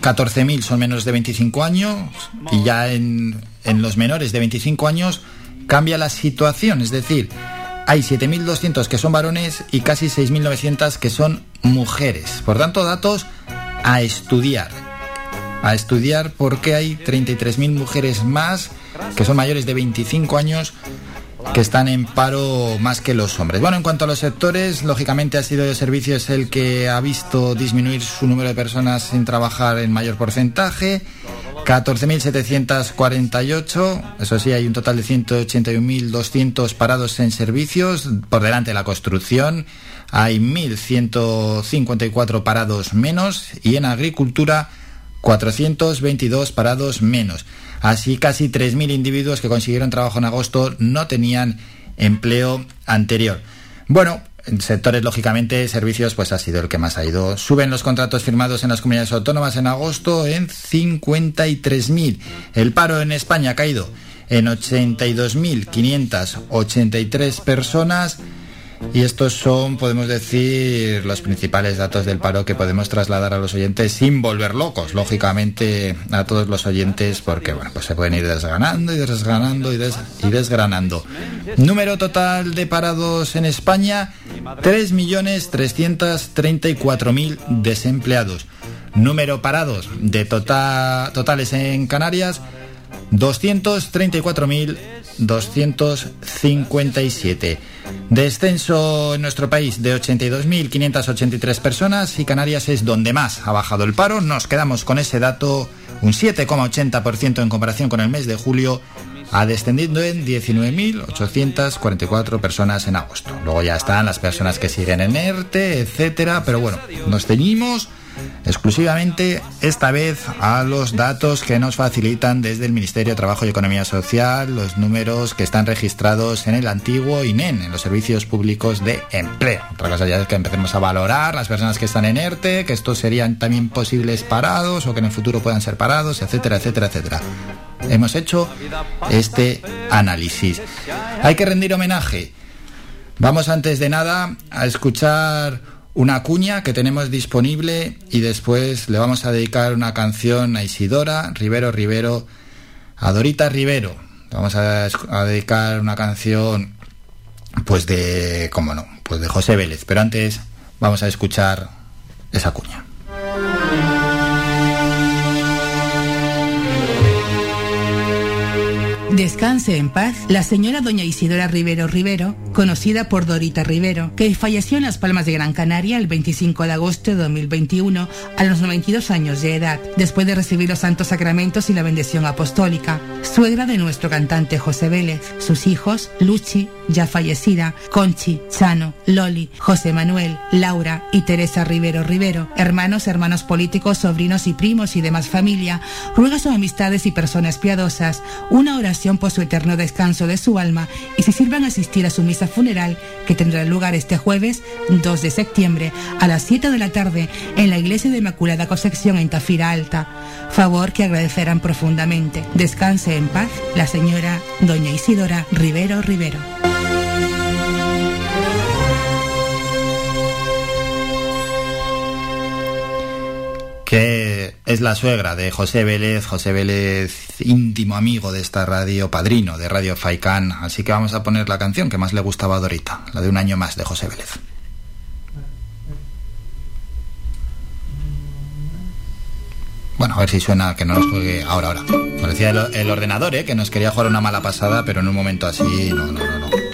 14.000 son menores de 25 años y ya en, en los menores de 25 años cambia la situación, es decir, hay 7.200 que son varones y casi 6.900 que son mujeres. Por tanto, datos a estudiar. A estudiar porque hay 33.000 mujeres más que son mayores de 25 años que están en paro más que los hombres. Bueno, en cuanto a los sectores, lógicamente ha sido de servicios el que ha visto disminuir su número de personas sin trabajar en mayor porcentaje. 14.748, eso sí, hay un total de 181.200 parados en servicios, por delante de la construcción hay 1.154 parados menos y en agricultura 422 parados menos. Así casi 3.000 individuos que consiguieron trabajo en agosto no tenían empleo anterior. Bueno, en sectores, lógicamente, servicios, pues ha sido el que más ha ido. Suben los contratos firmados en las comunidades autónomas en agosto en 53.000. El paro en España ha caído en 82.583 personas y estos son, podemos decir, los principales datos del paro que podemos trasladar a los oyentes sin volver locos, lógicamente, a todos los oyentes, porque bueno, pues se pueden ir desgranando y desgranando y, y desgranando. Número total de parados en España, 3.334.000 desempleados. Número parados de total, totales en Canarias, 234.257. Descenso en nuestro país de 82.583 personas y Canarias es donde más ha bajado el paro. Nos quedamos con ese dato, un 7,80% en comparación con el mes de julio, ha descendido en 19.844 personas en agosto. Luego ya están las personas que siguen en ERTE, etcétera, pero bueno, nos ceñimos exclusivamente esta vez a los datos que nos facilitan desde el Ministerio de Trabajo y Economía Social, los números que están registrados en el antiguo INEN, en los servicios públicos de empleo. Otra cosa ya es que empecemos a valorar las personas que están en ERTE, que estos serían también posibles parados o que en el futuro puedan ser parados, etcétera, etcétera, etcétera. Hemos hecho este análisis. Hay que rendir homenaje. Vamos antes de nada a escuchar una cuña que tenemos disponible y después le vamos a dedicar una canción a Isidora Rivero Rivero, a Dorita Rivero. Vamos a, dedicar una canción pues de, cómo no, pues de José Vélez. Pero antes vamos a escuchar esa cuña. Descanse en paz la señora doña Isidora Rivero Rivero, conocida por Dorita Rivero, que falleció en Las Palmas de Gran Canaria el 25 de agosto de 2021 a los 92 años de edad, después de recibir los santos sacramentos y la bendición apostólica. Suegra de nuestro cantante José Vélez, sus hijos, Luchi, ya fallecida, Conchi, Chano, Loli, José Manuel, Laura y Teresa Rivero Rivero, hermanos, hermanos políticos, sobrinos y primos y demás familia, ruega sus amistades y personas piadosas, una oración por su eterno descanso de su alma y se sirvan asistir a su misa funeral que tendrá lugar este jueves 2 de septiembre a las 7 de la tarde en la Iglesia de Inmaculada Concepción en Tafira Alta. Favor que agradecerán profundamente. Descanse en paz la señora doña Isidora Rivero Rivero. Que es la suegra de José Vélez, José Vélez íntimo amigo de esta radio, padrino de Radio Faicán, así que vamos a poner la canción que más le gustaba a Dorita, la de un año más de José Vélez. Bueno, a ver si suena que no nos juegue ahora, ahora. Parecía el, el ordenador, ¿eh? Que nos quería jugar una mala pasada, pero en un momento así, no, no, no, no.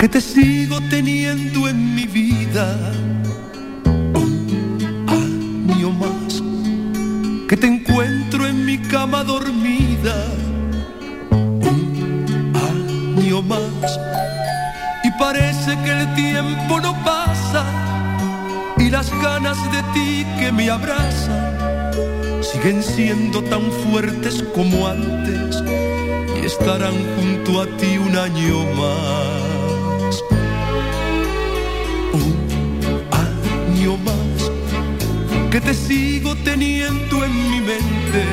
Que te sigo teniendo en mi vida. Un año más que te encuentro en mi cama dormida. Un año más y parece que el tiempo no pasa y las ganas de ti que me abrazan siguen siendo tan fuertes como antes y estarán junto a ti un año más. Que te sigo teniendo en mi mente.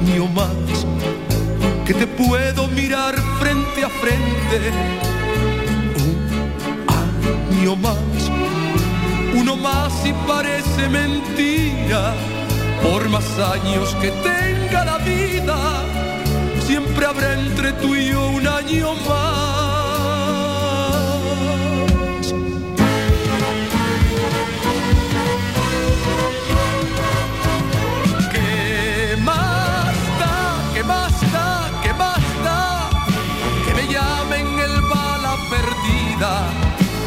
Un año más que te puedo mirar frente a frente. Un año más, uno más y parece mentira por más años que tenga la vida, siempre habrá entre tú y yo un año más.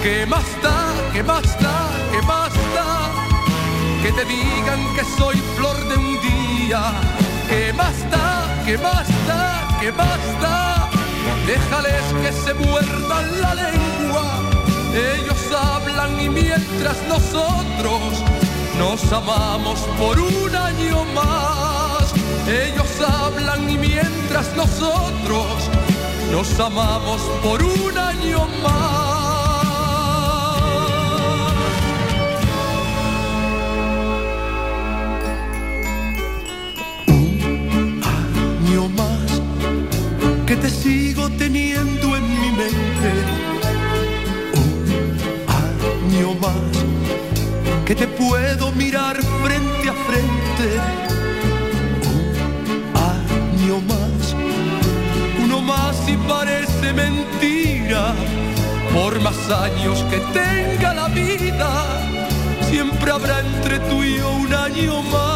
¿Qué más da? ¿Qué más da? ¿Qué más que te digan que soy flor de un día. ¿Qué más da? ¿Qué más da? ¿Qué más? Déjales que se muerdan la lengua. Ellos hablan y mientras nosotros nos amamos por un año más. Ellos hablan y mientras nosotros nos amamos por un año más. Teniendo en mi mente. Un año más que te puedo mirar frente a frente. Un año más, uno más y parece mentira. Por más años que tenga la vida, siempre habrá entre tú y yo un año más.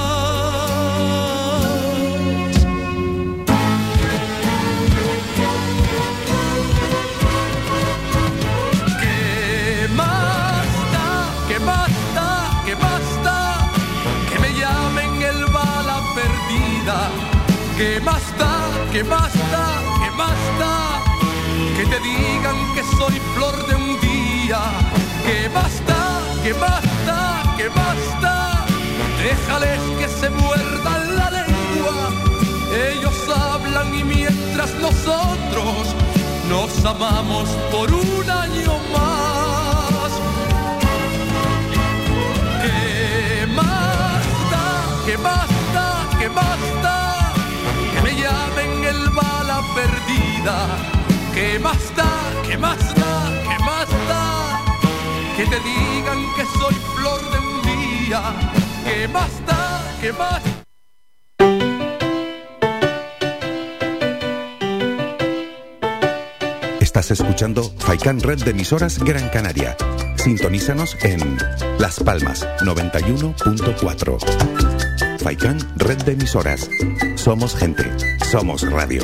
¿Qué más da? ¿Qué más da? Que te digan que soy flor de un día. ¿Qué más da? ¿Qué más da? Déjales que se muerdan la lengua. Ellos hablan y mientras nosotros nos amamos por un año más. Perdida. ¿Qué más da? ¿Qué más da? ¿Qué más da? Que te digan que soy flor de un día. ¿Qué más da? ¿Qué más Estás escuchando Faikan Red de emisoras Gran Canaria. Sintonízanos en Las Palmas 91.4. Faikan Red de emisoras. Somos gente. Somos radio.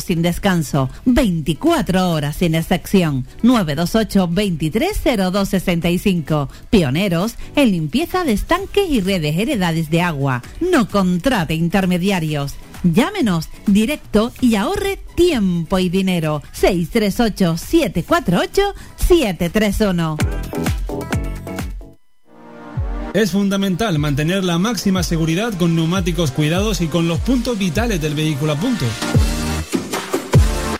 sin descanso. 24 horas sin excepción. 928 230265. Pioneros en limpieza de estanques y redes heredades de agua. No contrate intermediarios. Llámenos directo y ahorre tiempo y dinero. 638 748 731. Es fundamental mantener la máxima seguridad con neumáticos cuidados y con los puntos vitales del vehículo a punto.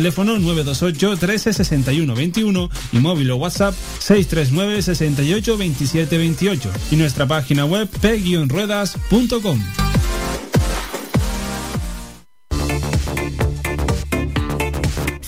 teléfono 928 13 61 21 y móvil o WhatsApp 639 68 27 28 y nuestra página web p-ruedas.com.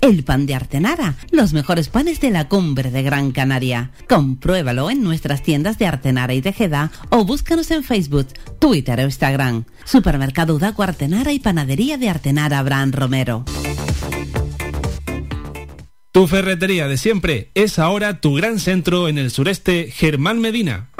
el pan de Artenara, los mejores panes de la cumbre de Gran Canaria. Compruébalo en nuestras tiendas de Artenara y Tejeda o búscanos en Facebook, Twitter o Instagram. Supermercado Udaco Artenara y Panadería de Artenara Abraham Romero. Tu ferretería de siempre es ahora tu gran centro en el sureste, Germán Medina.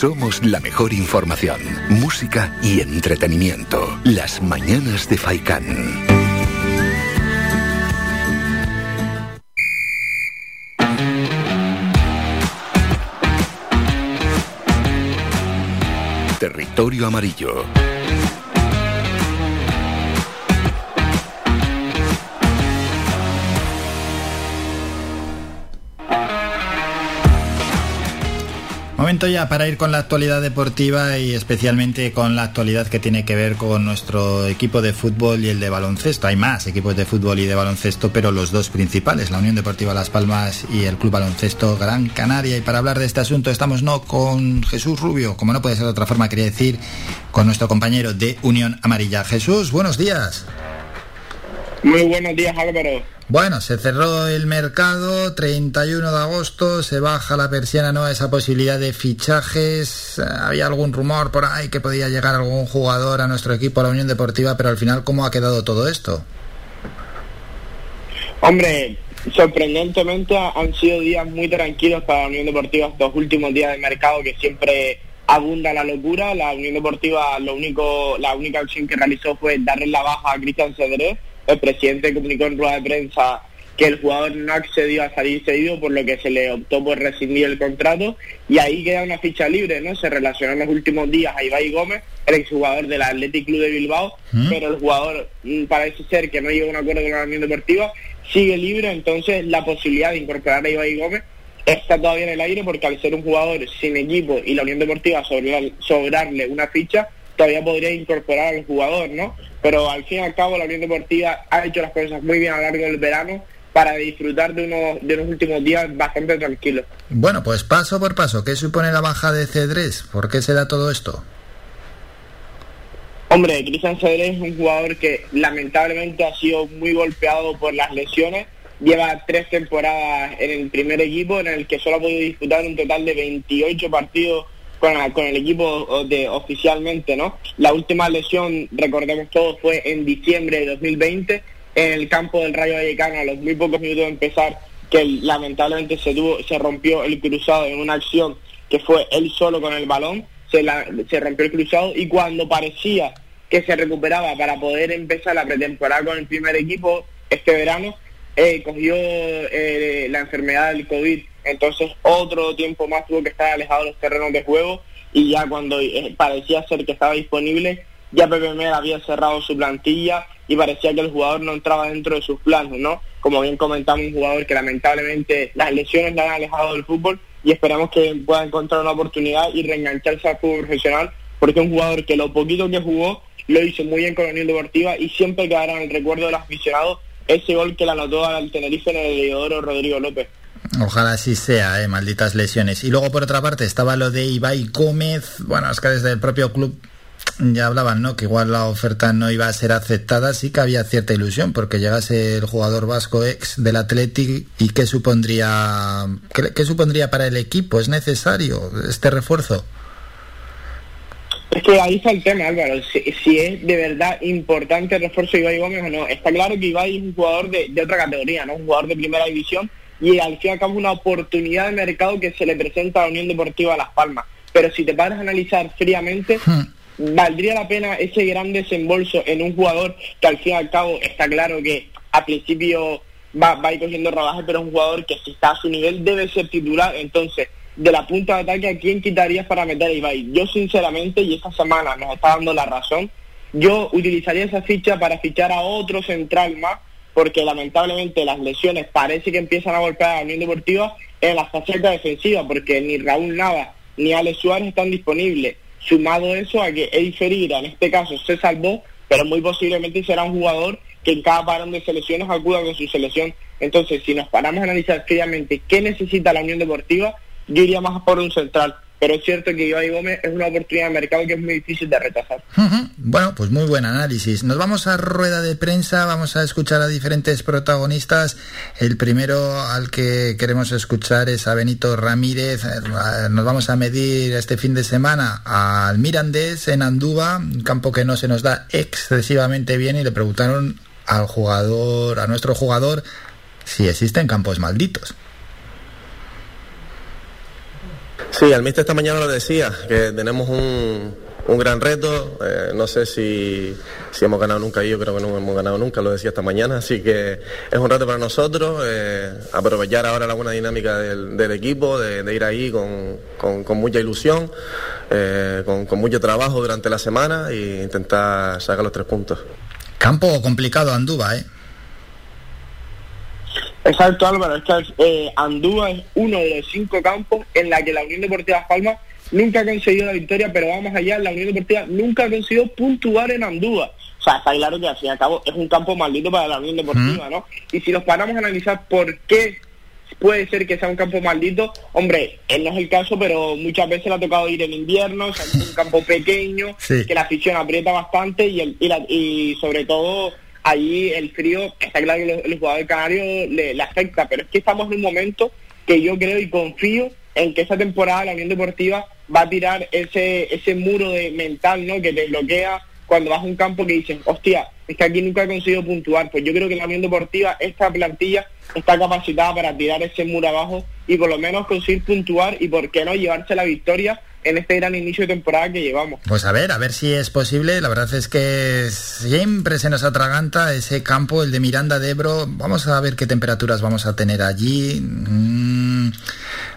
Somos la mejor información, música y entretenimiento. Las mañanas de Faikán. Territorio Amarillo. Momento ya para ir con la actualidad deportiva y especialmente con la actualidad que tiene que ver con nuestro equipo de fútbol y el de baloncesto. Hay más equipos de fútbol y de baloncesto, pero los dos principales, la Unión Deportiva Las Palmas y el Club Baloncesto Gran Canaria. Y para hablar de este asunto estamos no con Jesús Rubio, como no puede ser de otra forma, quería decir, con nuestro compañero de Unión Amarilla. Jesús, buenos días. Muy buenos días, Álvaro. Bueno, se cerró el mercado, 31 de agosto, se baja la persiana, no esa posibilidad de fichajes. Había algún rumor por ahí que podía llegar algún jugador a nuestro equipo, a la Unión Deportiva, pero al final, ¿cómo ha quedado todo esto? Hombre, sorprendentemente han sido días muy tranquilos para la Unión Deportiva estos últimos días de mercado que siempre abunda la locura. La Unión Deportiva, lo único, la única acción que realizó fue darle la baja a Cristian Cedré el presidente comunicó en rueda de prensa que el jugador no accedió a salir cedido, por lo que se le optó por rescindir el contrato, y ahí queda una ficha libre, ¿no? Se relacionó en los últimos días a Ibai Gómez, el exjugador del Athletic Club de Bilbao, ¿Mm? pero el jugador mm, parece ser que no llegó a un acuerdo con la Unión Deportiva, sigue libre, entonces la posibilidad de incorporar a Ibai Gómez está todavía en el aire, porque al ser un jugador sin equipo y la Unión Deportiva sobrar- sobrarle una ficha, todavía podría incorporar al jugador, ¿no? Pero al fin y al cabo la Unión Deportiva ha hecho las cosas muy bien a lo largo del verano para disfrutar de unos, de unos últimos días bastante tranquilos. Bueno, pues paso por paso, ¿qué supone la baja de Cedrés? ¿Por qué se da todo esto? Hombre, Cristian Cedrés es un jugador que lamentablemente ha sido muy golpeado por las lesiones. Lleva tres temporadas en el primer equipo, en el que solo ha podido disputar un total de 28 partidos con, el equipo de, oficialmente, ¿no? La última lesión, recordemos todos, fue en diciembre de 2020 en el campo del Rayo Vallecano a los muy pocos minutos de empezar, que lamentablemente se tuvo, se rompió el cruzado en una acción que fue él solo con el balón, se, la- se rompió el cruzado y cuando parecía que se recuperaba para poder empezar la pretemporada con el primer equipo este verano, eh, cogió eh, la enfermedad del COVID, entonces otro tiempo más tuvo que estar alejado de los terrenos de juego y ya cuando eh, parecía ser que estaba disponible, ya Pepe Mel había cerrado su plantilla y parecía que el jugador no entraba dentro de sus planes, ¿no? Como bien comentamos, un jugador que lamentablemente las lesiones le han alejado del fútbol y esperamos que pueda encontrar una oportunidad y reengancharse al fútbol profesional, porque es un jugador que lo poquito que jugó lo hizo muy bien con la Unión Deportiva y siempre quedará en el recuerdo de los aficionados ese gol que le anotó al Tenerife en el Leodoro Rodrigo López. Ojalá así sea, eh, malditas lesiones. Y luego por otra parte estaba lo de Ibai Gómez. Bueno, es que desde el propio club ya hablaban, ¿no? Que igual la oferta no iba a ser aceptada. Sí que había cierta ilusión porque llegase el jugador vasco ex del Athletic y qué supondría, qué, supondría para el equipo. ¿Es necesario este refuerzo? Es que ahí está el tema, Álvaro. Si, si es de verdad importante el refuerzo de Ibai Gómez o no. Está claro que Ibai es un jugador de otra categoría, ¿no? Un jugador de primera división y al fin y al cabo una oportunidad de mercado que se le presenta a la Unión Deportiva Las Palmas. Pero si te paras a analizar fríamente, valdría la pena ese gran desembolso en un jugador que al fin y al cabo está claro que al principio va, va a ir cogiendo rodaje, pero es un jugador que si está a su nivel debe ser titular. Entonces, de la punta de ataque, ¿a quién quitarías para meter a Ibai? Yo sinceramente, y esta semana nos está dando la razón, yo utilizaría esa ficha para fichar a otro central más, porque lamentablemente las lesiones parece que empiezan a golpear a la Unión Deportiva en la faceta defensiva, porque ni Raúl Nava ni Alex Suárez están disponibles. Sumado eso a que Ferreira, en este caso, se salvó, pero muy posiblemente será un jugador que en cada parón de selecciones acuda con su selección. Entonces, si nos paramos a analizar fríamente qué necesita la Unión Deportiva, yo iría más por un central. Pero es cierto que Ibai Gómez es una oportunidad de mercado que es muy difícil de rechazar. Bueno, pues muy buen análisis. Nos vamos a rueda de prensa, vamos a escuchar a diferentes protagonistas. El primero al que queremos escuchar es a Benito Ramírez. Nos vamos a medir este fin de semana al Mirandés en Andúba, un campo que no se nos da excesivamente bien y le preguntaron al jugador, a nuestro jugador, si existen campos malditos. Sí, el mister esta mañana lo decía, que tenemos un, un gran reto. eh, no sé si, si hemos ganado nunca, yo creo que no hemos ganado nunca, lo decía esta mañana. Así que es un reto para nosotros, eh, aprovechar ahora la buena dinámica del, del equipo, de, ir ahí con, con- mucha ilusión, eh, con, con mucho trabajo durante la semana e intentar sacar los tres puntos. Campo complicado Andúba, ¿eh? Exacto, Álvaro, es que eh, Andúa es uno de los cinco campos en la que la Unión Deportiva Las Palmas nunca ha conseguido la victoria, pero vamos allá, la Unión Deportiva nunca ha conseguido puntuar en Andúa. O sea, está claro que al fin y al cabo es un campo maldito para la Unión Deportiva, ¿no? Y si nos paramos a analizar por qué puede ser que sea un campo maldito, hombre, él no es el caso, pero muchas veces le ha tocado ir en invierno, o sea, es un campo pequeño, que la afición aprieta bastante y, el, y, la- y sobre todo allí el frío, está claro que los, los jugadores canarios le, afecta, pero es que estamos en un momento que yo creo y confío en que esta temporada la Unión Deportiva va a tirar ese ese muro de mental, ¿no? Que te bloquea cuando vas a un campo que dices, hostia, es que aquí nunca he conseguido puntuar. Pues yo creo que la Unión Deportiva, esta plantilla, está capacitada para tirar ese muro abajo y por lo menos conseguir puntuar y, por qué no, llevarse la victoria en este gran inicio de temporada que llevamos. Pues a ver, a ver si es posible. La verdad es que siempre se nos atraganta ese campo, el de Miranda de Ebro. Vamos a ver qué temperaturas vamos a tener allí. Mm,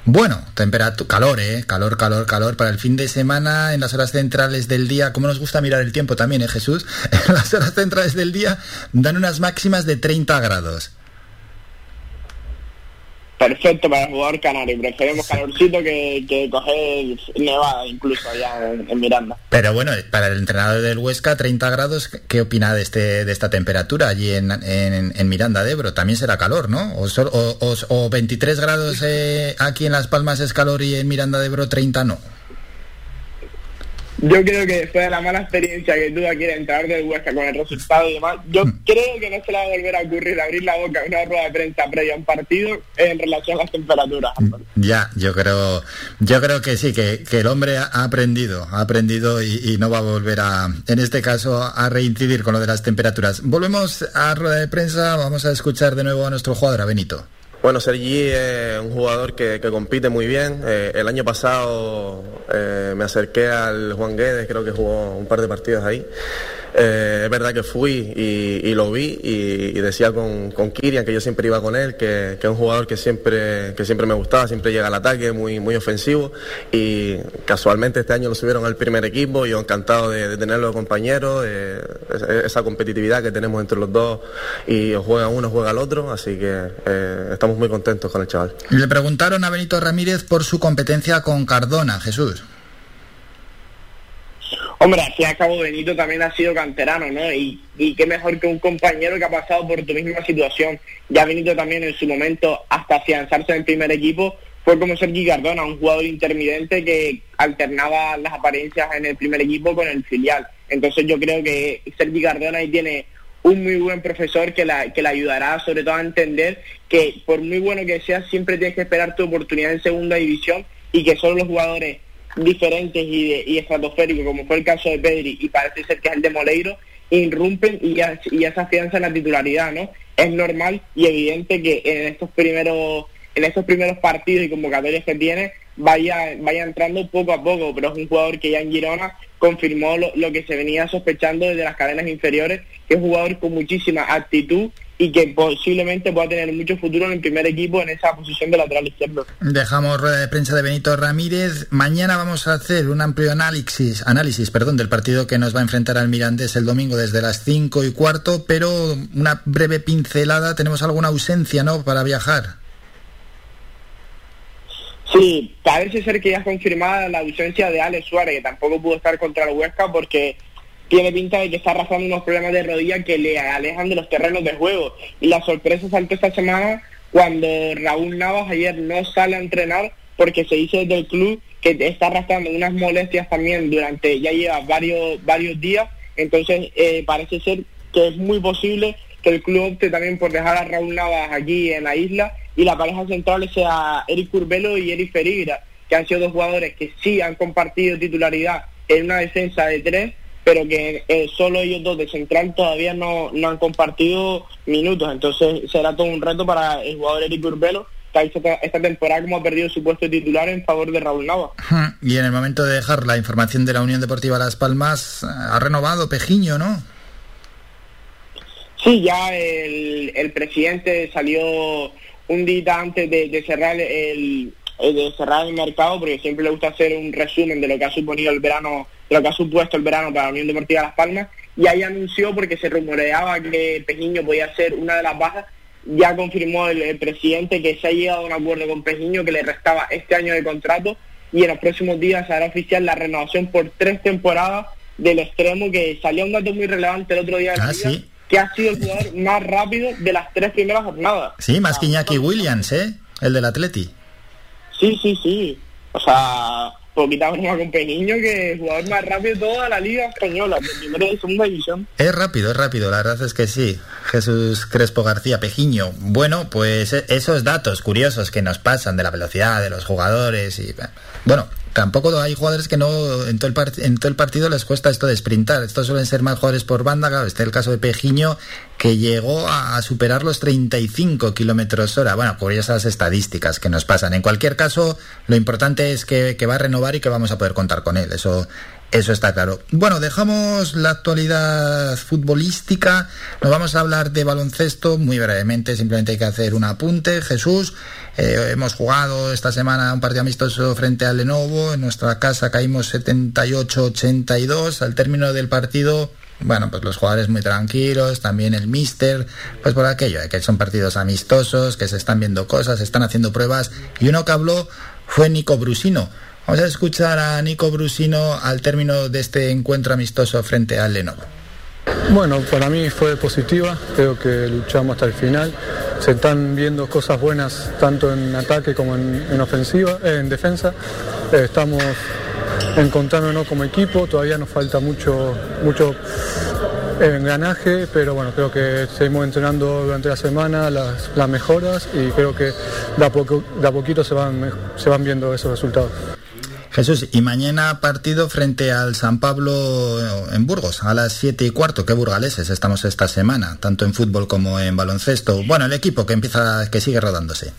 bueno, temperatura, calor, ¿eh? Calor, calor, calor. Para el fin de semana, en las horas centrales del día, como nos gusta mirar el tiempo también, ¿eh, Jesús? En las horas centrales del día dan unas máximas de 30 grados. Perfecto para el jugador canario. Preferimos calorcito que, que coger nevada incluso allá en, en Miranda. Pero bueno, para el entrenador del Huesca, 30 grados, ¿qué opina de este de esta temperatura allí en, en, en Miranda de Ebro? También será calor, ¿no? O, o, o- o 23 grados eh, aquí en Las Palmas es calor y en Miranda de Ebro 30 no. Yo creo que después de la mala experiencia que tuvo aquí el entrenador del Huesca con el resultado y demás, yo creo que no se le va a volver a ocurrir abrir la boca en una rueda de prensa previa a un partido en relación a las temperaturas. Ya, yo creo, yo creo que sí, que, que el hombre ha aprendido, ha aprendido y, y no va a volver a, en este caso, a reincidir con lo de las temperaturas. Volvemos a rueda de prensa, vamos a escuchar de nuevo a nuestro jugador, a Benito. Bueno, Sergi es un jugador que, compite muy bien. Eh, el año pasado eh, me acerqué al Juan Guedes, creo que jugó un par de partidos ahí. Eh, es verdad que fui y, lo vi y, decía con, con Kirian, que yo siempre iba con él, que, que es un jugador que siempre, que siempre me gustaba, siempre llega al ataque, muy, muy ofensivo y casualmente este año lo subieron al primer equipo yo encantado de, tenerlo de compañero, eh, esa- competitividad que tenemos entre los dos y juega uno, juega el otro, así que eh, estamos muy contentos con el chaval. Le preguntaron a Benito Ramírez por su competencia con Cardona, Jesús. Hombre, al fin y al cabo Benito también ha sido canterano, ¿no? Y, y qué mejor que un compañero que ha pasado por tu misma situación. Ya Benito también en su momento, hasta afianzarse en el primer equipo, fue como Sergi Cardona, un jugador intermitente que alternaba las apariencias en el primer equipo con el filial. Entonces yo creo que Sergi Cardona ahí tiene un muy buen profesor que la, que le ayudará sobre todo a entender que por muy bueno que sea, siempre tienes que esperar tu oportunidad en segunda división y que solo los jugadores diferentes y, de- y estratosféricos, como fue el caso de Pedri y parece ser que es el de Moleiro, irrumpen y ya, y ya se afianza en la titularidad, ¿no? Es normal y evidente que en estos primeros en estos primeros partidos y convocatorias que tiene vaya vaya entrando poco a poco, pero es un jugador que ya en Girona confirmó lo, lo que se venía sospechando desde las cadenas inferiores, que es un jugador con muchísima actitud y que posiblemente pueda tener mucho futuro en el primer equipo en esa posición de lateral izquierdo. Dejamos rueda de prensa de Benito Ramírez. Mañana vamos a hacer un amplio análisis, análisis perdón, del partido que nos va a enfrentar al Mirandés el domingo desde las 5 y cuarto, pero una breve pincelada. Tenemos alguna ausencia, ¿no?, para viajar. Sí, parece ser que ya es confirmada la ausencia de Alex Suárez, que tampoco pudo estar contra el Huesca porque tiene pinta de que está arrastrando unos problemas de rodilla que le alejan de los terrenos de juego. Y la sorpresa saltó esta semana cuando Raúl Navas ayer no sale a entrenar porque se dice desde el club que está arrastrando unas molestias también durante, ya lleva varios, varios días, entonces eh, parece ser que es muy posible que el club opte también por dejar a Raúl Navas aquí en la isla y la pareja central sea Eric Curbelo y Eric Ferreira, que han sido dos jugadores que sí han compartido titularidad en una defensa de tres, pero que eh, solo ellos dos de central todavía no, no han compartido minutos. Entonces será todo un reto para el jugador Eric Curbelo, que ha hecho esta- temporada como ha perdido su puesto de titular en favor de Raúl Navas. Y en el momento de dejar la información de la Unión Deportiva Las Palmas, ha renovado Pejiño, ¿no? Sí, ya el, el presidente salió un día antes de, de cerrar el de cerrar el mercado, porque siempre le gusta hacer un resumen de lo que ha suponido el verano, de lo que ha supuesto el verano para la Unión Deportiva Las Palmas, y ahí anunció porque se rumoreaba que Pejiño podía ser una de las bajas ya confirmó el, el presidente que se ha llegado a un acuerdo con Pejiño que le restaba este año de contrato y en los próximos días se hará oficial la renovación por tres temporadas del extremo que salió un dato muy relevante el otro día, Ah, día, sí. que ha sido el jugador más rápido de las tres primeras jornadas. Sí, más que Iñaki Williams, ¿eh? El del Atleti. Sí, sí, sí. O sea, poquita broma con Pejiño que es jugador más rápido de toda la liga española, de primera y segunda división. Es rápido, es rápido, la verdad es que sí. Jesús Crespo García Pejiño. Bueno, pues e- esos datos curiosos que nos pasan de la velocidad de los jugadores y bueno, tampoco hay jugadores que no en todo el, en todo el partido les cuesta esto de sprintar. Estos suelen ser más jugadores por banda, claro, este es el caso de Pejiño que llegó a, a superar los 35 kilómetros hora. Bueno, curiosas estadísticas que nos pasan. En cualquier caso, lo importante es que, que va a renovar y que vamos a poder contar con él. Eso eso está claro. Bueno, dejamos la actualidad futbolística. Nos vamos a hablar de baloncesto muy brevemente. Simplemente hay que hacer un apunte. Jesús, eh, hemos jugado esta semana un partido amistoso frente al Lenovo. En nuestra casa caímos 78-82. Al término del partido, bueno, pues los jugadores muy tranquilos, también el míster, pues por aquello, de que son partidos amistosos, que se están viendo cosas, se están haciendo pruebas. Y uno que habló fue Nico Brusino. Vamos a escuchar a Nico Brusino al término de este encuentro amistoso frente al Lenovo. Bueno, para mí fue positiva, creo que luchamos hasta el final. Se están viendo cosas buenas tanto en ataque como en, en ofensiva, eh, en defensa. Eh, estamos encontrándonos como equipo, todavía nos falta mucho, mucho engranaje, pero bueno, creo que seguimos entrenando durante la semana las, mejoras y creo que de a, poco, poquito se van, se van viendo esos resultados. Jesús, y mañana partido frente al San Pablo en Burgos, a las 7 y cuarto. ¿Qué burgaleses estamos esta semana, tanto en fútbol como en baloncesto? Bueno, el equipo que empieza, que sigue rodándose.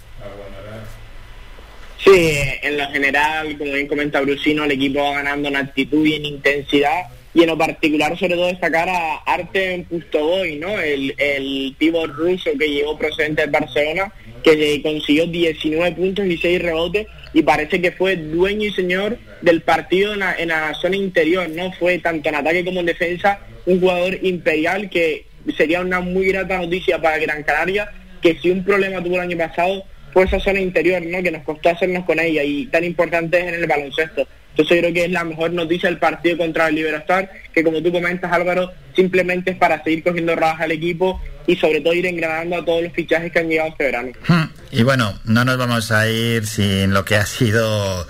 Sí, en lo general, como bien comenta Brusino, el equipo va ganando en actitud y en intensidad. Y en lo particular, sobre todo, destacar a Artem Pustovoy, ¿no? El, el pívot ruso que llegó procedente del Barcelona, que consiguió 19 puntos y 6 rebotes y parece que fue dueño y señor del partido en la, en la zona interior, ¿no? Fue tanto en ataque como en defensa un jugador imperial que sería una muy grata noticia para Gran Canaria, que si un problema tuvo el año pasado fue esa zona interior, ¿no? Que nos costó hacernos con ella y tan importante es en el baloncesto. Entonces creo que es la mejor noticia del partido contra el Liberastar, que como tú comentas Álvaro, simplemente es para seguir cogiendo rajas al equipo y sobre todo ir engranando a todos los fichajes que han llegado este verano. Y bueno, no nos vamos a ir sin lo que ha sido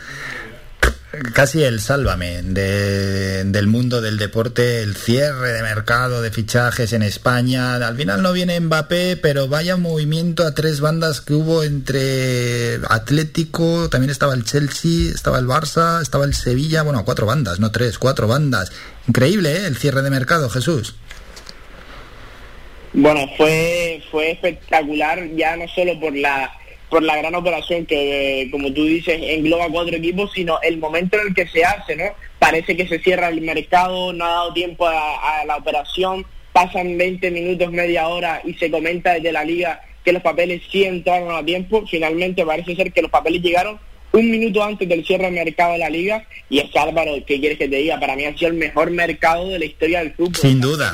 casi el sálvame de- del mundo del deporte, el cierre de mercado de fichajes en España. Al final no viene Mbappé, pero vaya movimiento a tres bandas que hubo entre Atlético, también estaba el Chelsea, estaba el Barça, estaba el Sevilla, bueno, cuatro bandas, no tres, cuatro bandas. Increíble, ¿eh? El cierre de mercado, Jesús. Bueno, fue fue espectacular ya no solo por la por la gran operación que, eh, como tú dices, engloba cuatro equipos, sino el momento en el que se hace, ¿no? Parece que se cierra el mercado, no ha dado tiempo a, a la operación, pasan 20 minutos, media hora y se comenta desde la liga que los papeles sí entraron a tiempo. Finalmente parece ser que los papeles llegaron un minuto antes del cierre del mercado de la liga y es que Álvaro, ¿qué quieres que te diga? Para mí ha sido el mejor mercado de la historia del fútbol. Sin duda.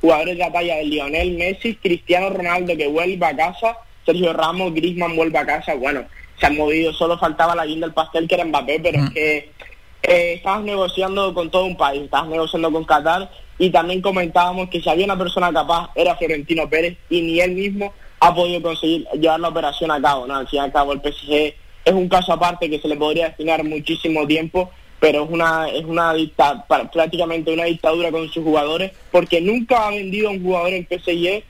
Jugadores de la talla de Lionel Messi, Cristiano Ronaldo que vuelve a casa, Sergio Ramos, Griezmann vuelve a casa, bueno, se han movido, solo faltaba la guinda del pastel que era Mbappé, pero es que eh, estabas negociando con todo un país, estabas negociando con Qatar y también comentábamos que si había una persona capaz era Florentino Pérez y ni él mismo ha podido conseguir llevar la operación a cabo, ¿no? Al fin y al cabo el PSG es un caso aparte que se le podría destinar muchísimo tiempo, pero es una es una dicta, prácticamente una dictadura con sus jugadores porque nunca ha vendido a un jugador en PSG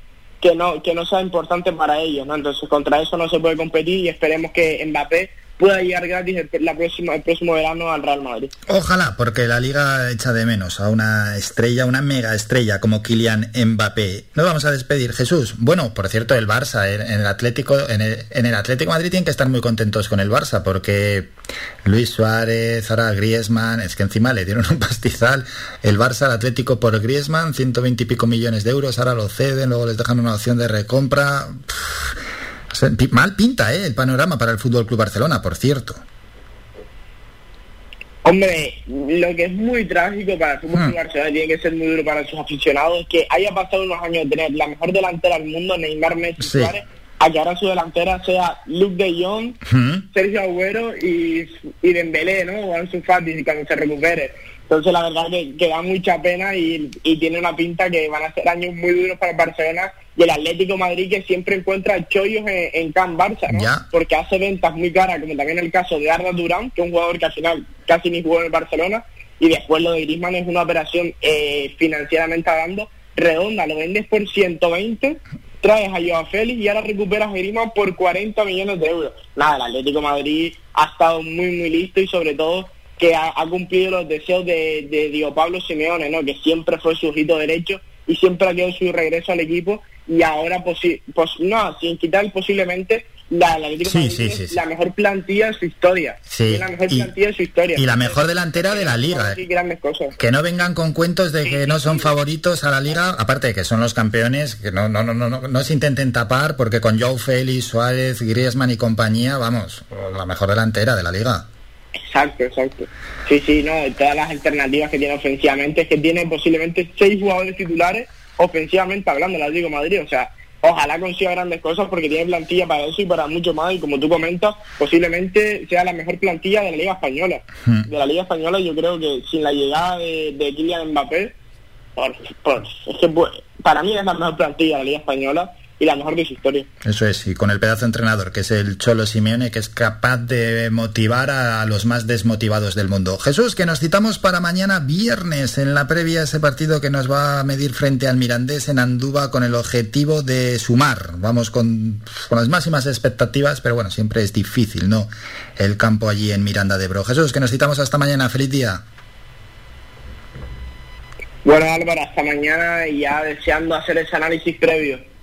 que no que no sea importante para ellos, ¿no? Entonces contra eso no se puede competir y esperemos que Mbappé pueda llegar gratis el, la próxima, el próximo verano al Real Madrid. Ojalá, porque la liga echa de menos a una estrella, una mega estrella como Kylian Mbappé. Nos vamos a despedir, Jesús. Bueno, por cierto, el Barça, en el Atlético, en el, en el Atlético Madrid tienen que estar muy contentos con el Barça, porque Luis Suárez, ahora Griezmann, es que encima le dieron un pastizal. El Barça al Atlético por Griezmann, 120 y pico millones de euros, ahora lo ceden, luego les dejan una opción de recompra. Mal pinta, ¿eh? El panorama para el Fútbol Club Barcelona, por cierto. Hombre, lo que es muy trágico para el Fútbol Club Barcelona tiene que ser muy duro para sus aficionados es que haya pasado unos años de tener la mejor delantera del mundo, Neymar, Messi, Sí. Suárez, a que ahora su delantera sea Luke de Jong, Sergio Agüero y, y Dembélé, ¿no? O Ansu Fati cuando se recupere. Entonces la verdad que, que da mucha pena y, y tiene una pinta que van a ser años muy duros para el Barcelona y el Atlético Madrid que siempre encuentra chollos en, en Can Barça, ¿no? Ya. Porque hace ventas muy caras, como también el caso de Arda Durán, que es un jugador que al final casi ni jugó en el Barcelona, y después lo de Griezmann es una operación eh, financieramente hablando redonda, lo vendes por 120, traes a Joao Félix y ahora recuperas a Griezmann por 40 millones de euros. Nada, el Atlético de Madrid ha estado muy muy listo y sobre todo que ha, ha cumplido los deseos de, de Diego Pablo Simeone, ¿no? que siempre fue su ojito derecho y siempre ha quedado su regreso al equipo y ahora, posi pos no, sin quitar posiblemente, la, Sí, sí, sí, mejor plantilla de su historia. La mejor y- plantilla de su historia. y la mejor delantera de la liga. Grandes cosas. Que no vengan con cuentos de que no son favoritos a la liga, aparte de que son los campeones, que no, no, no, no, no, no se intenten tapar, porque con Joe Félix, Suárez, Griezmann y compañía, vamos, la mejor delantera de la liga. Exacto, exacto. Sí, sí, no, todas las alternativas que tiene ofensivamente es que tiene posiblemente seis jugadores titulares ofensivamente hablando, la digo Madrid, o sea, ojalá consiga grandes cosas porque tiene plantilla para eso y para mucho más y como tú comentas, posiblemente sea la mejor plantilla de la Liga Española. De la Liga Española yo creo que sin la llegada de, de Kylian Mbappé, por, por- es que pues, para mí es la mejor plantilla de la Liga Española y la mejor de su historia. Eso es, y con el pedazo de entrenador, que es el Cholo Simeone, que es capaz de motivar a los más desmotivados del mundo. Jesús, que nos citamos para mañana viernes en la previa a ese partido que nos va a medir frente al Mirandés en Andúba con el objetivo de sumar. Vamos con, con las máximas expectativas, pero bueno, siempre es difícil, ¿no? El campo allí en Miranda de Bro. Jesús, que nos citamos hasta mañana. Feliz día. Bueno Álvaro, hasta mañana y ya deseando hacer ese análisis previo.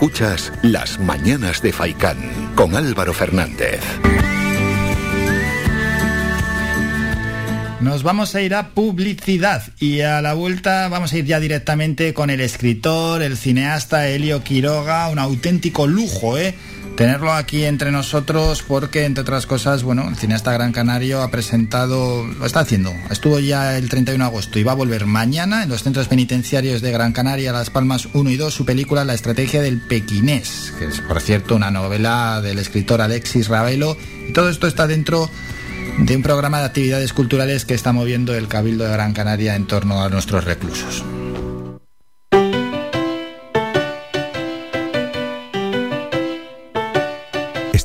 Escuchas Las Mañanas de Faicán con Álvaro Fernández. Nos vamos a ir a publicidad y a la vuelta vamos a ir ya directamente con el escritor, el cineasta Elio Quiroga, un auténtico lujo, ¿eh? Tenerlo aquí entre nosotros porque, entre otras cosas, bueno, el cineasta gran canario ha presentado, lo está haciendo, estuvo ya el 31 de agosto y va a volver mañana en los centros penitenciarios de Gran Canaria, Las Palmas 1 y 2, su película La estrategia del pequinés, que es, por cierto, una novela del escritor Alexis Ravelo, y todo esto está dentro de un programa de actividades culturales que está moviendo el Cabildo de Gran Canaria en torno a nuestros reclusos.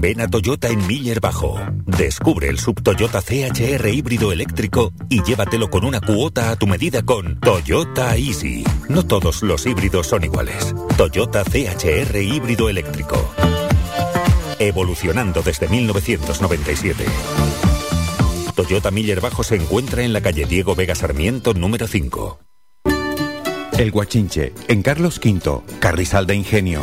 Ven a Toyota en Miller Bajo. Descubre el sub Toyota CHR híbrido eléctrico y llévatelo con una cuota a tu medida con Toyota Easy. No todos los híbridos son iguales. Toyota CHR híbrido eléctrico. Evolucionando desde 1997. Toyota Miller Bajo se encuentra en la calle Diego Vega Sarmiento número 5. El Guachinche, en Carlos V, Carrizal de Ingenio.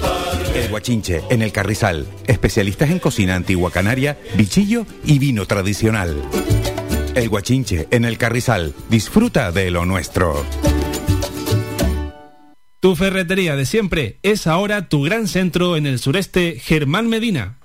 El Guachinche, en el Carrizal. Especialistas en cocina antigua canaria, bichillo y vino tradicional. El Guachinche, en el Carrizal. Disfruta de lo nuestro. Tu ferretería de siempre es ahora tu gran centro en el sureste, Germán Medina.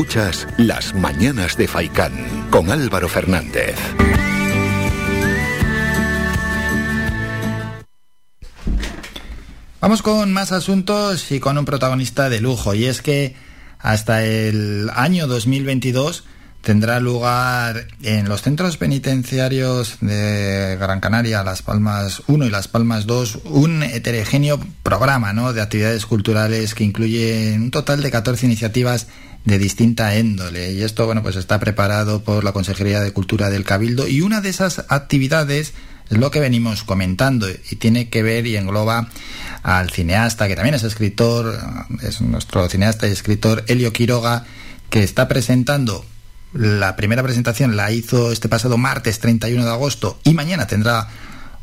Escuchas Las Mañanas de Faicán con Álvaro Fernández. Vamos con más asuntos y con un protagonista de lujo, y es que hasta el año 2022 tendrá lugar en los centros penitenciarios de Gran Canaria, Las Palmas 1 y Las Palmas 2, un heterogéneo programa ¿no? de actividades culturales que incluye un total de 14 iniciativas de distinta índole. Y esto bueno, pues está preparado por la Consejería de Cultura del Cabildo y una de esas actividades es lo que venimos comentando y tiene que ver y engloba al cineasta, que también es escritor, es nuestro cineasta y escritor Elio Quiroga, que está presentando la primera presentación la hizo este pasado martes 31 de agosto y mañana tendrá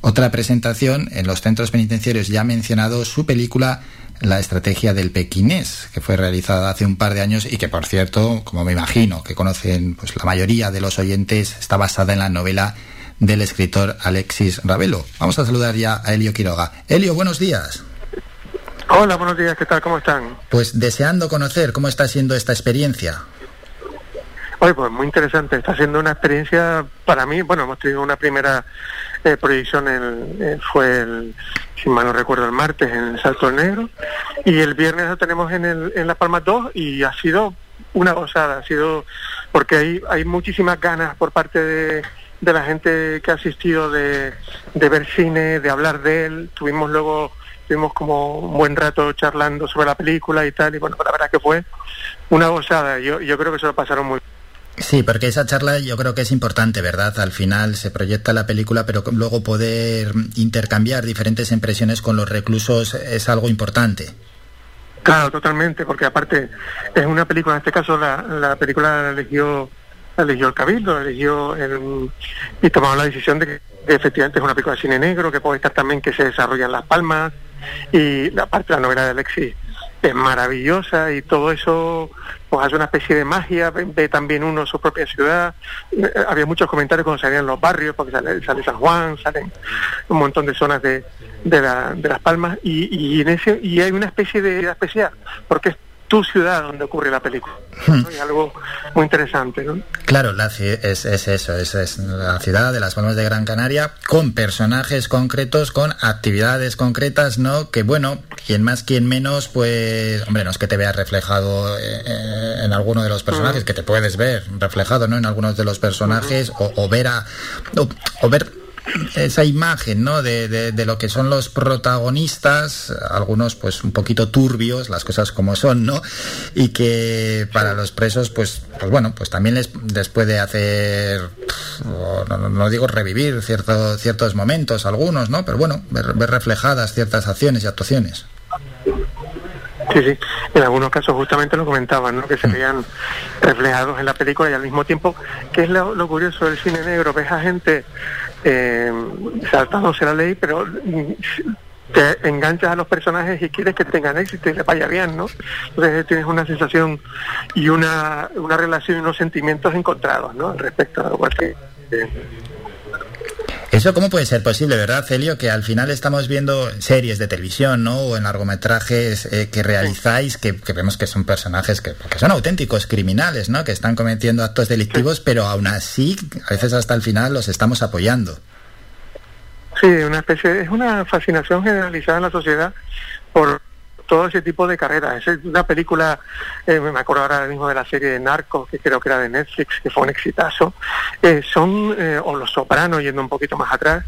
otra presentación en los centros penitenciarios ya mencionado su película La estrategia del pequinés, que fue realizada hace un par de años y que por cierto, como me imagino que conocen pues la mayoría de los oyentes, está basada en la novela del escritor Alexis Ravelo. Vamos a saludar ya a Elio Quiroga. Elio, buenos días. Hola, buenos días, ¿qué tal? ¿Cómo están? Pues deseando conocer cómo está siendo esta experiencia. Oye, pues muy interesante. Está siendo una experiencia para mí. Bueno, hemos tenido una primera eh, proyección, el, eh, fue, el, si mal no recuerdo, el martes en el Salto Negro. Y el viernes lo tenemos en, el, en Las Palmas 2 y ha sido una gozada. Ha sido porque hay, hay muchísimas ganas por parte de, de la gente que ha asistido de, de ver cine, de hablar de él. Tuvimos luego estuvimos como un buen rato charlando sobre la película y tal, y bueno, la verdad que fue una gozada, yo, yo creo que se lo pasaron muy Sí, porque esa charla yo creo que es importante, ¿verdad? Al final se proyecta la película, pero luego poder intercambiar diferentes impresiones con los reclusos es algo importante. Claro, totalmente, porque aparte es una película, en este caso la, la película la eligió, eligió el Cabildo, la eligió el, y tomamos la decisión de que efectivamente es una película de cine negro, que puede estar también que se desarrolla en Las Palmas, y la parte la novela de Alexis es maravillosa y todo eso pues hace una especie de magia, ve, también uno su propia ciudad. Eh, había muchos comentarios cuando salían los barrios, porque sale, sale San Juan, salen un montón de zonas de, de, la- de Las Palmas y, y, en ese, y hay una especie de especial, porque es tu ciudad donde ocurre la película. ¿no? Y algo muy interesante, ¿no? Claro, la es, es eso, es, es la ciudad de las Palmas de Gran Canaria con personajes concretos, con actividades concretas, ¿no? Que bueno, quien más, quien menos, pues, hombre, no es que te veas reflejado eh, en alguno de los personajes, que te puedes ver reflejado, ¿no? En algunos de los personajes, o, o ver a, o, o ver esa imagen, ¿no? De, de, de, lo que son los protagonistas, algunos pues un poquito turbios, las cosas como son, ¿no? Y que para los presos, pues, pues bueno, pues también les, les puede hacer, no, digo revivir cierto, ciertos momentos, algunos, ¿no? Pero bueno, ver, ver reflejadas ciertas acciones y actuaciones. Sí, sí. En algunos casos justamente lo comentaban, ¿no? Que se veían reflejados en la película y al mismo tiempo, que es lo, lo curioso del cine negro, ves a gente eh, saltándose la ley, pero mm, te enganchas a los personajes y quieres que tengan éxito y les vaya bien, ¿no? Entonces tienes una sensación y una, una relación y unos sentimientos encontrados, ¿no? Al respecto a lo que... Eh, ¿Eso cómo puede ser posible, verdad, Celio? Que al final estamos viendo series de televisión, ¿no? O en largometrajes eh, que realizáis, que, que, vemos que son personajes que, que, son auténticos criminales, ¿no? Que están cometiendo actos delictivos, pero aún así, a veces hasta el final los estamos apoyando. Sí, una especie, es una fascinación generalizada en la sociedad por todo ese tipo de carreras. Es una película, eh, me acuerdo ahora mismo de la serie de Narcos, que creo que era de Netflix, que fue un exitazo. Eh, son, eh, o Los Sopranos yendo un poquito más atrás,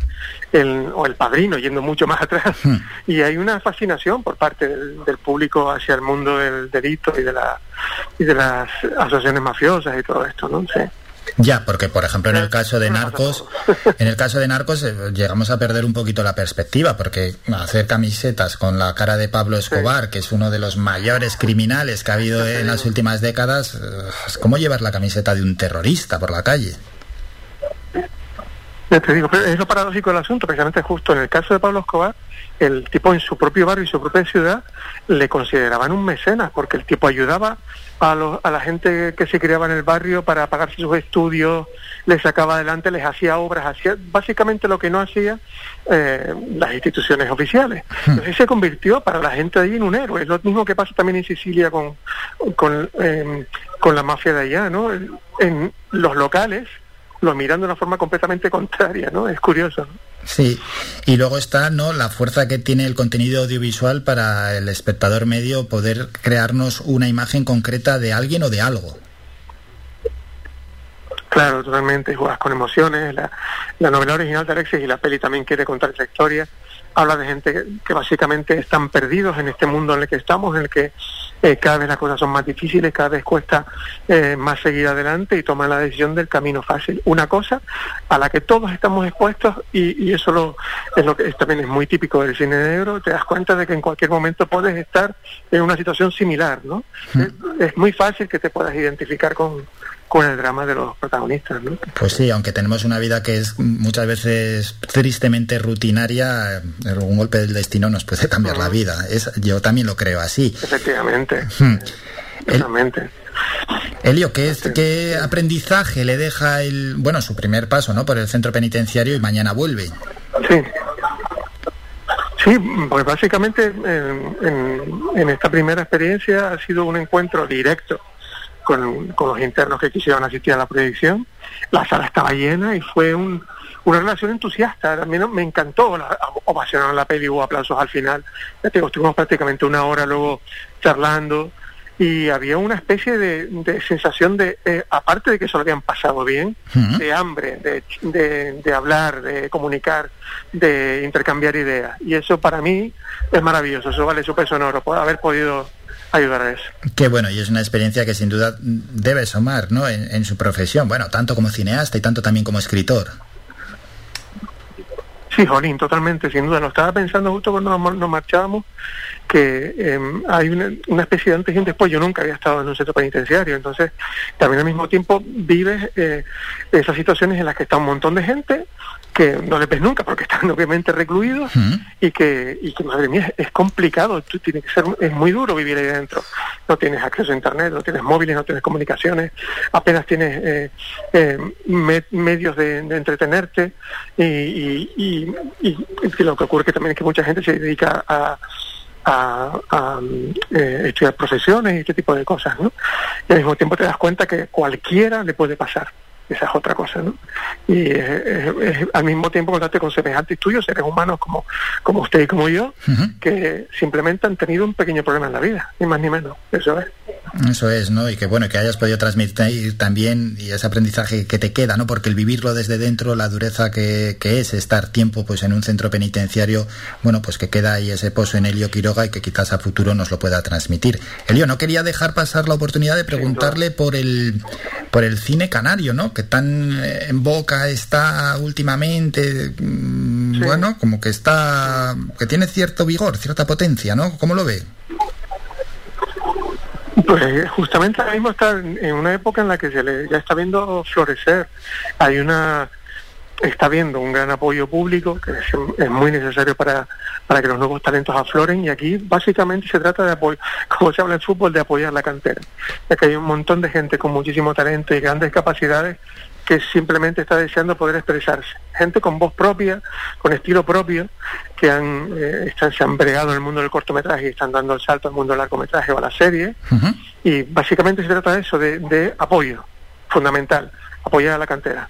el, o El Padrino yendo mucho más atrás. Hmm. Y hay una fascinación por parte del, del, público hacia el mundo del delito y de, la, y de las asociaciones mafiosas y todo esto, ¿no? Sí. Ya, porque por ejemplo en el caso de Narcos, en el caso de Narcos eh, llegamos a perder un poquito la perspectiva, porque hacer camisetas con la cara de Pablo Escobar, sí. que es uno de los mayores criminales que ha habido en las últimas décadas, es como llevar la camiseta de un terrorista por la calle. Te digo, es lo paradójico del asunto, precisamente justo en el caso de Pablo Escobar, el tipo en su propio barrio y su propia ciudad le consideraban un mecenas, porque el tipo ayudaba a, los, a la gente que se criaba en el barrio para pagarse sus estudios, les sacaba adelante, les hacía obras, hacía básicamente lo que no hacía eh, las instituciones oficiales. Entonces se convirtió para la gente de allí en un héroe. Es lo mismo que pasa también en Sicilia con, con, eh, con la mafia de allá, ¿no? En los locales lo miran de una forma completamente contraria, ¿no? Es curioso, ¿no? Sí, y luego está no la fuerza que tiene el contenido audiovisual para el espectador medio poder crearnos una imagen concreta de alguien o de algo. Claro, totalmente, juegas con emociones. La, la novela original de Alexis y la peli también quiere contar esa historia. Habla de gente que, que básicamente están perdidos en este mundo en el que estamos, en el que eh, cada vez las cosas son más difíciles, cada vez cuesta eh, más seguir adelante y tomar la decisión del camino fácil. Una cosa a la que todos estamos expuestos y, y eso lo, es lo que es, también es muy típico del cine negro, te das cuenta de que en cualquier momento puedes estar en una situación similar, ¿no? Mm. Es, es muy fácil que te puedas identificar con, con el drama de los protagonistas. ¿no? Pues sí, aunque tenemos una vida que es muchas veces tristemente rutinaria, un golpe del destino nos puede cambiar uh -huh. la vida. Es, yo también lo creo así. Efectivamente. Hmm. Elio, ¿qué, es, ¿qué aprendizaje le deja el, bueno, su primer paso, ¿no? Por el centro penitenciario y mañana vuelve. Sí. Sí, pues básicamente en, en, en esta primera experiencia ha sido un encuentro directo con, con, los internos que quisieron asistir a la proyección. La sala estaba llena y fue un, una relación entusiasta. También me encantó, la, ovacionaron la peli, hubo aplausos al final. Ya te digo, estuvimos prácticamente una hora luego charlando y había una especie de, de sensación de, eh, aparte de que se lo habían pasado bien, uh -huh. de hambre, de, de, de, hablar, de comunicar, de intercambiar ideas. Y eso para mí es maravilloso, eso vale su peso en oro, haber podido ayudar a eso. Qué bueno, y es una experiencia que sin duda debe sumar ¿no? en, en su profesión, bueno, tanto como cineasta y tanto también como escritor. Sí, Jolín, totalmente, sin duda. Lo estaba pensando justo cuando nos, nos marchábamos, que eh, hay una, una, especie de antes y un después. Yo nunca había estado en un centro penitenciario, entonces también al mismo tiempo vives eh, esas situaciones en las que está un montón de gente que no le ves nunca porque están obviamente recluidos uh -huh. y que y que madre mía es complicado Tú, tiene que ser es muy duro vivir ahí dentro no tienes acceso a internet no tienes móviles no tienes comunicaciones apenas tienes eh, eh, me, medios de, de, entretenerte y, y, y, y, lo que ocurre que también es que mucha gente se dedica a a, a eh, estudiar profesiones y este tipo de cosas, ¿no? Y al mismo tiempo te das cuenta que cualquiera le puede pasar esa es otra cosa, ¿no? Y al mismo tiempo contarte con semejantes tuyos, seres humanos como, como usted y como yo, uh -huh. que simplemente han tenido un pequeño problema en la vida, ni más ni menos, eso es. Eso es, ¿no? Y que bueno, que hayas podido transmitir también y ese aprendizaje que te queda, ¿no? Porque el vivirlo desde dentro, la dureza que, que, es estar tiempo pues en un centro penitenciario, bueno, pues que queda ahí ese pozo en Helio Quiroga y que quizás a futuro nos lo pueda transmitir. Elio, no quería dejar pasar la oportunidad de preguntarle por el por el cine canario, ¿no? Que tan eh, en boca está últimamente, mm, bueno, como que está que tiene cierto vigor, cierta potencia, ¿no? ¿Cómo lo ve? Pues justamente ahora mismo está en una época en la que se le ya está viendo florecer. Hay una está habiendo un gran apoyo público que es, es, muy necesario para, para que los nuevos talentos afloren y aquí básicamente se trata de apoyar, como se habla en fútbol, de apoyar la cantera. Ya que hay un montón de gente con muchísimo talento y grandes capacidades que simplemente está deseando poder expresarse. Gente con voz propia, con estilo propio, que han, eh, están, se han bregado en el mundo del cortometraje y están dando el salto al mundo del largometraje o a la serie. Uh -huh. Y básicamente se trata de eso, de, de apoyo, fundamental, apoyar a la cantera.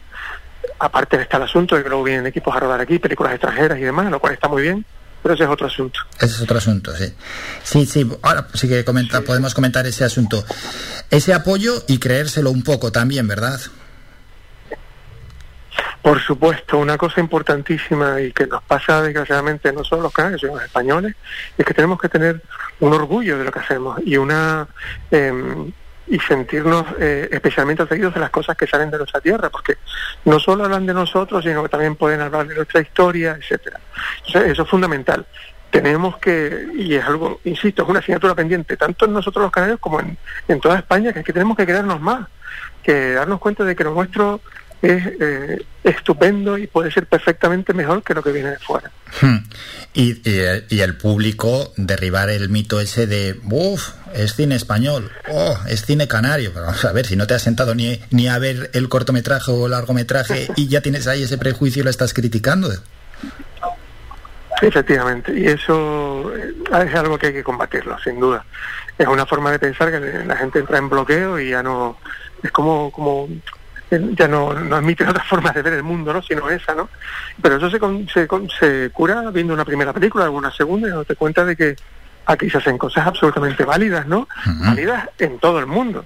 Aparte está el asunto de que luego vienen equipos a rodar aquí, películas extranjeras y demás, lo cual está muy bien, pero ese es otro asunto. Ese es otro asunto, sí. Sí, sí, ahora sí que comenta, sí. podemos comentar ese asunto. Ese apoyo y creérselo un poco también, ¿verdad? Por supuesto, una cosa importantísima y que nos pasa desgraciadamente no solo los canarios, sino los españoles, es que tenemos que tener un orgullo de lo que hacemos y una eh, y sentirnos eh, especialmente atraídos de las cosas que salen de nuestra tierra, porque no solo hablan de nosotros, sino que también pueden hablar de nuestra historia, etcétera. Eso es fundamental. Tenemos que, y es algo, insisto, es una asignatura pendiente, tanto en nosotros los canarios como en, en toda España, que es que tenemos que querernos más, que darnos cuenta de que lo nuestro es eh, estupendo y puede ser perfectamente mejor que lo que viene de fuera. Hmm. Y, y, y, el público derribar el mito ese de, uff, es cine español, oh, es cine canario. Pero vamos a ver, si no te has sentado ni, ni a ver el cortometraje o el largometraje y ya tienes ahí ese prejuicio y lo estás criticando. Efectivamente, y eso es algo que hay que combatirlo, sin duda. Es una forma de pensar que la gente entra en bloqueo y ya no... Es como, como ya no, no admite otras formas de ver el mundo, ¿no? Sino esa, ¿no? Pero eso se, se, se cura viendo una primera película, alguna segunda, y te cuenta de que aquí se hacen cosas absolutamente válidas, ¿no? Uh -huh. Válidas en todo el mundo.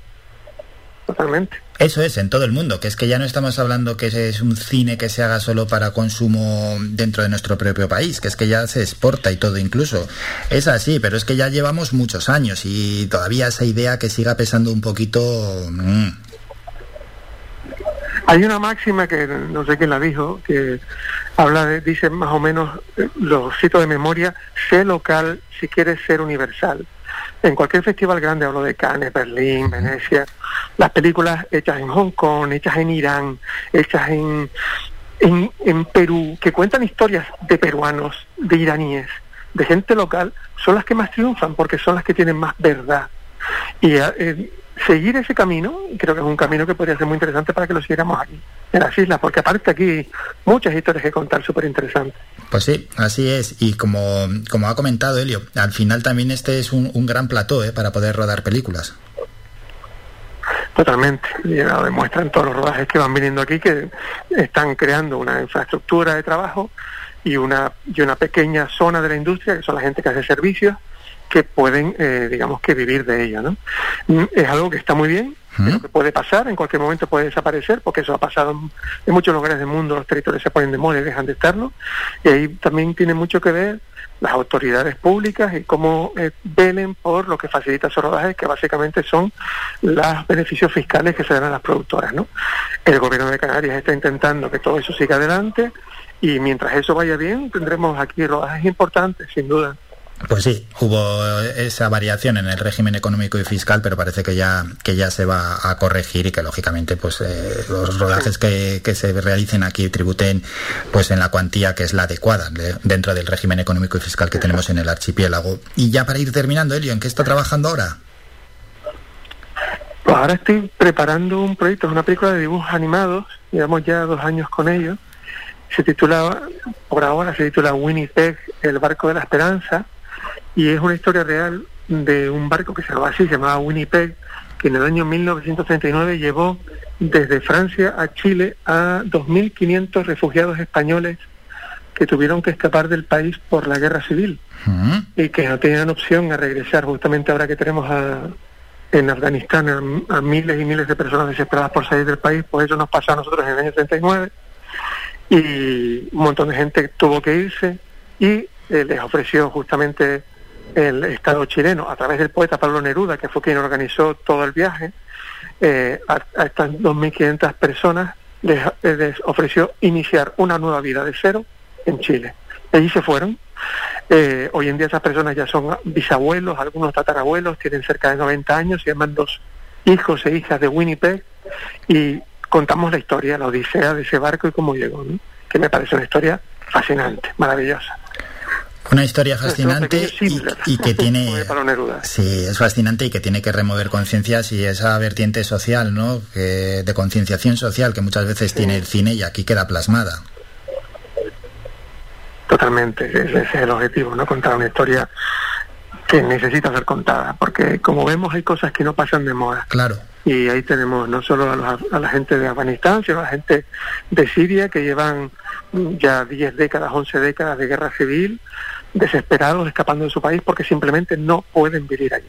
Totalmente. Eso es, en todo el mundo, que es que ya no estamos hablando que es un cine que se haga solo para consumo dentro de nuestro propio país, que es que ya se exporta y todo incluso. Es así, pero es que ya llevamos muchos años y todavía esa idea que siga pesando un poquito... Mmm, hay una máxima que no sé quién la dijo, que habla de, dice más o menos, lo cito de memoria, sé local si quieres ser universal. En cualquier festival grande, hablo de Cannes, Berlín, Venecia, las películas hechas en Hong Kong, hechas en Irán, hechas en, en, en Perú, que cuentan historias de peruanos, de iraníes, de gente local, son las que más triunfan porque son las que tienen más verdad. Y eh, seguir ese camino, creo que es un camino que podría ser muy interesante para que lo siguiéramos aquí, en las islas, porque aparte aquí muchas historias que contar súper interesantes. Pues sí, así es, y como, como ha comentado Helio, al final también este es un, un gran plató ¿eh? para poder rodar películas. Totalmente, y lo demuestran todos los rodajes que van viniendo aquí, que están creando una infraestructura de trabajo y una, y una pequeña zona de la industria, que son la gente que hace servicios, que pueden, eh, digamos, que vivir de ella, ¿no? Es algo que está muy bien, ¿Mm? pero que puede pasar, en cualquier momento puede desaparecer, porque eso ha pasado en, en, muchos lugares del mundo, los territorios se ponen de moda y dejan de estarlo, y ahí también tiene mucho que ver las autoridades públicas y cómo eh, velen por lo que facilita esos rodajes, que básicamente son los beneficios fiscales que se dan a las productoras, ¿no? El gobierno de Canarias está intentando que todo eso siga adelante, y mientras eso vaya bien, tendremos aquí rodajes importantes, sin duda. Pues sí, hubo esa variación en el régimen económico y fiscal, pero parece que ya que ya se va a corregir y que lógicamente pues eh, los rodajes que, que, se realicen aquí tributen pues en la cuantía que es la adecuada de, dentro del régimen económico y fiscal que tenemos en el archipiélago. Y ya para ir terminando, Elio, ¿en qué está trabajando ahora? Pues ahora estoy preparando un proyecto, es una película de dibujos animados, llevamos ya dos años con ellos. Se titula, por ahora se titula Winnipeg, el barco de la esperanza y es una historia real de un barco que se llamaba así, se llamaba Winnipeg, que en el año 1939 llevó desde Francia a Chile a 2.500 refugiados españoles que tuvieron que escapar del país por la guerra civil uh -huh. y que no tenían opción a regresar. Justamente ahora que tenemos a, en Afganistán a, a miles y miles de personas desesperadas por salir del país, pues eso nos pasó a nosotros en el año 39 y un montón de gente tuvo que irse y eh, les ofreció justamente el Estado chileno, a través del poeta Pablo Neruda, que fue quien organizó todo el viaje, eh, a, a estas 2.500 personas les, eh, les ofreció iniciar una nueva vida de cero en Chile. Allí se fueron. Eh, hoy en día esas personas ya son bisabuelos, algunos tatarabuelos, tienen cerca de 90 años, se llaman dos hijos e hijas de Winnipeg y contamos la historia, la odisea de ese barco y cómo llegó, ¿no? que me parece una historia fascinante, maravillosa. Una historia fascinante y, y que tiene... Sí, es fascinante y que tiene que remover conciencias y esa vertiente social, ¿no? Que, de concienciación social que muchas veces tiene el cine y aquí queda plasmada. Totalmente, ese es el objetivo, ¿no? Contar una historia que necesita ser contada, porque como vemos hay cosas que no pasan de moda. Claro. Y ahí tenemos no solo a, los- a la gente de Afganistán, sino a la gente de Siria que llevan ya 10 décadas, 11 décadas de guerra civil, desesperados, escapando de su país porque simplemente no pueden vivir allí.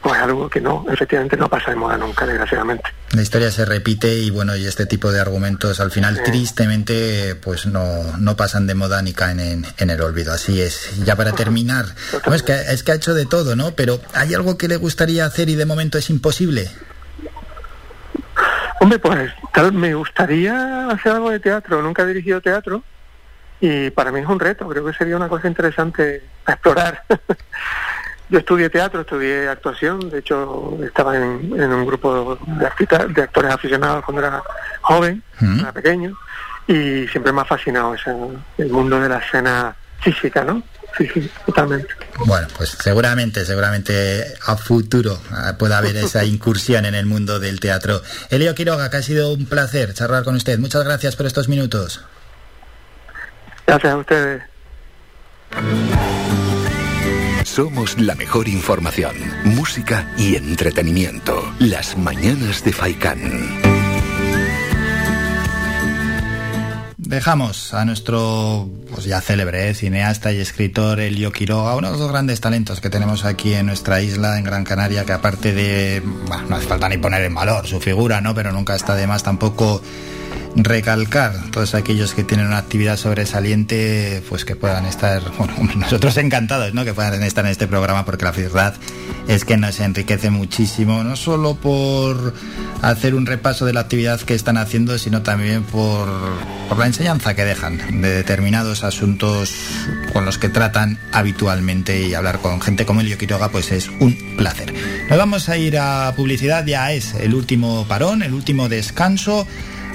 Pues algo que no, efectivamente no pasa de moda nunca, desgraciadamente. La historia se repite y bueno, y este tipo de argumentos al final tristemente pues no, no pasan de moda ni caen en, en el olvido. Así es. Ya para terminar, no, es, que, es que ha hecho de todo, ¿no? Pero ¿hay algo que le gustaría hacer y de momento es imposible? Hombre, pues tal, me gustaría hacer algo de teatro. Nunca he dirigido teatro y para mí es un reto. Creo que sería una cosa interesante a explorar. Yo estudié teatro, estudié actuación. De hecho, estaba en, en un grupo de, actores aficionados cuando era joven, era pequeño. Y siempre me ha fascinado ese, el mundo de la escena física, ¿no? Sí, sí, totalmente. Bueno, pues seguramente, seguramente a futuro ah, pueda haber esa incursión en el mundo del teatro. Elio Quiroga, que ha sido un placer charlar con usted. Muchas gracias por estos minutos. Gracias a ustedes. Somos la mejor información, música y entretenimiento. Las mañanas de Faikán. Dejamos a nuestro pues ya célebre cineasta y escritor Elio Quiroga, uno de los grandes talentos que tenemos aquí en nuestra isla, en Gran Canaria, que aparte de, bueno, no hace falta ni poner en valor su figura, ¿no? Pero nunca está de más tampoco recalcar todos aquellos que tienen una actividad sobresaliente, pues que puedan estar, bueno, nosotros encantados, ¿no? Que puedan estar en este programa porque la verdad es que nos enriquece muchísimo, no solo por hacer un repaso de la actividad que están haciendo, sino también por, por la enseñanza que dejan de determinados asuntos con los que tratan habitualmente y hablar con gente como Elio Quiroga pues es un placer. Nos vamos a ir a publicidad, ya es el último parón, el último descanso.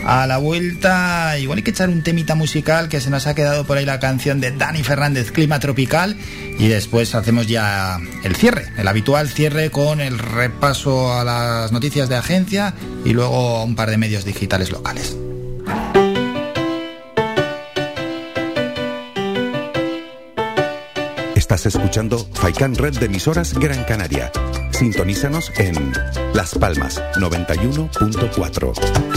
A la vuelta, igual hay que echar un temita musical que se nos ha quedado por ahí la canción de Dani Fernández, Clima Tropical. Y después hacemos ya el cierre, el habitual cierre con el repaso a las noticias de agencia y luego un par de medios digitales locales. Estás escuchando Faikan Red de emisoras Gran Canaria. Sintonízanos en Las Palmas 91.4.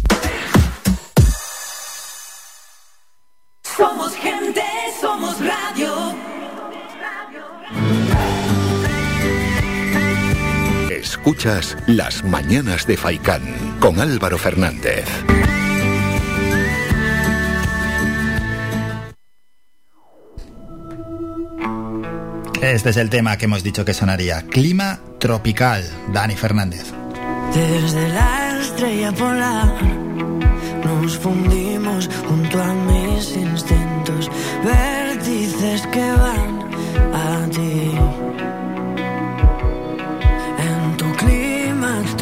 Escuchas Las Mañanas de Faicán con Álvaro Fernández. Este es el tema que hemos dicho que sonaría. Clima tropical, Dani Fernández. Desde la estrella polar nos fundimos junto a mis instintos, vértices que van a ti.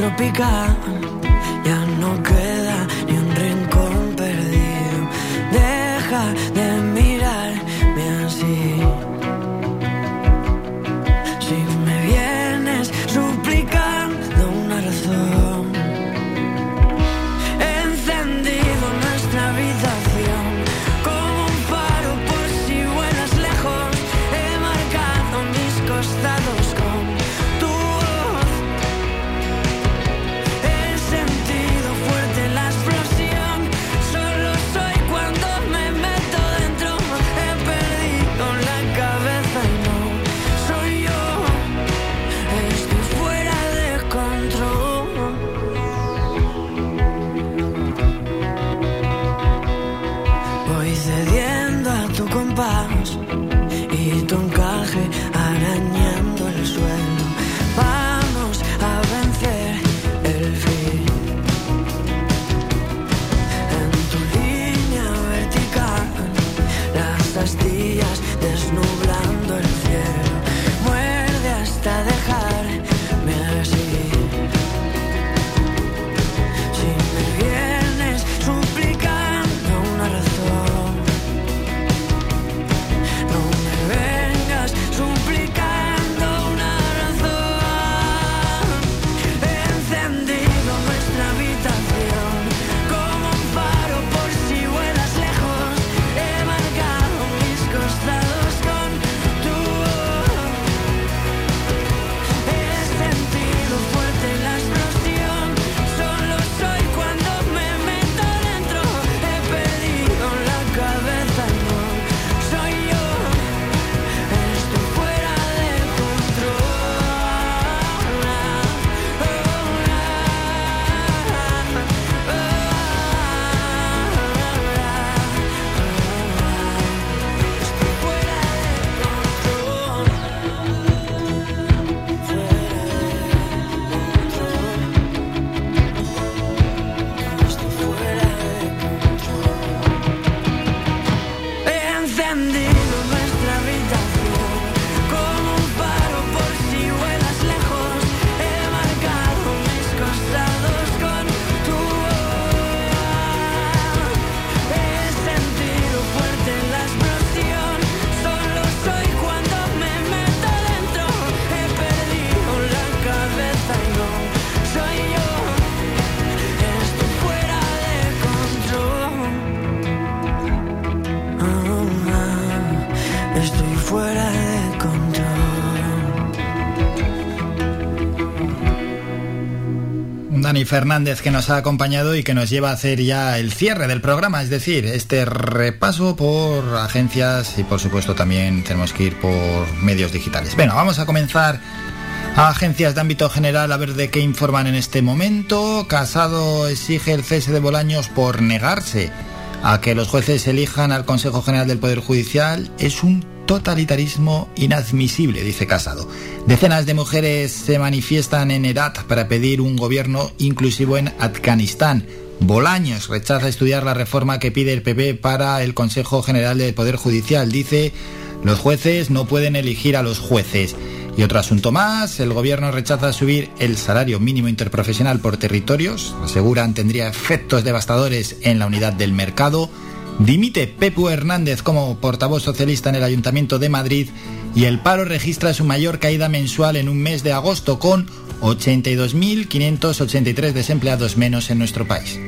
Tropical. Ya no queda Dani Fernández que nos ha acompañado y que nos lleva a hacer ya el cierre del programa, es decir, este repaso por agencias y por supuesto también tenemos que ir por medios digitales. Bueno, vamos a comenzar a agencias de ámbito general a ver de qué informan en este momento. Casado exige el cese de Bolaños por negarse a que los jueces elijan al Consejo General del Poder Judicial. Es un totalitarismo inadmisible, dice Casado. Decenas de mujeres se manifiestan en Herat para pedir un gobierno inclusivo en Afganistán. Bolaños rechaza estudiar la reforma que pide el PP para el Consejo General del Poder Judicial. Dice, los jueces no pueden elegir a los jueces. Y otro asunto más, el gobierno rechaza subir el salario mínimo interprofesional por territorios, aseguran tendría efectos devastadores en la unidad del mercado. Dimite Pepu Hernández como portavoz socialista en el Ayuntamiento de Madrid y el paro registra su mayor caída mensual en un mes de agosto con 82.583 desempleados menos en nuestro país.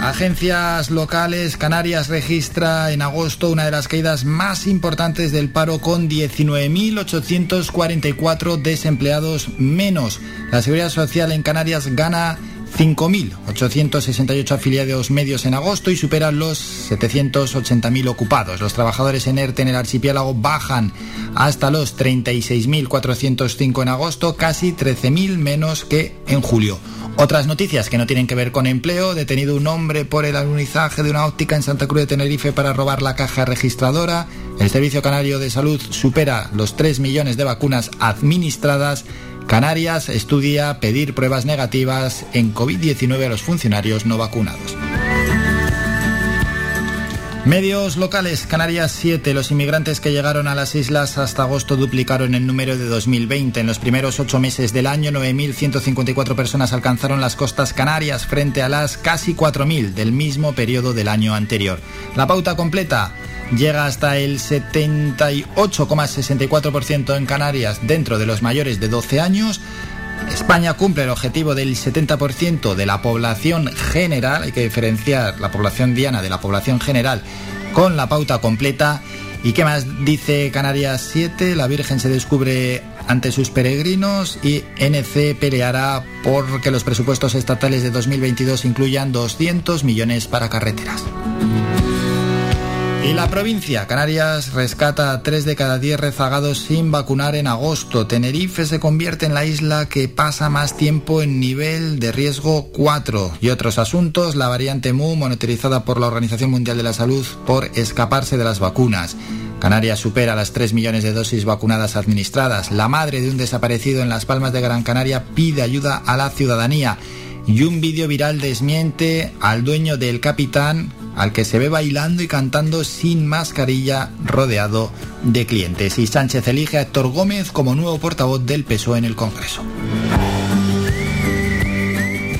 Agencias locales, Canarias registra en agosto una de las caídas más importantes del paro con 19.844 desempleados menos. La Seguridad Social en Canarias gana 5.868 afiliados medios en agosto y superan los 780.000 ocupados. Los trabajadores en ERTE en el archipiélago bajan hasta los 36.405 en agosto, casi 13.000 menos que en julio. Otras noticias que no tienen que ver con empleo. Detenido un hombre por el alunizaje de una óptica en Santa Cruz de Tenerife para robar la caja registradora. El Servicio Canario de Salud supera los 3 millones de vacunas administradas. Canarias estudia pedir pruebas negativas en COVID-19 a los funcionarios no vacunados. Medios locales, Canarias 7. Los inmigrantes que llegaron a las islas hasta agosto duplicaron el número de 2020. En los primeros ocho meses del año, 9.154 personas alcanzaron las costas canarias frente a las casi 4.000 del mismo periodo del año anterior. La pauta completa llega hasta el 78,64% en Canarias dentro de los mayores de 12 años. España cumple el objetivo del 70% de la población general, hay que diferenciar la población diana de la población general con la pauta completa. ¿Y qué más dice Canarias 7? La Virgen se descubre ante sus peregrinos y NC peleará por que los presupuestos estatales de 2022 incluyan 200 millones para carreteras. Y la provincia, Canarias rescata a 3 de cada 10 rezagados sin vacunar en agosto. Tenerife se convierte en la isla que pasa más tiempo en nivel de riesgo 4. Y otros asuntos, la variante MU monitorizada por la Organización Mundial de la Salud por escaparse de las vacunas. Canarias supera las 3 millones de dosis vacunadas administradas. La madre de un desaparecido en Las Palmas de Gran Canaria pide ayuda a la ciudadanía. Y un vídeo viral desmiente al dueño del capitán al que se ve bailando y cantando sin mascarilla rodeado de clientes. Y Sánchez elige a Héctor Gómez como nuevo portavoz del PSOE en el Congreso.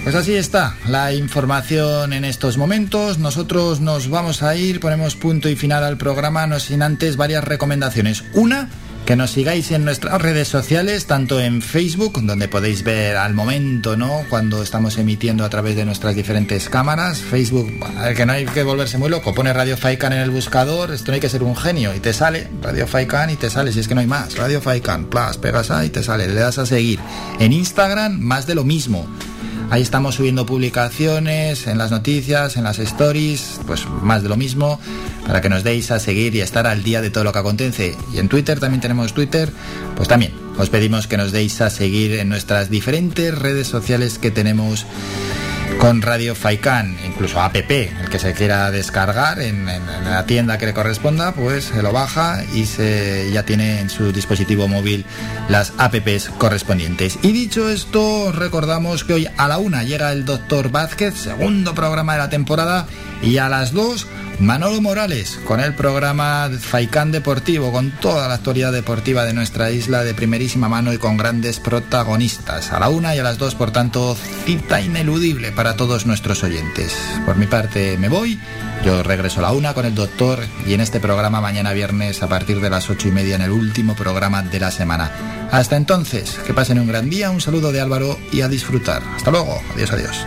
Pues así está la información en estos momentos. Nosotros nos vamos a ir, ponemos punto y final al programa, no sin antes varias recomendaciones. Una, que nos sigáis en nuestras redes sociales, tanto en Facebook, donde podéis ver al momento, ¿no? Cuando estamos emitiendo a través de nuestras diferentes cámaras. Facebook, que no hay que volverse muy loco, pone Radio Faikan en el buscador, esto no hay que ser un genio, y te sale Radio Faikan y te sale, si es que no hay más. Radio Faikan, plus, pegas ahí y te sale, le das a seguir. En Instagram, más de lo mismo. Ahí estamos subiendo publicaciones, en las noticias, en las stories, pues más de lo mismo, para que nos deis a seguir y estar al día de todo lo que acontece. Y en Twitter también tenemos Twitter, pues también os pedimos que nos deis a seguir en nuestras diferentes redes sociales que tenemos con Radio Faikan, incluso app, el que se quiera descargar en, la tienda que le corresponda, pues se lo baja y se ya tiene en su dispositivo móvil las apps correspondientes. Y dicho esto, recordamos que hoy a la una llega el Doctor Vázquez, segundo programa de la temporada, y a las dos Manolo Morales con el programa Faikán Deportivo, con toda la actualidad deportiva de nuestra isla de primerísima mano y con grandes protagonistas. A la una y a las dos, por tanto, cita ineludible para todos nuestros oyentes. Por mi parte me voy, yo regreso a la una con el doctor y en este programa mañana viernes a partir de las ocho y media en el último programa de la semana. Hasta entonces, que pasen un gran día, un saludo de Álvaro y a disfrutar. Hasta luego, adiós, adiós.